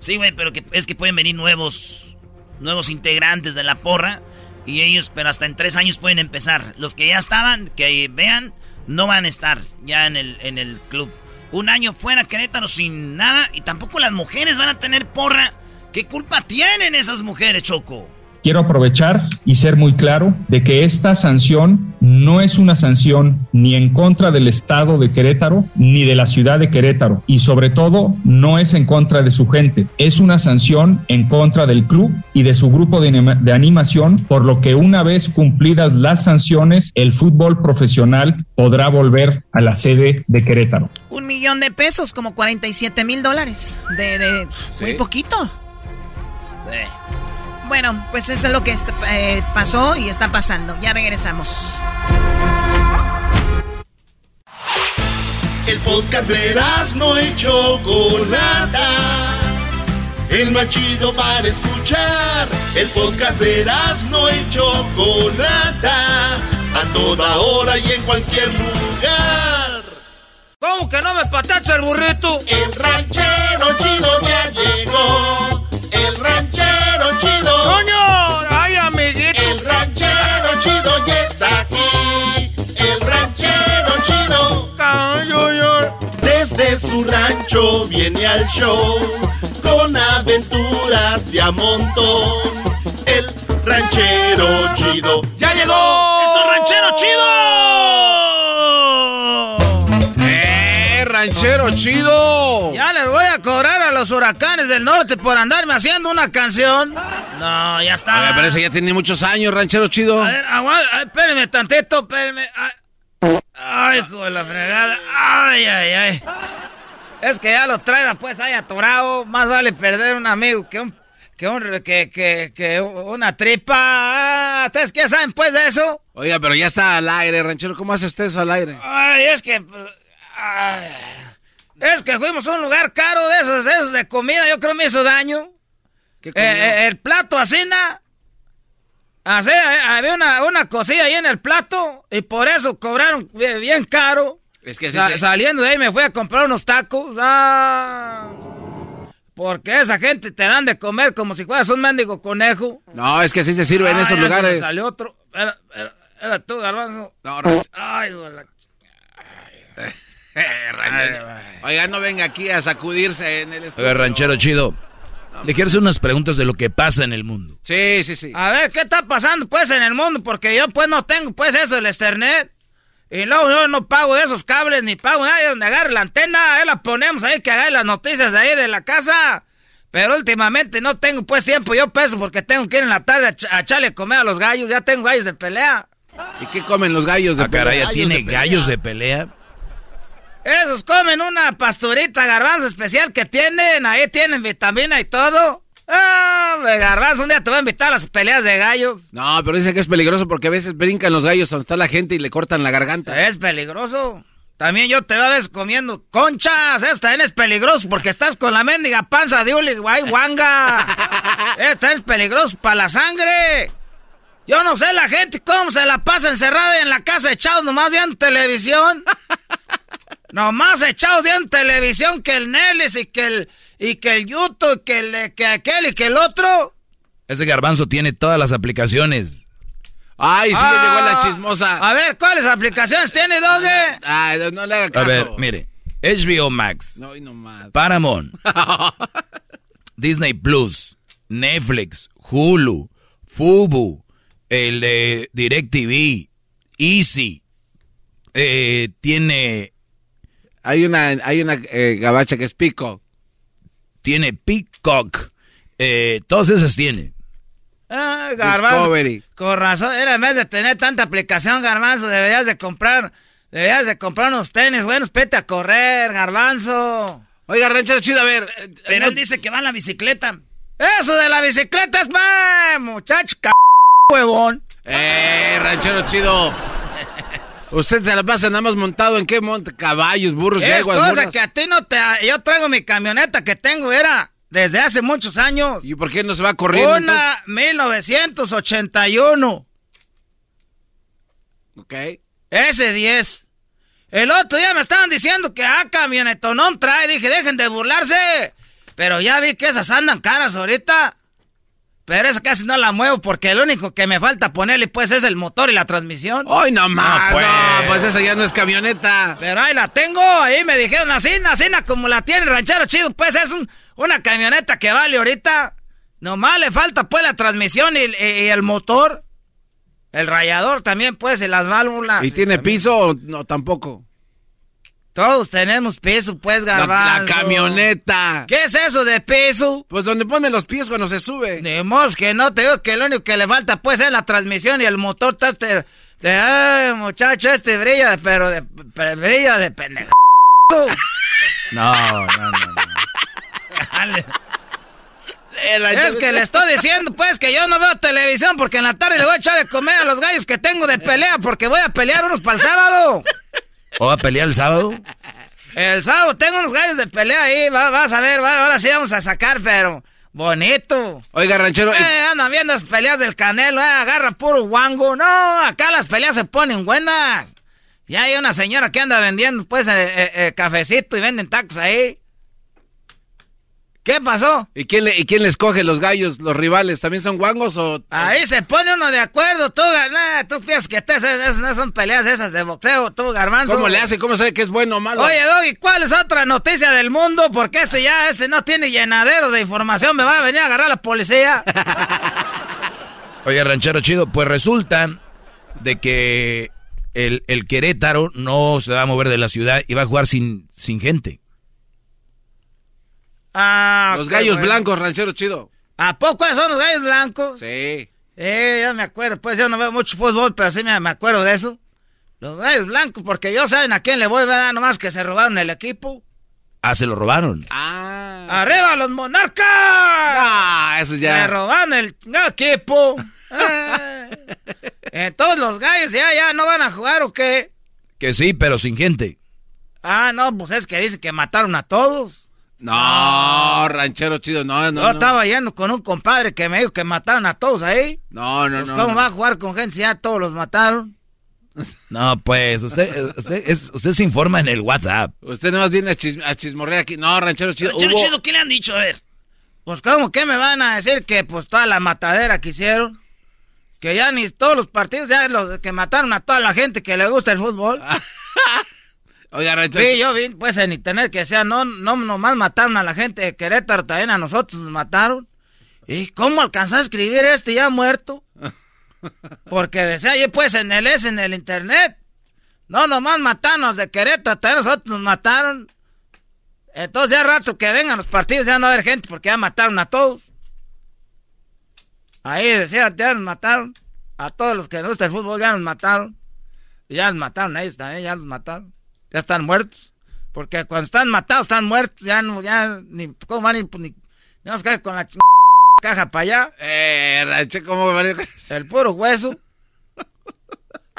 Sí, güey, pero que, es que pueden venir nuevos, nuevos integrantes de la porra. Y ellos, pero hasta en tres años pueden empezar. Los que ya estaban, que vean, no van a estar ya en el, en el club. Un año fuera Querétaro sin nada. Y tampoco las mujeres van a tener porra. ¿Qué culpa tienen esas mujeres, Choco? Quiero aprovechar y ser muy claro de que esta sanción no es una sanción ni en contra del Estado de Querétaro ni de la ciudad de Querétaro y sobre todo no es en contra de su gente. Es una sanción en contra del club y de su grupo de, de animación, por lo que una vez cumplidas las sanciones, el fútbol profesional podrá volver a la sede de Querétaro. Un millón de pesos, como 47 mil dólares. De, de muy poquito. Eh. Bueno, pues eso es lo que eh, pasó y está pasando. Ya regresamos. El podcast de no y Chocolata. El más chido para escuchar. El podcast de no y Chocolata. A toda hora y en cualquier lugar. ¿Cómo que no me patacha el burrito? El ranchero chido ya llegó. El ranchero chido. ¡Coño! ¡Ay, amiguito! El ranchero chido ya está aquí. El ranchero chido. Desde su rancho viene al show con aventuras de a montón. El ranchero chido ya llegó. ¡Es el ranchero chido! Chido! Ya les voy a cobrar a los huracanes del norte por andarme haciendo una canción. No, ya está. Me parece que ya tiene muchos años, ranchero chido. A ver, aguanta, espérenme tantito, espérenme. Ay, hijo de la fregada. Ay, ay, ay. Es que ya lo traiga, pues, ahí atorado. Más vale perder un amigo que un. Que, un, que, que, que una tripa. Ah, ¿Ustedes qué saben, pues, de eso? Oiga, pero ya está al aire, ranchero. ¿Cómo hace usted eso al aire? Ay, es que. pues, ay, es que fuimos a un lugar caro de esos, de esos de comida. Yo creo me hizo daño. ¿Qué Eh, eh, el plato así, ¿na? Así, eh, había una, una cosilla ahí en el plato y por eso cobraron bien, bien caro. Es que Sa-. Saliendo de ahí me fui a comprar unos tacos. Ah, porque esa gente te dan de comer como si fueras un mendigo conejo. No, es que así se sirve en Ah, esos se me lugares. salió otro. Era, era, era tú, garbanzo. No, ranch- Ay, güey, la-. Oiga, no venga aquí a sacudirse en el estudio. Oiga, ranchero chido. Le quiero hacer unas preguntas de lo que pasa en el mundo. Sí, sí, sí. A ver, ¿qué está pasando pues en el mundo? Porque yo pues no tengo pues eso, el Ethernet. Y luego yo no pago de esos cables ni pago nada de donde agarre la antena. Ahí la ponemos ahí que haga las noticias de ahí de la casa. Pero últimamente no tengo pues tiempo yo peso porque tengo que ir en la tarde a, ch- a echarle a comer a los gallos. Ya tengo gallos de pelea. ¿Y qué comen los gallos de Ah, caray, ¿ya pelea? tiene gallos de pelea? Esos comen una pasturita garbanzo especial que tienen. Ahí tienen vitamina y todo. Ah, garbanzo, un día te voy a invitar a las peleas de gallos. No, pero dice que es peligroso porque a veces brincan los gallos donde está la gente y le cortan la garganta. Es peligroso. También yo te veo a veces comiendo conchas. Eso también es peligroso porque estás con la mendiga panza de uli, guay, guanga. Esto es peligroso para la sangre. Yo no sé la gente cómo se la pasa encerrada en la casa echados nomás viendo televisión. Nomás echados viendo televisión que el Nelis y que el, y que el YouTube y que, el, que aquel y que el otro. Ese garbanzo tiene todas las aplicaciones. Ay, sí, Ah, llegó la chismosa. A ver, ¿cuáles aplicaciones tiene, Doge? Ay, no le haga caso. A ver, mire. HBO Max, No, y no más. Paramount, Disney Plus, Netflix, Hulu, Fubu, el de DirecTV, Easy, eh, tiene Hay una, hay una eh, gabacha que es Pico. Tiene Peacock. Eh, todas esas tiene. Ah, garbanzo. Discovery. Con razón, era en vez de tener tanta aplicación, garbanzo, deberías de comprar, deberías de comprar unos tenis buenos, pete a correr, garbanzo. Oiga, ranchero chido, a ver. eh, Pero no- él dice que va en la bicicleta. Eso de la bicicleta es más, muchacho, c huevón. Eh, ranchero chido. Usted se la pasa nada más montado en qué monte, caballos, burros, Es yeguas, cosa burras. que a ti no te... Yo traigo mi camioneta que tengo, era desde hace muchos años. ¿Y por qué no se va corriendo? Una 1981. entonces? Ok. S10. El otro día me estaban diciendo que ah, camionetonón trae. Dije, dejen de burlarse. Pero ya vi que esas andan caras ahorita. Pero esa casi no la muevo porque lo único que me falta ponerle pues es el motor y la transmisión. ¡Ay, no más! pues. No, pues esa ya no es camioneta. Pero ahí la tengo, ahí me dijeron así, así como la tiene ranchero chido, pues es un- una camioneta que vale ahorita. Nomás le falta pues la transmisión y, y- y el motor. El rayador también pues y las válvulas. ¿Y tiene piso o no tampoco? Todos tenemos piso pues La, garbanzo. la camioneta. ¿Qué es eso de piso? Pues donde pone los pies cuando se sube. De mos que no te digo que lo único que le falta pues es la transmisión y el motor de, ay, muchacho este brilla pero de pero brilla de pendejo. No, no, no. no. Es que le estoy diciendo, pues, que yo no veo televisión porque en la tarde le voy a echar de comer a los gallos que tengo de pelea porque voy a pelear unos para el sábado. ¿O va a pelear el sábado? El sábado tengo unos gallos de pelea ahí, va- vas a ver, va- ahora sí vamos a sacar, pero bonito. Oiga, ranchero. eh, andan viendo las peleas del Canelo, eh, agarra puro guango. No, acá las peleas se ponen buenas. Ya hay una señora que anda vendiendo, pues, eh, eh, eh, cafecito y venden tacos ahí. ¿Qué pasó? ¿Y quién, le, ¿Y quién le escoge los gallos, los rivales? ¿También son guangos o...? Ahí se pone uno de acuerdo, tú, nah, tú piensas que te- esas no son peleas esas de boxeo, tú, garbanzo. ¿Cómo le hace? ¿Cómo sabe que es bueno o malo? Oye, Doggy, ¿cuál es otra noticia del mundo? Porque este ya, este no tiene llenadero de información, me va a venir a agarrar la policía. Oye, ranchero chido, pues resulta de que el, el Querétaro no se va a mover de la ciudad y va a jugar sin, sin gente. Ah, los gallos bueno. blancos, ranchero chido. ¿A poco son los gallos blancos? Sí. Eh, ya me acuerdo, pues yo no veo mucho fútbol, pero sí me, me acuerdo de eso. Los gallos blancos, porque yo saben a quién le voy, ¿verdad? Nomás que se robaron el equipo. Ah, se lo robaron. ¡Arriba los monarcas! Ah, eso ya. Me robaron el equipo. Ah. Entonces los gallos ya, ya no van a jugar o qué? Que sí, pero sin gente. Ah, no, pues es que dicen que mataron a todos. No, ranchero chido, no, no. Yo no. estaba yendo con un compadre que me dijo que mataron a todos ahí. No, no, Pues no. ¿Cómo no. va a jugar con gente si ya todos los mataron? No, pues usted, usted, es- usted se informa en el WhatsApp. Usted nomás viene a, chis- a chismorrear aquí. No, ranchero chido. Ranchero hubo- chido, ¿qué le han dicho? A ver. Pues ¿cómo que me van a decir que pues toda la matadera que hicieron? Que ya ni todos los partidos, ya los que mataron a toda la gente que le gusta el fútbol. Oiga, ranchero Sí, yo vi pues en internet que decía, no, no nomás mataron a la gente de Querétaro, también a nosotros nos mataron. ¿Y cómo alcanzó a escribir este ya muerto? Porque decía yo pues en el es en el internet. No nomás mataron de Querétaro, también nosotros nos mataron. Entonces ya rato que vengan los partidos ya no va a haber gente porque ya mataron a todos. Ahí decía, ya nos mataron. A todos los que nos gusta el fútbol ya nos mataron. Y ya nos mataron a ellos también, ya los mataron. Ya están muertos. Porque cuando están matados, están muertos. Ya no, ya ni, ¿cómo van a ir? Pues, ni, no nos cae con la ch... caja para allá. Eh, ¿cómo va a valer? El puro hueso.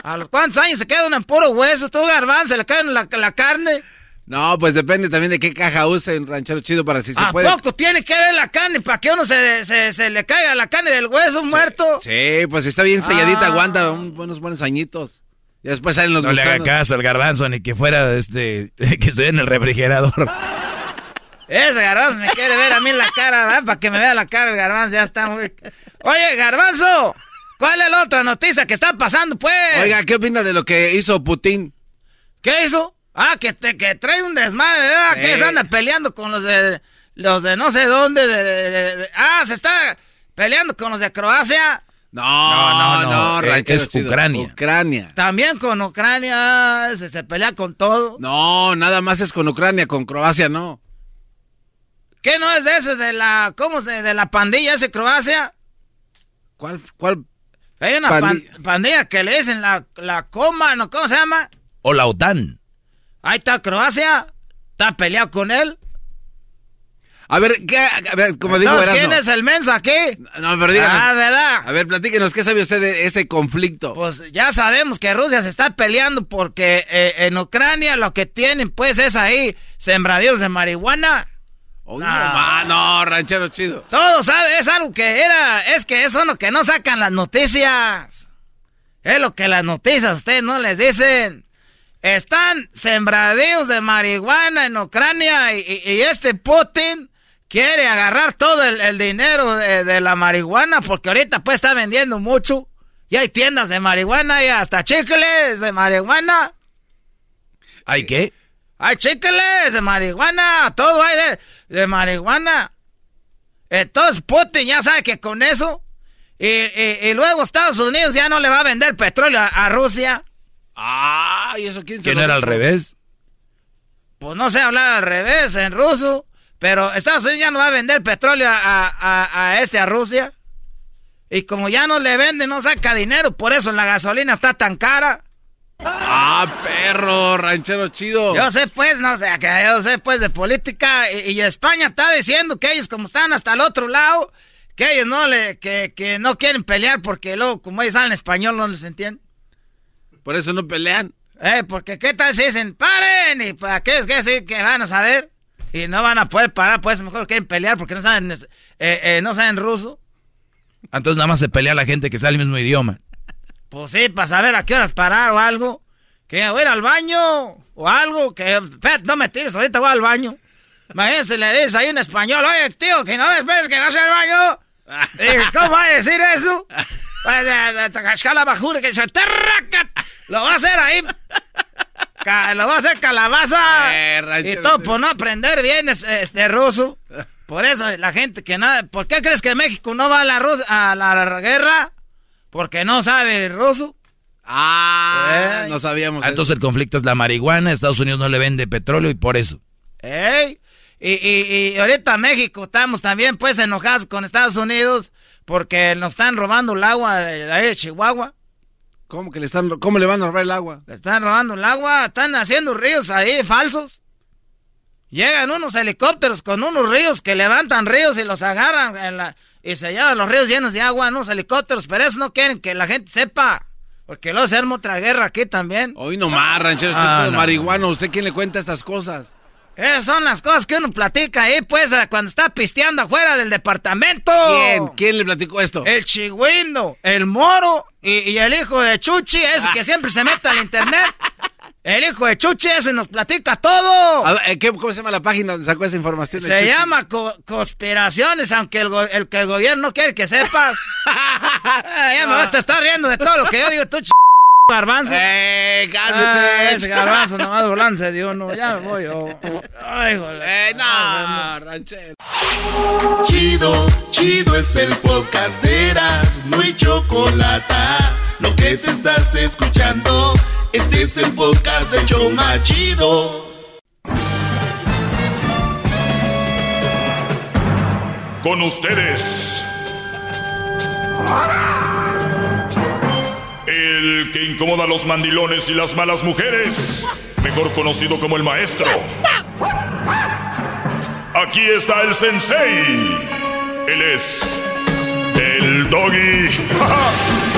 ¿A los cuántos años se queda uno en puro hueso? Tú, garbanzo, se le cae la, la carne. No, pues depende también de qué caja use un ranchero chido para si se ¿A puede. poco tiene que ver la carne para que uno se, se, se le caiga la carne del hueso muerto? Sí, pues está bien selladita, Ah. aguanta un- unos buenos añitos. Y después salen los No le haga caso al garbanzo ni que fuera este que se ve en el refrigerador. Ese garbanzo me quiere ver a mí la cara, ¿verdad? Para que me vea la cara el garbanzo, ya está muy... Oye, garbanzo, ¿cuál es la otra noticia que está pasando, pues? Oiga, ¿qué opina de lo que hizo Putin? ¿Qué hizo? Ah, que, te, que trae un desmadre, ¿verdad? Que se anda peleando con los de... Los de no sé dónde, de, de- de- de- Ah, se está peleando con los de Croacia. No, no, no, eh, es, Ucrania. Ucrania. También con Ucrania se, se pelea con todo. No, nada más es con Ucrania, con Croacia no. ¿Qué no es ese de la, cómo se, de la pandilla ese Croacia? ¿Cuál, cuál? Hay una pandilla, que le dicen la, la coma, ¿no? ¿Cómo se llama? O la OTAN. Ahí está Croacia, está peleado con él. A ver, ¿qué? A ver, como digo, ¿quién es el menso aquí? No, pero díganos. Ah, ¿verdad? A ver, platíquenos, ¿qué sabe usted de ese conflicto? Pues ya sabemos que Rusia se está peleando porque eh, en Ucrania lo que tienen, pues, es ahí sembradíos de marihuana. no, no, no, ranchero chido. Todo sabe, es algo que era, es que eso es lo que no sacan las noticias. Es lo que las noticias ustedes no les dicen. Están sembradíos de marihuana en Ucrania y este Putin quiere agarrar todo el, dinero de, la marihuana porque ahorita pues está vendiendo mucho. Y hay tiendas de marihuana y hasta chicles de marihuana. ¿Hay qué? Hay chicles de marihuana, todo hay de, marihuana. Entonces Putin ya sabe que con eso... Y, luego Estados Unidos ya no le va a vender petróleo a, Rusia. Ah, ¿y eso quién se ¿Que no era al revés? Pues no sé hablar al revés en ruso. Pero Estados Unidos ya no va a vender petróleo a, este, a Rusia. Y como ya no le vende, no saca dinero. Por eso la gasolina está tan cara. Ah, perro, ranchero chido. Yo sé, pues, no sé, que yo sé, pues, de política. Y, España está diciendo que ellos, como están hasta el otro lado, que ellos no le, que, que no quieren pelear porque luego, como ellos hablan español, no les entienden. Por eso no pelean. Eh, porque qué tal si dicen, paren, y para qué es que sí, que van a saber. Y no van a poder parar, pues mejor quieren pelear porque no saben, eh, eh, no saben ruso. Entonces nada más se pelea la gente que sabe el mismo idioma. Pues sí, para saber a qué horas parar o algo. Que voy a ir al baño o algo. Que, no me tires, ahorita voy al baño. Imagínense, le dices ahí en español, oye, tío, que no esperes que vaya al baño. ¿Cómo va a decir eso? Pues, la bajura que se Lo va a hacer ahí lo va a hacer calabaza. Eh, y todo por no aprender bien este ruso. Por eso la gente que nada. ¿Por qué crees que México no va a la, a la guerra? Porque no sabe ruso. Ah, no sabíamos. Entonces el conflicto es la marihuana. Estados Unidos no le vende petróleo y por eso. Ey. Y, y, y ahorita México estamos también pues enojados con Estados Unidos porque nos están robando el agua de, ahí de Chihuahua. ¿Cómo que le están, cómo le van a robar el agua? Le están robando el agua, están haciendo ríos ahí falsos. Llegan unos helicópteros con unos ríos que levantan ríos y los agarran en la, y se llevan los ríos llenos de agua, unos helicópteros, pero eso no quieren que la gente sepa. Porque luego se arma otra guerra aquí también. Hoy nomás, ranchero, ah, todo marihuano. ¿Usted quién le cuenta estas cosas? Esas son las cosas que uno platica ahí, pues, cuando está pisteando afuera del departamento. ¿Quién? ¿Quién le platicó esto? El chigüindo, el moro y, el hijo de Chuchi, ese que siempre se mete al internet. El hijo de Chuchi ese nos platica todo. Eh, ¿Cómo se llama la página donde sacó esa información? Se llama Conspiraciones, aunque el, el, que el gobierno no quiere que sepas. ya me vas a estar riendo de todo lo que yo digo, tú garbanzo. ¡Eh, cálmese! Ah, garbanzo nomás volante dio uno. Ya me voy yo. Ay, joder. ¡Eh, no! Ranchero. Chido, chido es el podcast de Eras. No hay chocolate. Lo que te estás escuchando, este es el podcast de Choma Chido. Con ustedes. El que incomoda a los mandilones y las malas mujeres. Mejor conocido como el maestro. Aquí está el sensei. Él es el doggy.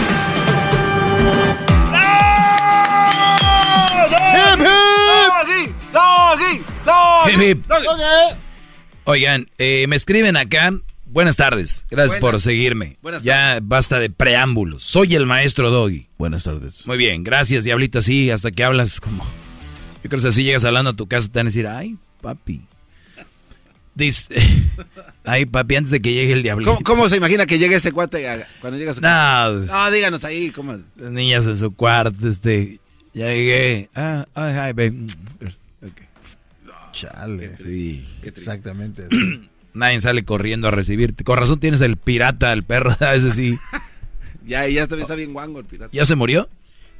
¡Doggy! ¡Doggy! ¡Doggy! Oigan, eh, me escriben acá Buenas tardes, gracias por seguirme. ya basta de preámbulos. Soy el maestro Doggy. Buenas tardes. Muy bien, gracias, diablito. Así, hasta que hablas como. Yo creo que así llegas hablando a tu casa, te van a decir, ay, papi. Dice, ay, papi, antes de que llegue el diablito. ¿Cómo, se imagina que llegue este cuate cuando llega a su no, No, díganos ahí, ¿cómo? Las niñas en su cuarto, este. Ya llegué. Ah, ay, ay, baby. Okay. Chale. Sí, exactamente. Nadie sale corriendo a recibirte. Con razón tienes el pirata, el perro, a veces sí. Ya, ya también está bien guango el pirata. ¿Ya se murió?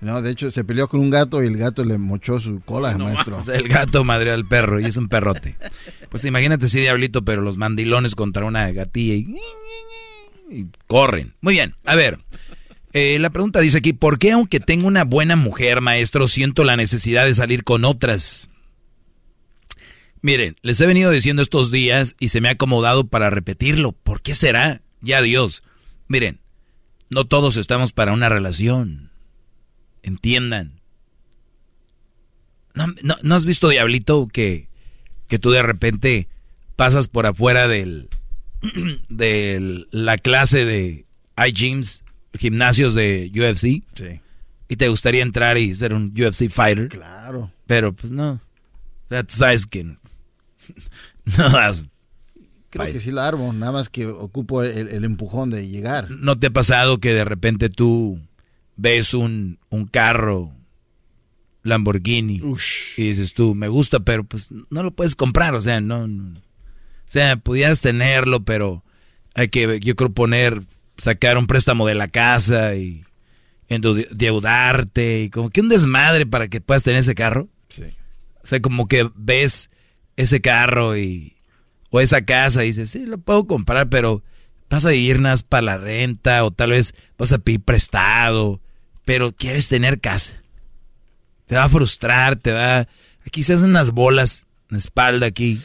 No, de hecho se peleó con un gato y el gato le mochó su cola, maestro. O sea, el gato madre al perro y es un perrote. Pues imagínate si diablito, pero los mandilones contra una gatilla y, y corren. Muy bien, a ver. Eh, la pregunta dice aquí, ¿por qué aunque tengo una buena mujer, maestro, siento la necesidad de salir con otras? Miren, les he venido diciendo estos días y se me ha acomodado para repetirlo. ¿Por qué será? Ya Dios. Miren, no todos estamos para una relación. Entiendan. ¿No, has visto, Diablito, que, que tú de repente pasas por afuera del, de la clase de iGyms, gimnasios de UFC? Sí. Y te gustaría entrar y ser un UFC fighter. Claro. Pero pues no. O sea, tú sabes que no das Creo que sí la armo, nada más que ocupo el, empujón de llegar. ¿No te ha pasado que de repente tú ves un, un carro Lamborghini y dices tú, me gusta, pero pues no lo puedes comprar, o sea, no, o sea, pudieras tenerlo, pero hay que, yo creo, poner, sacar un préstamo de la casa y endeudarte y como que un desmadre para que puedas tener ese carro. Sí. O sea, como que ves ese carro y, o esa casa y dices, sí, lo puedo comprar, pero vas a irnos para la renta o tal vez vas a pedir prestado pero quieres tener casa. Te va a frustrar, te va... Aquí se hacen unas bolas en la espalda aquí.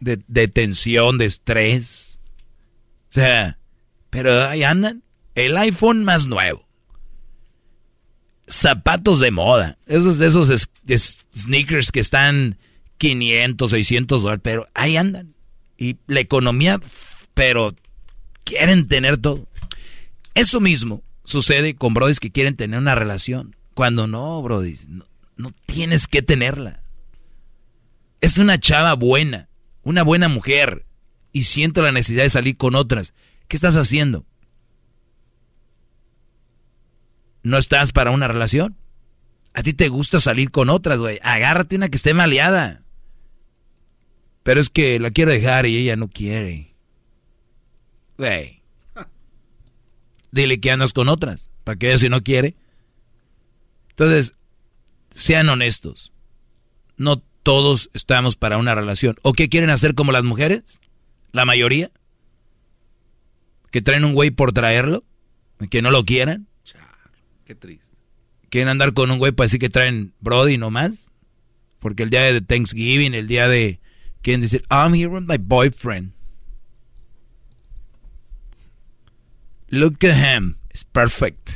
De, de tensión, de estrés. O sea, pero ahí andan. El iPhone más nuevo. Zapatos de moda. Esos, esos sneakers que están 500, 600 dólares. Pero ahí andan. Y la economía, pero quieren tener todo. Eso mismo sucede con brodis que quieren tener una relación. Cuando no, brodis, no, tienes que tenerla. Es una chava buena, una buena mujer, y siento la necesidad de salir con otras. ¿Qué estás haciendo? ¿No estás para una relación? A ti te gusta salir con otras, güey. Agárrate una que esté maleada. Pero es que la quiero dejar y ella no quiere. Güey. Dile que andas con otras, para que ella si no quiere. Entonces, sean honestos. No todos estamos para una relación. ¿O qué quieren hacer como las mujeres? La mayoría. Que traen un güey por traerlo. Que no lo quieran. Qué triste. Quieren andar con un güey para decir que traen Brody nomás. Porque el día de Thanksgiving, el día de... Quieren decir, I'm here with my boyfriend. Look at him, it's perfect.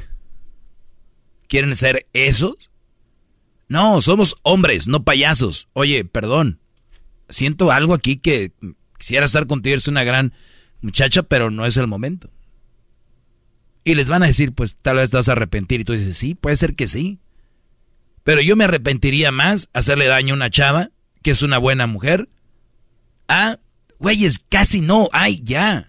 ¿Quieren ser esos? No, somos hombres, no payasos. Oye, perdón. Siento algo aquí que quisiera estar contigo, eres una gran muchacha, pero no es el momento. Y les van a decir, pues tal vez te vas a arrepentir. Y tú dices, sí, puede ser que sí. Pero yo me arrepentiría más hacerle daño a una chava, que es una buena mujer. Ah, güeyes, casi no, ay, ya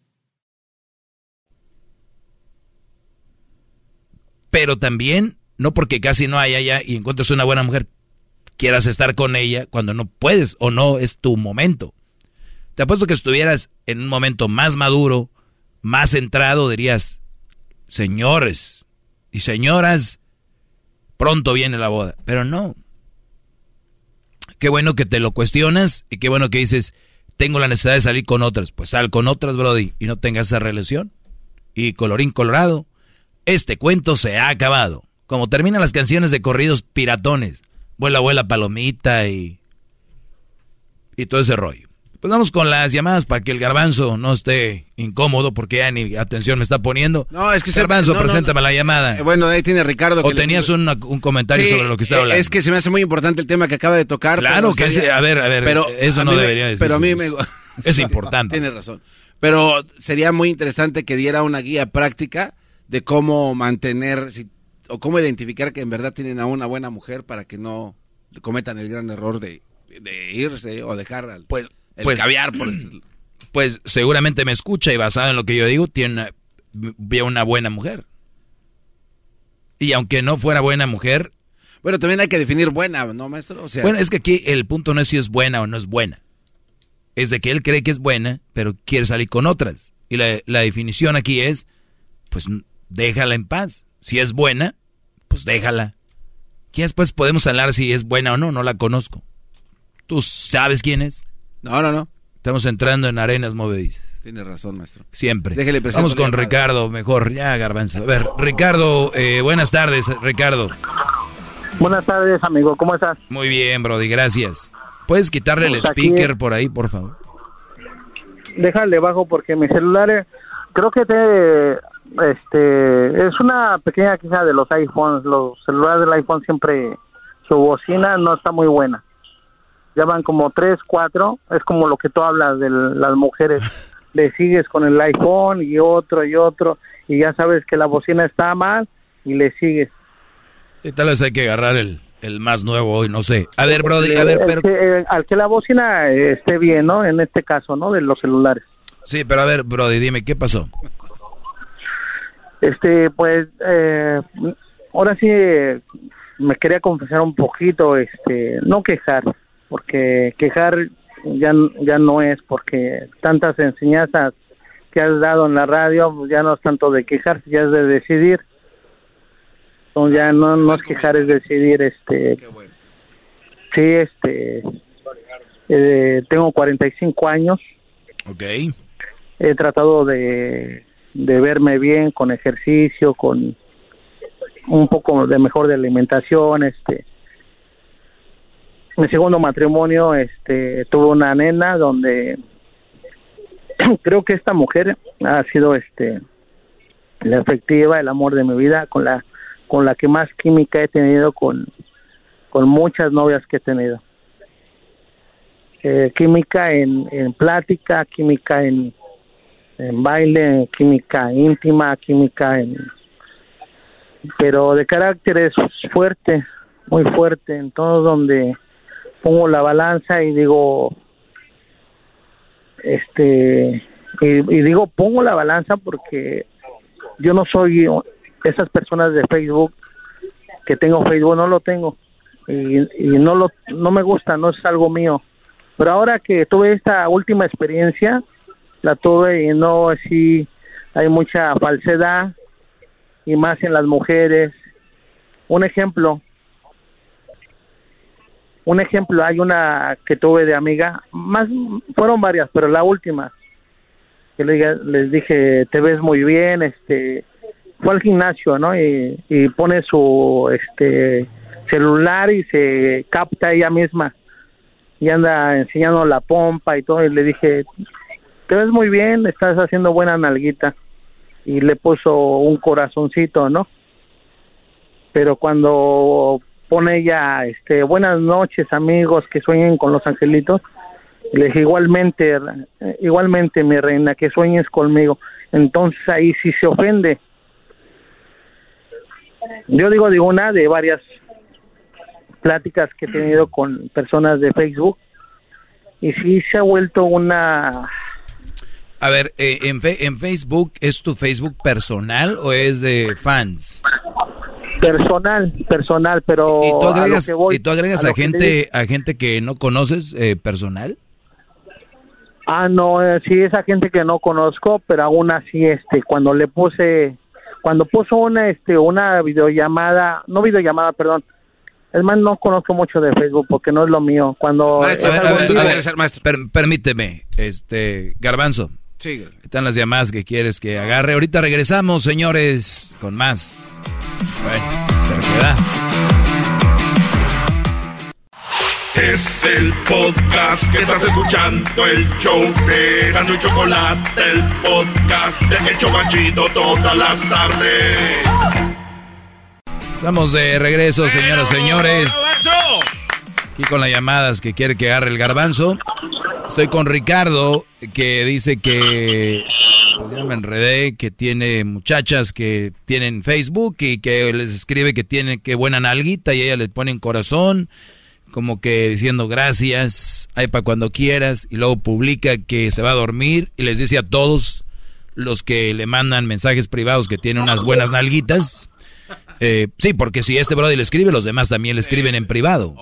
Pero también, no porque casi no hay allá y encuentres una buena mujer, quieras estar con ella cuando no puedes o no es tu momento. Te apuesto que estuvieras en un momento más maduro, más centrado, dirías, señores y señoras, pronto viene la boda. Pero no. Qué bueno que te lo cuestionas y qué bueno que dices, tengo la necesidad de salir con otras. Pues sal con otras, Brody, y no tengas esa relación. Y colorín colorado, este cuento se ha acabado. Como terminan las canciones de corridos piratones. Vuela, vuela, palomita y... Y todo ese rollo. Pues vamos con las llamadas para que el garbanzo no esté incómodo porque ya ni atención me está poniendo. No, es que Garbanzo, preséntame la llamada. Eh, bueno, ahí tiene Ricardo. O tenías un, comentario sobre lo que está eh, hablando. Es que se me hace muy importante el tema que acaba de tocar. Claro que es, a ver, a ver, pero eso no debería decir. Pero a mí me... Es importante. Tiene razón. Pero sería muy interesante que diera una guía práctica de cómo mantener o cómo identificar que en verdad tienen a una buena mujer para que no cometan el gran error de, de irse o dejar al... Pues el pues, caviar, por decirlo. Pues seguramente me escucha y basado en lo que yo digo, tiene una, una buena mujer. Y aunque no fuera buena mujer... Bueno, también hay que definir buena, ¿no, maestro? bueno, es que aquí el punto no es si es buena o no es buena. Es de que él cree que es buena, pero quiere salir con otras. Y la, la definición aquí es, pues déjala en paz. Si es buena, pues déjala. Y después podemos hablar si es buena o no, no la conozco. ¿Tú sabes quién es? No, no, no. Estamos entrando en arenas movedizas. Tiene razón, maestro. Siempre. Vamos con Ricardo, mejor. Ya, garbanzo. A ver, Ricardo, eh, buenas tardes, Ricardo. Buenas tardes, amigo. ¿Cómo estás? Muy bien, Brody, gracias. ¿Puedes quitarle el pues speaker por ahí, por favor? Déjale bajo porque mi celular, eh, creo que te, este, es una pequeña queja de los iPhones. Los celulares del iPhone siempre, su bocina no está muy buena ya van como tres, cuatro, es como lo que tú hablas de las mujeres, le sigues con el iPhone y otro y otro, y ya sabes que la bocina está mal y le sigues. Y tal vez hay que agarrar el, el más nuevo hoy, no sé. A ver, Brody, a ver, pero... Eh, al que la bocina esté bien, ¿no? En este caso, ¿no? De los celulares. Sí, pero a ver, Brody, dime, ¿qué pasó? Este, pues, eh, ahora sí me quería confesar un poquito, este, no quejar, porque quejar ya, ya no es, porque tantas enseñanzas que has dado en la radio, pues ya no es tanto de quejarse, ya es de decidir. Entonces ya no, no es quejar, es decidir, este... Sí, este... Eh, tengo 45 años. Ok. He tratado de, de verme bien con ejercicio, con un poco de mejor de alimentación, este mi segundo matrimonio este tuve una nena donde creo que esta mujer ha sido este la efectiva el amor de mi vida con la con la que más química he tenido con con muchas novias que he tenido. Eh, química en, en plática química en, en baile química íntima química en pero de carácter es fuerte muy fuerte en todo donde pongo la balanza y digo, este, y, digo, pongo la balanza porque yo no soy esas personas de Facebook que tengo Facebook, no lo tengo y, y no lo, no me gusta, no es algo mío. Pero ahora que tuve esta última experiencia, la tuve y no así, hay mucha falsedad y más en las mujeres. Un ejemplo, un ejemplo, hay una que tuve de amiga, más fueron varias, pero la última que les dije, te ves muy bien, este, fue al gimnasio, ¿no? Y, y pone su este celular y se capta ella misma y anda enseñando la pompa y todo y le dije, te ves muy bien, estás haciendo buena nalguita y le puso un corazoncito, ¿no? Pero cuando pone ella, este, buenas noches amigos que sueñen con los angelitos. Le dije, igualmente, igualmente mi reina, que sueñes conmigo. Entonces ahí sí se ofende. Yo digo de una de varias pláticas que he tenido con personas de Facebook y sí se ha vuelto una... A ver, eh, en, en Facebook, ¿es tu Facebook personal o es de fans? Personal, personal, pero ¿Y tú agregas, a, ¿y tú agregas a, gente a gente que no conoces eh, personal? Ah, no, eh, sí esa gente que no conozco, pero aún así este cuando le puse cuando puso una este una videollamada, no videollamada, perdón, Es más, no conozco mucho de Facebook porque no es lo mío. Cuando Maestro, es a ver, a ver, a ver, maestro, per- permíteme, este, Garbanzo. Sí. Están las llamadas que quieres que agarre. Ahorita regresamos, señores, con más. Bueno. Es el podcast que estás escuchando, el show de Gano y Chocolate, el podcast de El Chocachito todas las tardes. Estamos de regreso, señoras y señores. Aquí con las llamadas que quiere que agarre el garbanzo. Estoy con Ricardo, que dice que ya me enredé, que tiene muchachas que tienen Facebook y que les escribe que tiene que buena nalguita y ella le pone un corazón, como que diciendo gracias, ahí para cuando quieras, y luego publica que se va a dormir y les dice a todos los que le mandan mensajes privados que tiene unas buenas nalguitas. Eh, sí, porque si este brother le escribe, los demás también le escriben en privado.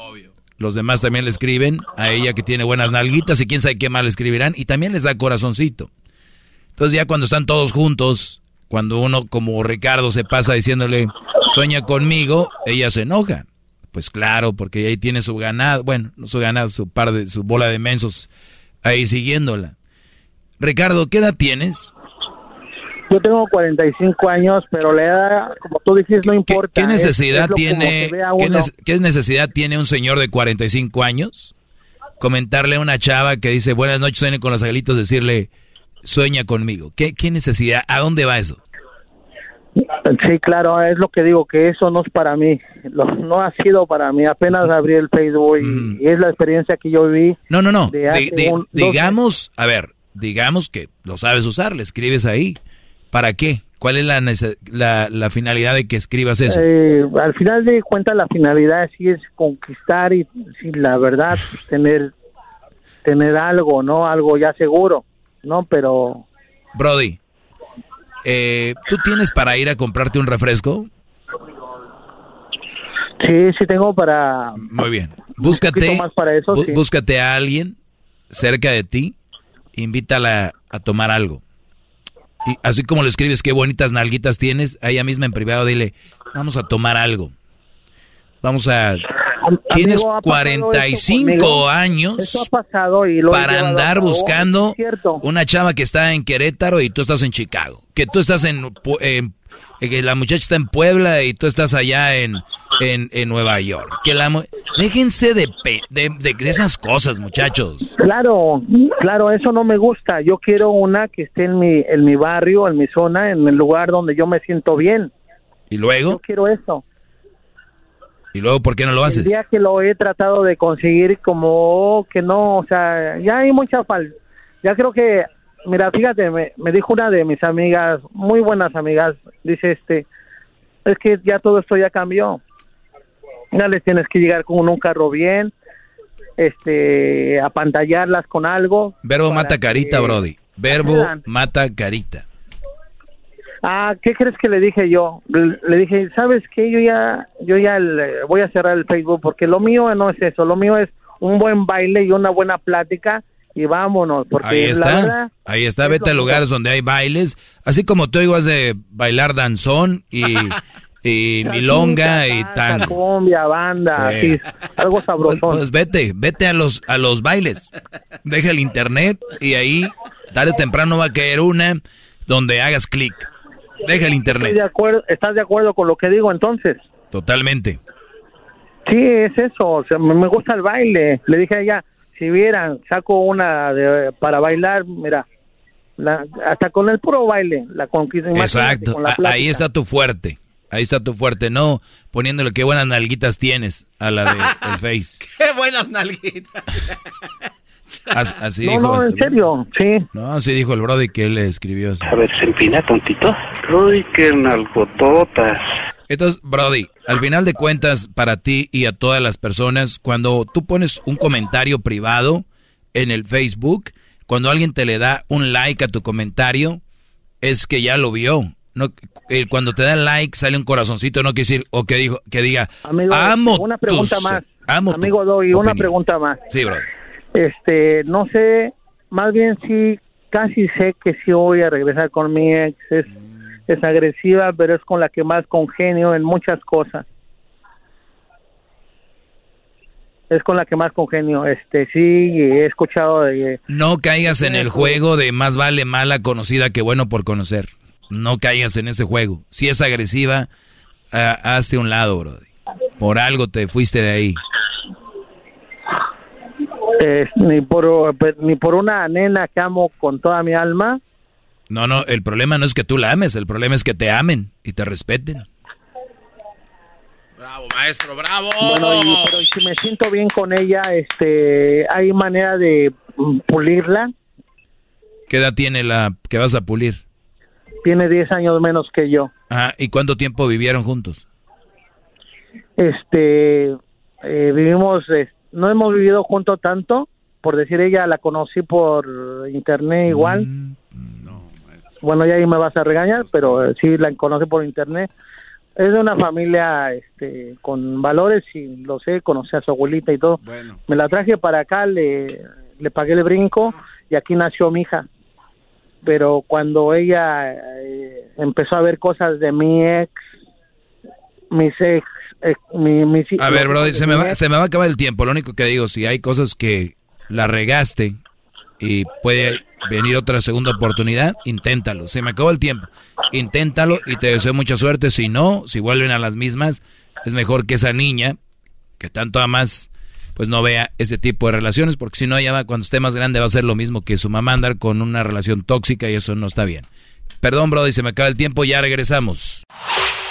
Los demás también le escriben a ella que tiene buenas nalguitas y quién sabe qué más le escribirán y también les da corazoncito. Entonces ya cuando están todos juntos, cuando uno como Ricardo se pasa diciéndole sueña conmigo, ella se enoja. Pues claro, porque ahí tiene su ganado, bueno, no su ganado, su par de su bola de mensos ahí siguiéndola. Ricardo, ¿qué edad tienes? Yo tengo 45 años, pero la edad, como tú dices, no importa. ¿Qué Es- necesidad es tiene ¿qué, necesidad tiene un señor de 45 años comentarle a una chava que dice buenas noches sueño con los angelitos decirle sueña conmigo? ¿Qué, qué necesidad? ¿A dónde va eso? Sí, claro, es lo que digo, que eso no es para mí. Lo- no ha sido para mí. Apenas abrí el Facebook y, y es la experiencia que yo viví. No, no, no. de un- digamos, a ver, digamos que lo sabes usar, le escribes ahí. ¿Para qué? ¿Cuál es la, la, la finalidad de que escribas eso? Eh, al final de cuentas la finalidad sí es conquistar y sí, la verdad pues, tener tener algo, ¿no? Algo ya seguro, ¿no? Pero Brody, eh, ¿tú tienes para ir a comprarte un refresco? sí, sí tengo para Muy bien. Búscate, más para eso, bú- sí. búscate a alguien cerca de ti, invítala a tomar algo. Y así como le escribes qué bonitas nalguitas tienes, a ella misma en privado dile, vamos a tomar algo. Vamos a... Tienes Amigo, ha pasado 45 eso conmigo. años Eso ha pasado y lo he para andar buscando una chava que está en Querétaro y tú estás en Chicago. Que tú estás en... Que la muchacha está en Puebla y tú estás allá en, en, en Nueva York. Que la Déjense de, pe- de, de- de esas cosas, muchachos. Claro, claro, eso no me gusta. Yo quiero una que esté en mi en mi barrio, en mi zona, en el lugar donde yo me siento bien. Y luego, Yo quiero eso. Y luego, ¿por qué no lo El haces? día que lo he tratado de conseguir, como que no, o sea, ya hay mucha falta. Ya creo que, mira, fíjate, me, me dijo una de mis amigas, muy buenas amigas, dice este, es que ya todo esto ya cambió. Ya les tienes que llegar con un carro bien, este, apantallarlas con algo. Verbo mata carita, que- Brody. Verbo mata carita. Ah, ¿qué crees que le dije yo? Le dije, ¿sabes qué? Yo ya, yo ya le- voy a cerrar el Facebook porque lo mío no es eso, lo mío es un buen baile y una buena plática y vámonos, porque Ahí la está. verdad, Ahí está. es Vete a lugares donde hay bailes. Así como tú ibas de bailar danzón y, y milonga y tango. cumbia, banda, Eh. así, algo sabrosón. Pues, pues vete, vete a los, a los bailes. Deja el internet y ahí tarde o temprano va a caer una donde hagas clic. Deja el ¿Estás internet. de acuerdo, ¿Estás de acuerdo con lo que digo entonces? Totalmente. Sí, es eso, o sea, me me gusta el baile. Le dije a ella, si vieran, saco una de- para bailar, mira, la- hasta con el puro baile, la conquista. Exacto. con la A- ahí está tu fuerte. Ahí está tu fuerte. No poniéndole qué buenas nalguitas tienes a la de el Face. Qué buenas nalguitas. As- Así No, dijo. no, este en serio, sí. No, así dijo el Brody que él le escribió. A ver, se empina tontito. Uy, qué nalgototas. Entonces, Brody, al final de cuentas, para ti y a todas las personas, cuando tú pones un comentario privado en el Facebook, cuando alguien te le da un like a tu comentario, es que ya lo vio. No, eh, cuando te da like, sale un corazoncito, no quiere decir, o que, dijo, que diga, Amigo, amo una pregunta tus- más. amo Amigo Doggy, una opinión". pregunta más. Sí, Brody. Este, no sé, más bien sí, casi sé que sí voy a regresar con mi ex. Es, es agresiva, pero es con la que más congenio en muchas cosas. es con la que más congenio. Este, sí, he escuchado de... No caigas en el juego de más vale mala conocida que bueno por conocer. No caigas en ese juego. Si es agresiva, uh, hazte un lado, bro. Por algo te fuiste de ahí. Eh, ni por pues, ni por una nena que amo con toda mi alma. No, no, el problema no es que tú la ames, el problema es que te amen y te respeten. Bravo, maestro, bravo. Bueno, y, pero si me siento bien con ella, este, hay manera de mm, pulirla. ¿Qué edad tiene la que vas a pulir? Tiene 10 años menos que yo. Ah, ¿y cuánto tiempo vivieron juntos? Este, eh, vivimos, eh, no hemos vivido juntos tanto, por decir ella la conocí por internet igual. Mm, bueno, ya ahí me vas a regañar, pero eh, sí la conocí por internet. Es de una familia este, con valores y lo sé, conocí a su abuelita y todo. Me la traje para acá, le, le pagué el brinco y aquí nació mi hija. Pero cuando ella eh, empezó a ver cosas de mi ex, mis ex, ex mi, mis A ver, bro, se me, va, se me va a acabar el tiempo. Lo único que digo, si hay cosas que la regaste y puede venir otra segunda oportunidad, inténtalo. Se me acabó el tiempo. Inténtalo y te deseo mucha suerte. Si no, si vuelven a las mismas, es mejor que esa niña, que tanto amas, pues no vea ese tipo de relaciones, porque si no, ella va, cuando esté más grande va a ser lo mismo que su mamá andar con una relación tóxica y eso no está bien. Perdón, Brody, se me acaba el tiempo, ya regresamos.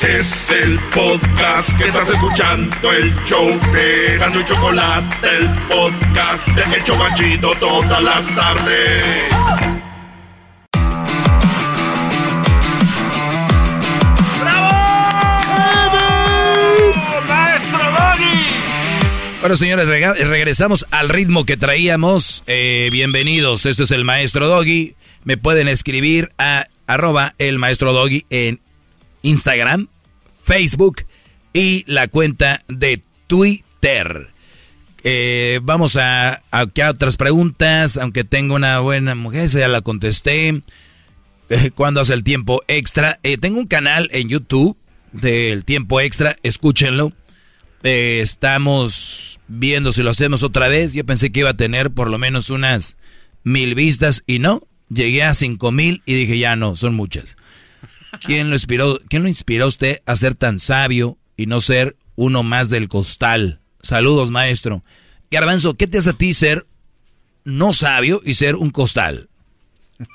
Es el podcast que estás escuchando, el show de Gano y Chocolate, el podcast de El Chocachito todas las tardes. ¡Maestro Doggy! Bueno, señores, regresamos al ritmo que traíamos. Eh, bienvenidos, este es el Maestro Doggy. Me pueden escribir a arroba el Maestro Doggy en Instagram, Facebook y la cuenta de Twitter. Eh, vamos a, a, otras preguntas, aunque tengo una buena mujer, ya la contesté. Eh, ¿Cuándo hace el tiempo extra? Eh, tengo un canal en YouTube del tiempo extra, escúchenlo. Estamos viendo si lo hacemos otra vez. Yo pensé que iba a tener por lo menos unas mil vistas y no. Llegué a cinco mil y dije ya no, son muchas. ¿Quién lo inspiró, quién lo inspiró a usted a ser tan sabio y no ser uno más del costal? Saludos, maestro. Garbanzo, ¿qué te hace a ti ser no sabio y ser un costal?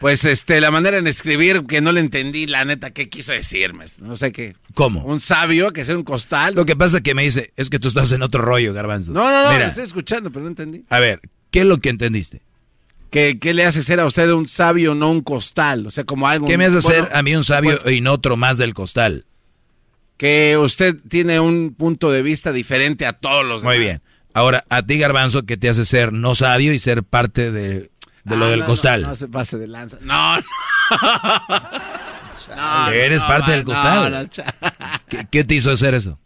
Pues este, la manera en escribir que no le entendí, la neta, qué quiso decirme. No sé qué. ¿Cómo? Un sabio que ser un costal. Lo que pasa que me dice, es que tú estás en otro rollo, Garbanzo. No, no, no, Mira, lo estoy escuchando, pero no entendí. a ver, ¿qué es lo que entendiste? ¿Qué, qué le hace ser a usted un sabio, no un costal? O sea, como algo... ¿Qué me hace bueno, ser a mí un sabio y no otro más del costal? Que usted tiene un punto de vista diferente a todos los Muy demás. bien. Ahora, a ti, Garbanzo, ¿qué te hace ser no sabio y ser parte de, de lo Ah, del no, costal? No, no se pase de lanza. No, no. No, Eres parte del costal. no, no, cha- ¿Qué, qué te hizo hacer eso?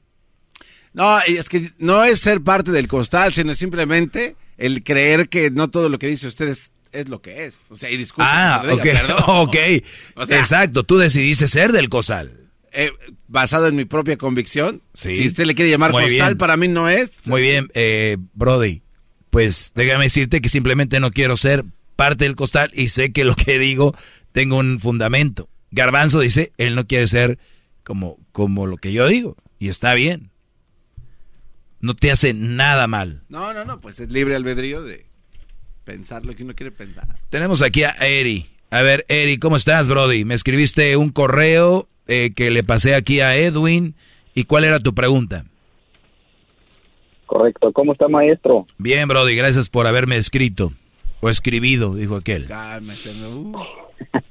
No, es que no es ser parte del costal, sino simplemente el creer que no todo lo que dice usted es, es lo que es. O sea, y disculpe. Ah, diga, perdón. ok. O sea, Exacto, tú decidiste ser del costal. eh, basado en mi propia convicción. Sí. Si usted le quiere llamar Muy costal, bien. para mí no es. Muy bien, eh, Brody. Pues déjame decirte que simplemente no quiero ser parte del costal y sé que lo que digo tengo un fundamento. Garbanzo dice, él no quiere ser como, como lo que yo digo. Y está bien. No te hace nada mal. No, no, no, pues es libre albedrío de pensar lo que uno quiere pensar. Tenemos aquí a Eri. A ver, Eri, ¿cómo estás, Brody? Me escribiste un correo eh, que le pasé aquí a Edwin. ¿Y cuál era tu pregunta? Correcto. ¿Cómo está, maestro? Bien, Brody, gracias por haberme escrito. O escribido, dijo aquel. Cálmese, no.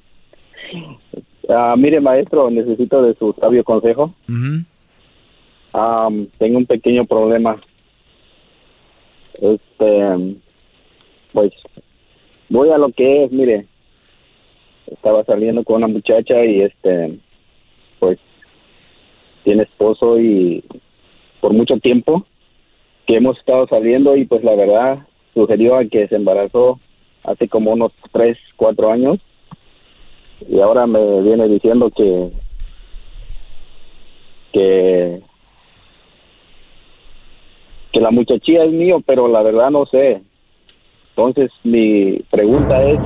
Ah, mire, maestro, necesito de su sabio consejo. Am, tengo un pequeño problema. Este, pues, voy a lo que es, mire. Estaba saliendo con una muchacha y este, pues, tiene esposo y por mucho tiempo que hemos estado saliendo y pues la verdad sugirió a que se embarazó hace como unos tres, cuatro años y ahora me viene diciendo que que que la muchachilla es mío, pero la verdad no sé. Entonces mi pregunta es.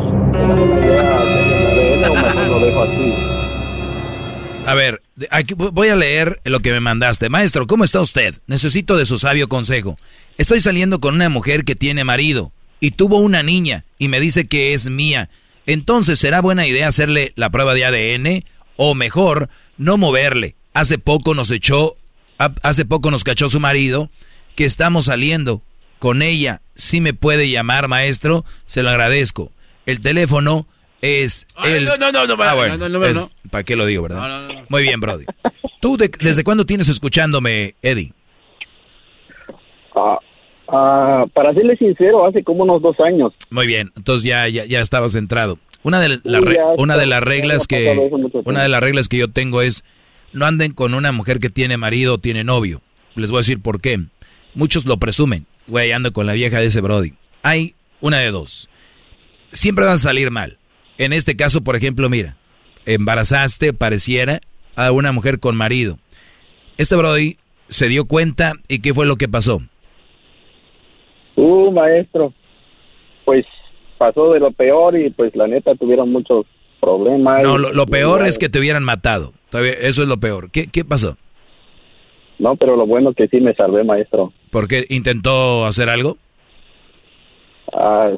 A ver, aquí vo- voy a leer lo que me mandaste. Maestro, ¿cómo está usted? Necesito de su sabio consejo. Estoy saliendo con una mujer que tiene marido y tuvo una niña y me dice que es mía. Entonces, ¿será buena idea hacerle la prueba de ADN? O mejor, no moverle. Hace poco nos echó, ha- hace poco nos cachó su marido que estamos saliendo con ella. Si me puede llamar, maestro, se lo agradezco. El teléfono es Ay, el... no, no, no, no, Ah, no, bueno, no, el número es- no. ¿Para qué lo digo, verdad? No, no, no. Muy bien, Brody. ¿Tú de- desde cuándo tienes escuchándome, Eddie? Ah, ah, para serle sincero, hace como unos dos años. Muy bien, entonces ya, ya, ya estabas centrado. Una de, la Sí, re- ya una de las reglas que una de las reglas que yo tengo es no anden con una mujer que tiene marido o tiene novio. Les voy a decir por qué. Muchos lo presumen. Güey, ando con la vieja de ese Brody. Hay una de dos. Siempre van a salir mal. En este caso, por ejemplo, mira, embarazaste, pareciera, a una mujer con marido. Este Brody se dio cuenta y qué fue lo que pasó. Uh, maestro, pues pasó de lo peor y pues la neta tuvieron muchos problemas. No, lo, lo peor es que te hubieran matado. Eso es lo peor. ¿Qué, qué pasó? No, pero lo bueno que sí me salvé, maestro. ¿Por qué intentó hacer algo? Ah,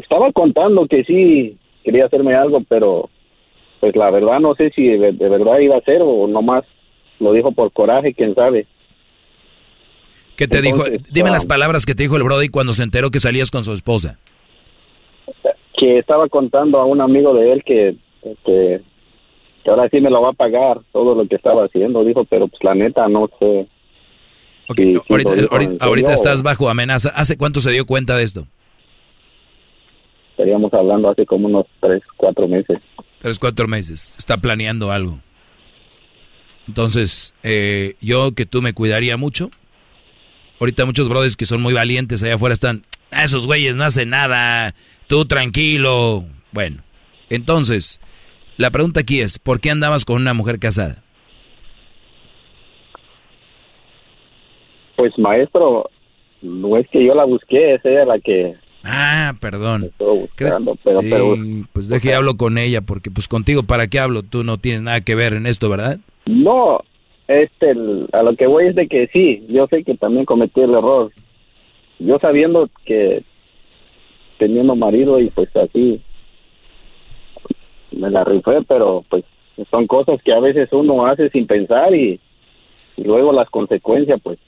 estaba contando que sí quería hacerme algo, pero pues la verdad no sé si de, de verdad iba a hacer o nomás lo dijo por coraje, quién sabe. ¿Qué te Entonces, dijo? Dime ah, las palabras que te dijo el Brody cuando se enteró que salías con su esposa. Que estaba contando a un amigo de él que, que, que ahora sí me lo va a pagar todo lo que estaba haciendo, dijo, pero pues la neta no sé. si ahorita estás o bajo amenaza. ¿Hace cuánto se dio cuenta de esto? Estaríamos hablando hace como unos tres, cuatro meses. Tres, cuatro meses. Está planeando algo. Entonces, eh, yo que tú me cuidaría mucho. Ahorita muchos brothers que son muy valientes allá afuera están, "Ah, esos güeyes no hacen nada, tú tranquilo. Bueno, entonces, la pregunta aquí es, ¿por qué andabas con una mujer casada? Pues maestro, no es que yo la busqué, es ella la que Ah, perdón. buscando, pero, Sí, pero pues deje y hablo con ella, porque pues contigo, ¿para qué hablo? Tú no tienes nada que ver en esto, ¿verdad? no, este, el- a lo que voy es de que sí, yo sé que también cometí el error. Yo sabiendo que teniendo marido y pues así me la rifé, pero pues son cosas que a veces uno hace sin pensar y, y luego las consecuencias pues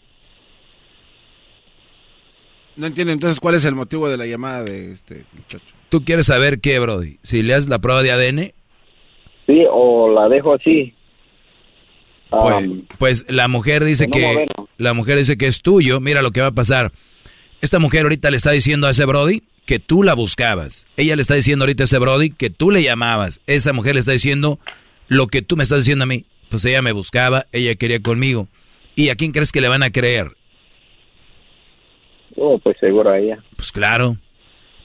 No entiendo entonces cuál es el motivo de la llamada de este muchacho. ¿Tú quieres saber qué, Brody? Si le haces la prueba de ADN, sí o la dejo así. pues, Am, pues la mujer dice que la mujer dice que es tuyo. Mira lo que va a pasar. Esta mujer ahorita le está diciendo a ese Brody que tú la buscabas. Ella le está diciendo ahorita a ese Brody que tú le llamabas. Esa mujer le está diciendo lo que tú me estás diciendo a mí. Pues ella me buscaba, ella quería conmigo. ¿Y a quién crees que le van a creer? oh, pues seguro a ella. Pues claro.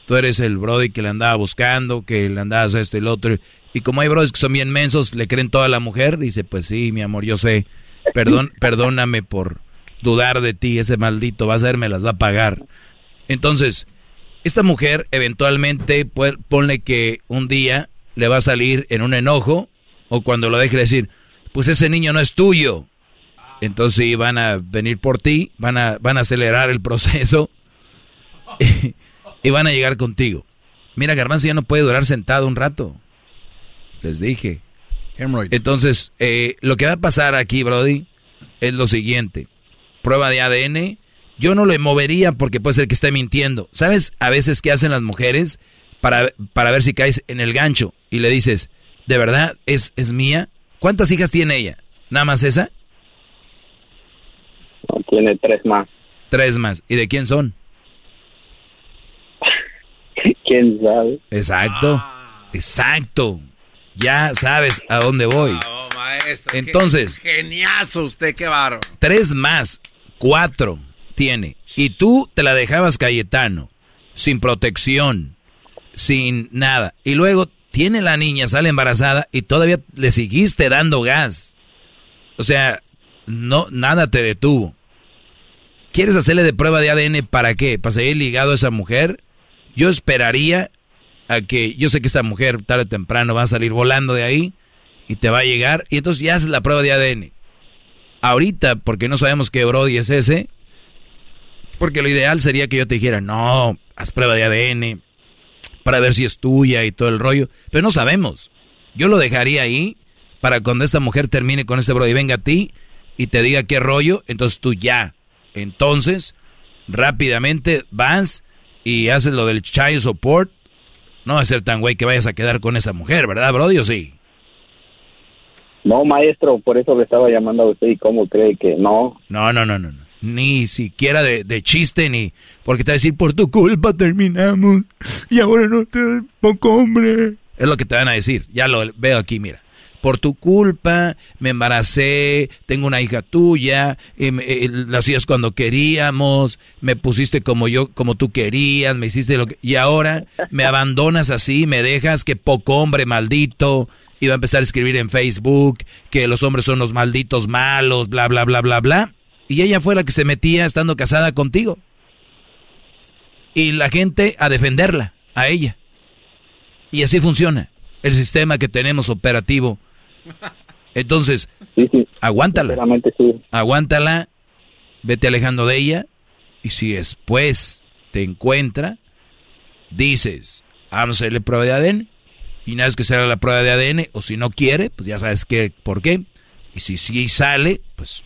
Tú eres el Brody que le andaba buscando, que le andabas a esto y lo otro. Y como hay brodis que son bien mensos, le creen toda la mujer. Dice, pues sí, mi amor, yo sé. Perdón, perdóname por dudar de ti. Ese maldito va a ser, me las va a pagar. Entonces, esta mujer eventualmente, pues, ponle que un día le va a salir en un enojo o cuando lo deje decir, pues ese niño no es tuyo. Entonces sí, van a venir por ti, van a, van a acelerar el proceso y van a llegar contigo. Mira, Garbanzo ya no puede durar sentado un rato. Les dije. Entonces, eh, lo que va a pasar aquí, Brody, es lo siguiente. Prueba de ADN. Yo no le movería porque puede ser que esté mintiendo. ¿Sabes a veces qué hacen las mujeres para, para ver si caes en el gancho? Y le dices, ¿de verdad es, es mía? ¿Cuántas hijas tiene ella? ¿Nada más esa? No, tiene tres más. Tres más. ¿Y de quién son? ¿Quién sabe? Exacto. Exacto. Ya sabes a dónde voy. maestro. Entonces- Qué geniazo usted, qué baro. Tres más, cuatro tiene. Y tú te la dejabas Cayetano, sin protección, sin nada. Y luego tiene la niña, sale embarazada y todavía le seguiste dando gas. O sea, no, nada te detuvo. ¿Quieres hacerle de prueba de ADN para qué? ¿Para seguir ligado a esa mujer? Yo esperaría a que, yo sé que esa mujer tarde o temprano va a salir volando de ahí y te va a llegar y entonces ya haces la prueba de ADN. Ahorita, porque no sabemos qué Brody es ese, porque lo ideal sería que yo te dijera, no, haz prueba de ADN para ver si es tuya y todo el rollo, pero no sabemos. Yo lo dejaría ahí para cuando esta mujer termine con este Brody, venga a ti y te diga qué rollo, entonces tú ya. Entonces, rápidamente vas y haces lo del child support. No va a ser tan güey que vayas a quedar con esa mujer, ¿verdad, Brody? ¿O sí? No, maestro, por eso le estaba llamando a usted y cómo cree que no. No, no, no, no. no. Ni siquiera de, chiste, ni porque te va a decir, por tu culpa terminamos y ahora no te poco hombre. Es lo que te van a decir. Ya lo veo aquí, mira. Por tu culpa me embaracé, tengo una hija tuya, y me, eh, la hacías cuando queríamos, me pusiste como yo, como tú querías, me hiciste lo que... Y ahora me abandonas así, me dejas, que poco hombre maldito. Iba a empezar a escribir en Facebook que los hombres son los malditos malos, bla, bla, bla, bla, bla. Y ella fue la que se metía estando casada contigo. Y la gente a defenderla, a ella. Y así funciona el sistema que tenemos operativo. Entonces, aguántala. Aguántala, vete alejando de ella. Y si después te encuentra, dices, vamos a hacerle prueba de ADN. Y nada es que sea la prueba de ADN, o si no quiere, pues ya sabes qué, por qué. Y si sí sale, pues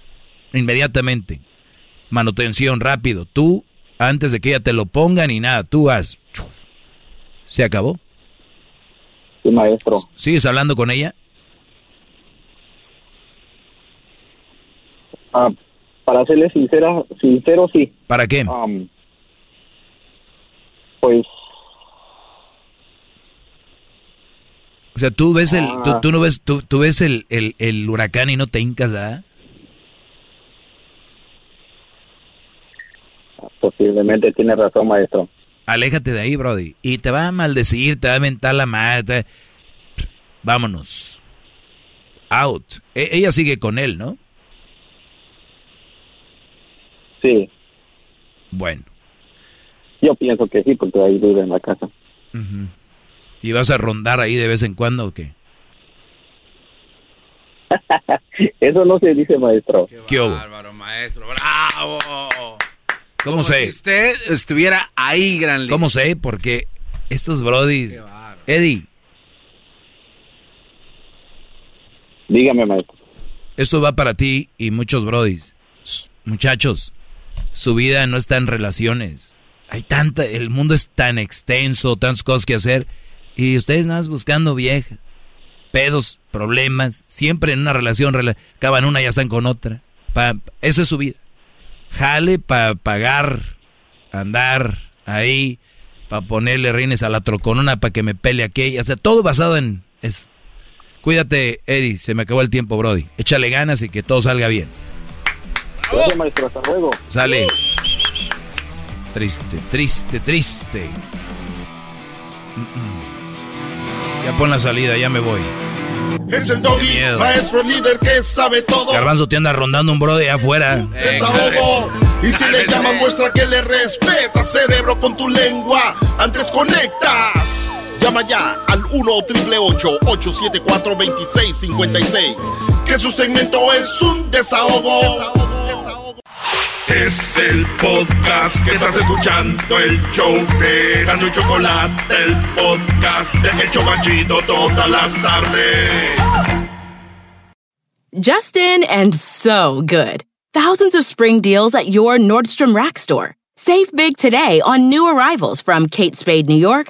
inmediatamente. Manutención rápido. Tú, antes de que ella te lo ponga ni nada, tú haz. Se acabó. Sí, maestro. ¿Sigues hablando con ella? Ah, para serle sincera, sincero, sí. ¿Para qué? Um, pues O sea, tú ves el, tú, Ah. tú no ves, tú, tú ves el, el, el huracán y no te hincas, ¿ah? Posiblemente tiene razón, maestro. Aléjate de ahí, Brody. Y te va a maldecir, te va a mentar la madre. te- Vámonos. Out. E- ella sigue con él, ¿no? Sí, Bueno. yo pienso que sí, porque ahí vive en la casa. ¿Y vas a rondar ahí de vez en cuando o qué? Eso no se dice, maestro. ¿Qué? Bárbaro, maestro, bravo. ¿Cómo Como sé? Si usted estuviera ahí, gran ¿Cómo sé? Porque estos brodis... Eddie, Dígame, maestro. esto va para ti y muchos brodis. Muchachos, su vida no está en relaciones. Hay tanta... El mundo es tan extenso, tantas cosas que hacer. Y ustedes nada más buscando viejas. Pedos, problemas. Siempre en una relación, rela- acaban una y ya están con otra. Pa- esa es su vida. Jale para pagar, andar ahí, para ponerle reines a la troconona para que me pele aquella. O sea, todo basado en eso. Cuídate, Eddie. Se me acabó el tiempo, Brody. Échale ganas y que todo salga bien. Gracias, maestro. Hasta luego. Sale. Triste, triste, triste. Mm-mm. Ya pon la salida, ya me voy. Es el doggy, maestro líder que sabe todo. Garbanzo te anda rondando un brody afuera. Desahogo. Y si le llamas, muestra que le respeta, cerebro, con tu lengua. Antes conectas. Llama ya al 1-888-874-2656. Que su segmento es un desahogo. Es el podcast que estás escuchando, el show de Gano y Chocolate, el podcast de El Chocachito todas las tardes. Justin and so good. Thousands of spring deals at your Nordstrom Rack store. Save big today on new arrivals from Kate Spade New York,